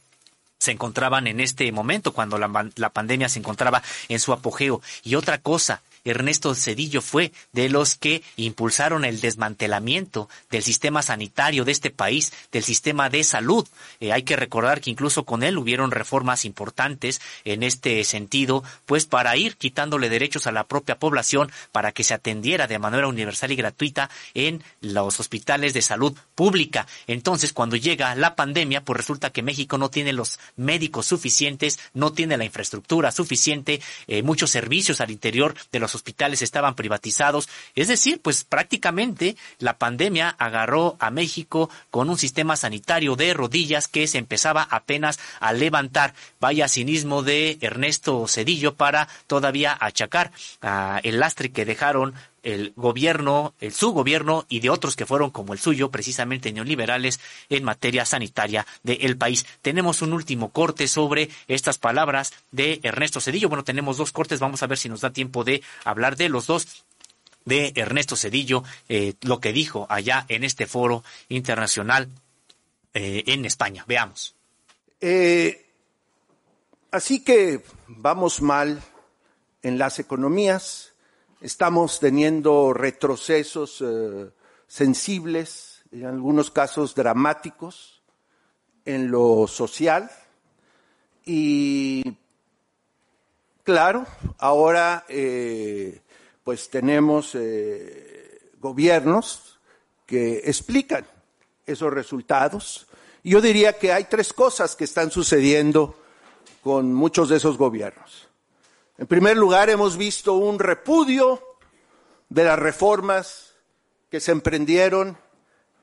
se encontraban en este momento, cuando la, la, pandemia se encontraba en su apogeo. Y otra cosa, Ernesto Cedillo fue de los que impulsaron el desmantelamiento del sistema sanitario de este país, del sistema de salud. Eh, hay que recordar que incluso con él hubieron reformas importantes en este sentido, pues para ir quitándole derechos a la propia población para que se atendiera de manera universal y gratuita en los hospitales de salud pública. Entonces, cuando llega la pandemia, pues resulta que México no tiene los médicos suficientes, no tiene la infraestructura suficiente, eh, muchos servicios al interior de los hospitales estaban privatizados. Es decir, pues prácticamente la pandemia agarró a México con un sistema sanitario de rodillas que se empezaba apenas a levantar. Vaya cinismo de Ernesto Cedillo para todavía achacar ah, el lastre que dejaron el gobierno, el su gobierno y de otros que fueron como el suyo, precisamente neoliberales en materia sanitaria del país. Tenemos un último corte sobre estas palabras de Ernesto Cedillo. Bueno, tenemos dos cortes, vamos a ver si nos da tiempo de hablar de los dos de Ernesto Cedillo, eh, lo que dijo allá en este foro internacional eh, en España. Veamos. Eh, así que vamos mal en las economías, Estamos teniendo retrocesos eh, sensibles, en algunos casos dramáticos, en lo social. Y claro, ahora eh, pues tenemos eh, gobiernos que explican esos resultados. Yo diría que hay tres cosas que están sucediendo con muchos de esos gobiernos. En primer lugar, hemos visto un repudio de las reformas que se emprendieron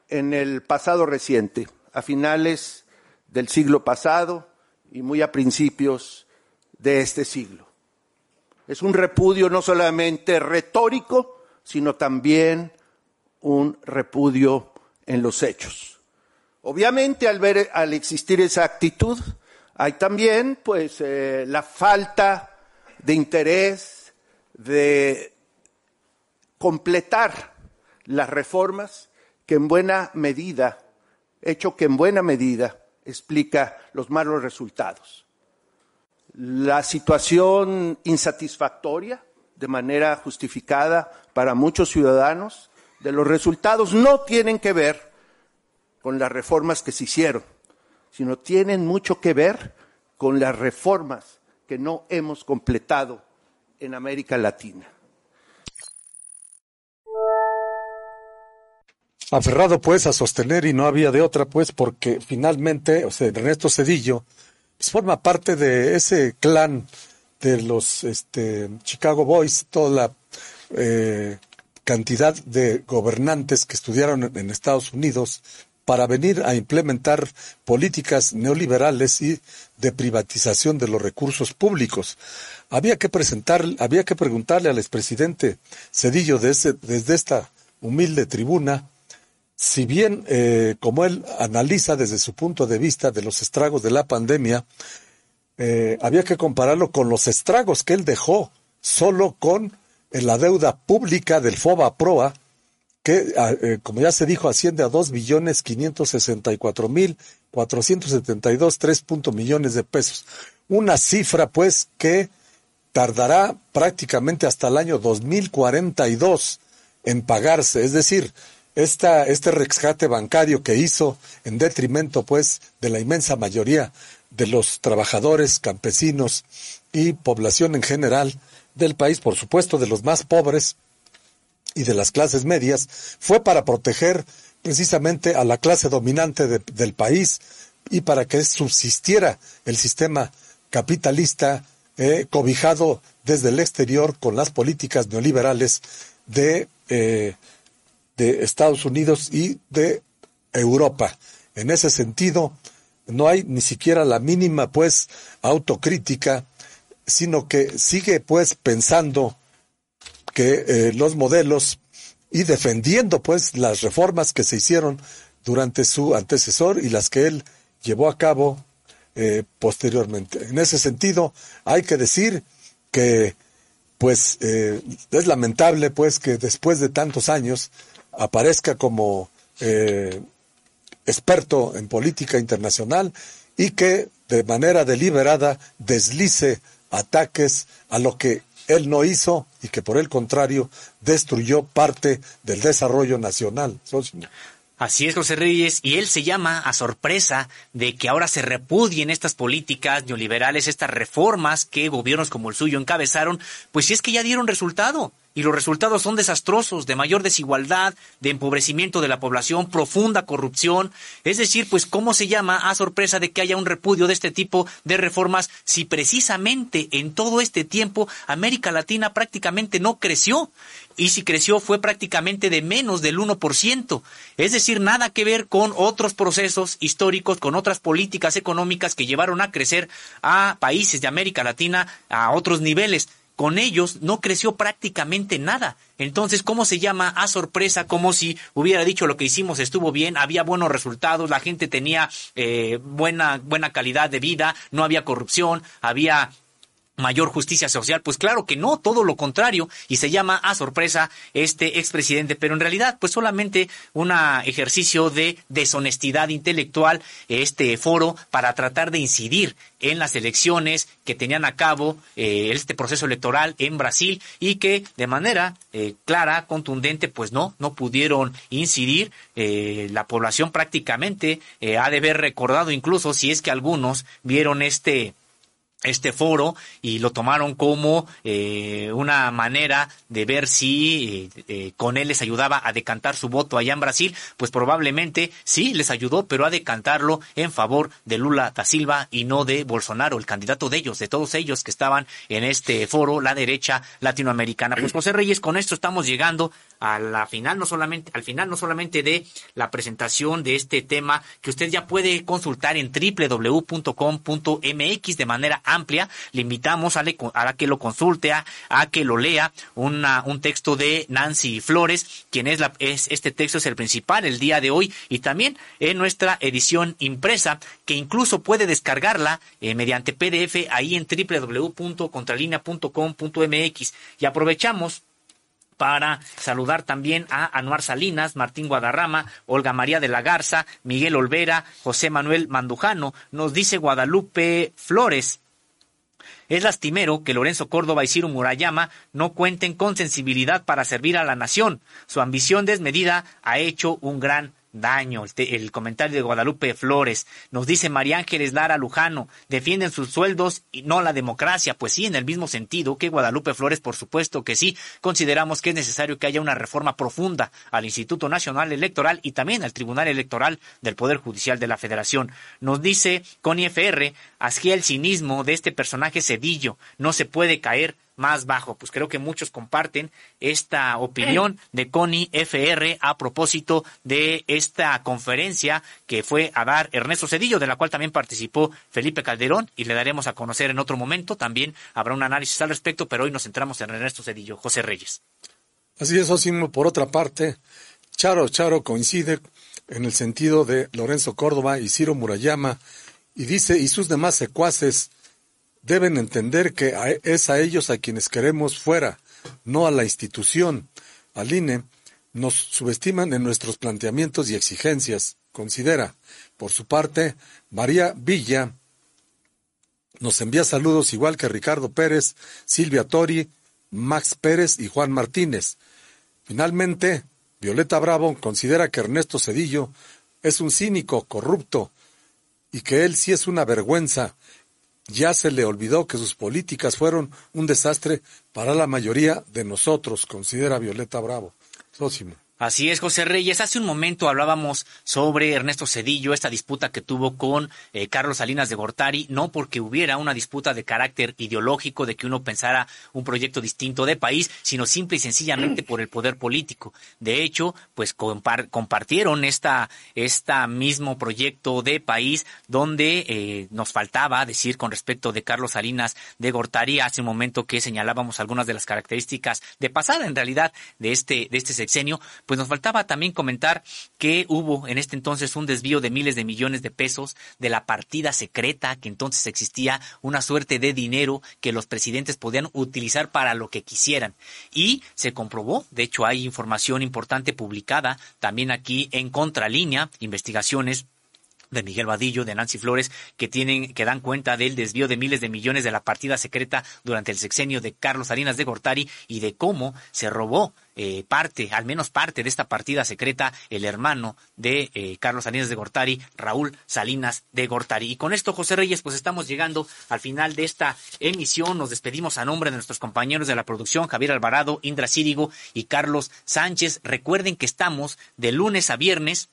en el pasado reciente, a finales del siglo pasado y muy a principios de este siglo. Es un repudio no solamente retórico, sino también un repudio en los hechos. Obviamente, al ver, al existir esa actitud, hay también, pues, eh, la falta de interés de completar las reformas que en buena medida, hecho que en buena medida explica los malos resultados. La situación insatisfactoria, de manera justificada para muchos ciudadanos, de los resultados no tienen que ver con las reformas que se hicieron, sino tienen mucho que ver con las reformas que no hemos completado en América Latina. Aferrado pues a sostener y no había de otra pues porque finalmente, o sea, Ernesto Cedillo pues, forma parte de ese clan de los este, Chicago Boys, toda la eh, cantidad de gobernantes que estudiaron en Estados Unidos para venir a implementar políticas neoliberales y de privatización de los recursos públicos. Había que presentar, había que preguntarle al expresidente Cedillo desde, desde esta humilde tribuna, si bien, eh, como él analiza desde su punto de vista de los estragos de la pandemia, eh, había que compararlo con los estragos que él dejó solo con la deuda pública del FOBA PROA, que, ah, eh, como ya se dijo, asciende a dos billones quinientos sesenta y cuatro mil cuatrocientos setenta y dos tres punto millones de pesos. Una cifra, pues, que tardará prácticamente hasta el año 2042 en pagarse. Es decir, esta, este rescate bancario que hizo en detrimento, pues, de la inmensa mayoría de los trabajadores, campesinos y población en general del país, por supuesto, de los más pobres y de las clases medias, fue para proteger precisamente a la clase dominante del país y para que subsistiera el sistema capitalista eh, cobijado desde el exterior con las políticas neoliberales de, eh, de Estados Unidos y de Europa. En ese sentido, no hay ni siquiera la mínima, pues, autocrítica, sino que sigue, pues, pensando que eh, los modelos y defendiendo, pues, las reformas que se hicieron durante su antecesor y las que él llevó a cabo eh, posteriormente. En ese sentido, hay que decir que, pues, eh, es lamentable, pues, que después de tantos años aparezca como experto en política internacional y que de manera deliberada deslice ataques a lo que él no hizo y que por el contrario destruyó parte del desarrollo nacional. Así es, José Reyes, y él se llama a sorpresa de que ahora se repudien estas políticas neoliberales, estas reformas que gobiernos como el suyo encabezaron, pues si es que ya dieron resultado y los resultados son desastrosos, de mayor desigualdad, de empobrecimiento de la población, profunda corrupción. Es decir, pues, ¿cómo se llama a sorpresa de que haya un repudio de este tipo de reformas si precisamente en todo este tiempo América Latina prácticamente no creció? Y si creció fue prácticamente de menos del 1%. Es decir, nada que ver con otros procesos históricos, con otras políticas económicas que llevaron a crecer a países de América Latina a otros niveles con ellos no creció prácticamente nada. Entonces, ¿cómo se llama a sorpresa? Como si hubiera dicho lo que hicimos estuvo bien, había buenos resultados, la gente tenía eh, buena, buena calidad de vida, no había corrupción, había mayor justicia social? Pues claro que no, todo lo contrario, y se llama a sorpresa este expresidente, pero en realidad pues solamente un ejercicio de deshonestidad intelectual, este foro, para tratar de incidir en las elecciones que tenían a cabo eh, este proceso electoral en Brasil y que de manera eh, clara, contundente, pues no, no pudieron incidir. Eh, la población prácticamente ha de haber recordado incluso si es que algunos vieron este este foro y lo tomaron como eh, una manera de ver si eh, eh, con él les ayudaba a decantar su voto allá en Brasil, pues probablemente sí les ayudó, pero a decantarlo en favor de Lula da Silva y no de Bolsonaro, el candidato de ellos, de todos ellos que estaban en este foro, la derecha latinoamericana. Pues José Reyes, con esto estamos llegando a la final, no solamente, al final no solamente de la presentación de este tema que usted ya puede consultar en www.com.mx de manera amplia. Le invitamos a, que lo consulte, a, que lo lea. Una, un texto de Nancy Flores, quien es, la, es este texto es el principal el día de hoy y también en nuestra edición impresa que incluso puede descargarla eh, mediante PDF ahí en www.contralinea.com.mx y aprovechamos para saludar también a Anuar Salinas, Martín Guadarrama, Olga María de la Garza, Miguel Olvera, José Manuel Mandujano. Nos dice Guadalupe Flores. Es lastimero que Lorenzo Córdoba y Ciro Murayama no cuenten con sensibilidad para servir a la nación. Su ambición desmedida ha hecho un gran daño. El, comentario de Guadalupe Flores. Nos dice María Ángeles Lara Lujano, defienden sus sueldos y no la democracia. Pues sí, en el mismo sentido que Guadalupe Flores, por supuesto que sí, consideramos que es necesario que haya una reforma profunda al Instituto Nacional Electoral y también al Tribunal Electoral del Poder Judicial de la Federación. Nos dice Connie FR, así el cinismo de este personaje Cedillo, no se puede caer más bajo. Pues creo que muchos comparten esta opinión de Connie FR a propósito de esta conferencia que fue a dar Ernesto Cedillo, de la cual también participó Felipe Calderón y le daremos a conocer en otro momento. También habrá un análisis al respecto, pero hoy nos centramos en Ernesto Cedillo. José Reyes. Así es, Osimo. Por otra parte, Charo Charo coincide en el sentido de Lorenzo Córdoba y Ciro Murayama y dice, y sus demás secuaces deben entender que es a ellos a quienes queremos fuera, no a la institución, al INE, nos subestiman en nuestros planteamientos y exigencias, considera. Por su parte, María Villa nos envía saludos igual que Ricardo Pérez, Silvia Tori, Max Pérez y Juan Martínez. Finalmente, Violeta Bravo considera que Ernesto Cedillo es un cínico, corrupto, y que él sí es una vergüenza. Ya se le olvidó que sus políticas fueron un desastre para la mayoría de nosotros, considera Violeta Bravo. Sósimo. Así es, José Reyes. Hace un momento hablábamos sobre Ernesto Cedillo, esta disputa que tuvo con eh, Carlos Salinas de Gortari, no porque hubiera una disputa de carácter ideológico, de que uno pensara un proyecto distinto de país, sino simple y sencillamente por el poder político. De hecho, pues compartieron esta, esta mismo proyecto de país donde eh, nos faltaba decir con respecto de Carlos Salinas de Gortari hace un momento que señalábamos algunas de las características de pasada en realidad de este, de este sexenio pues nos faltaba también comentar que hubo en este entonces un desvío de miles de millones de pesos de la partida secreta, que entonces existía una suerte de dinero que los presidentes podían utilizar para lo que quisieran. Y se comprobó, de hecho hay información importante publicada también aquí en Contralínea, investigaciones de Miguel Vadillo, de Nancy Flores, que tienen, que dan cuenta del desvío de miles de millones de la partida secreta durante el sexenio de Carlos Salinas de Gortari y de cómo se robó eh, parte, al menos parte de esta partida secreta, el hermano de eh, Carlos Salinas de Gortari, Raúl Salinas de Gortari. Y con esto, José Reyes, pues estamos llegando al final de esta emisión. Nos despedimos a nombre de nuestros compañeros de la producción, Javier Alvarado, Indra Círigo y Carlos Sánchez. Recuerden que estamos de lunes a viernes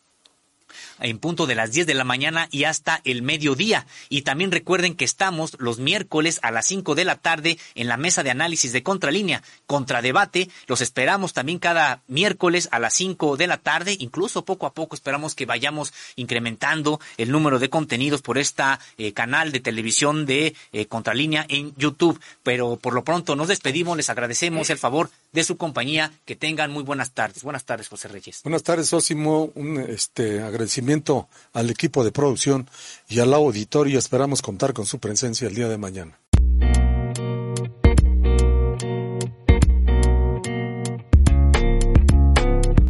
en punto de las 10 de la mañana y hasta el mediodía. Y también recuerden que estamos los miércoles a las 5 de la tarde en la mesa de análisis de Contralínea, Contradebate. Los esperamos también cada miércoles a las 5 de la tarde. Incluso poco a poco esperamos que vayamos incrementando el número de contenidos por esta eh, canal de televisión de eh, Contralínea en YouTube. Pero por lo pronto nos despedimos, les agradecemos el favor de su compañía. Que tengan muy buenas tardes. Buenas tardes, José Reyes. Buenas tardes, Osimo. Un este, agradecimiento al equipo de producción y al auditorio. Esperamos contar con su presencia el día de mañana.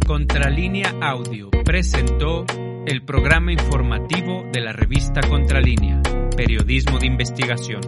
Contralínea Audio presentó el programa informativo de la revista Contralínea, Periodismo de Investigación.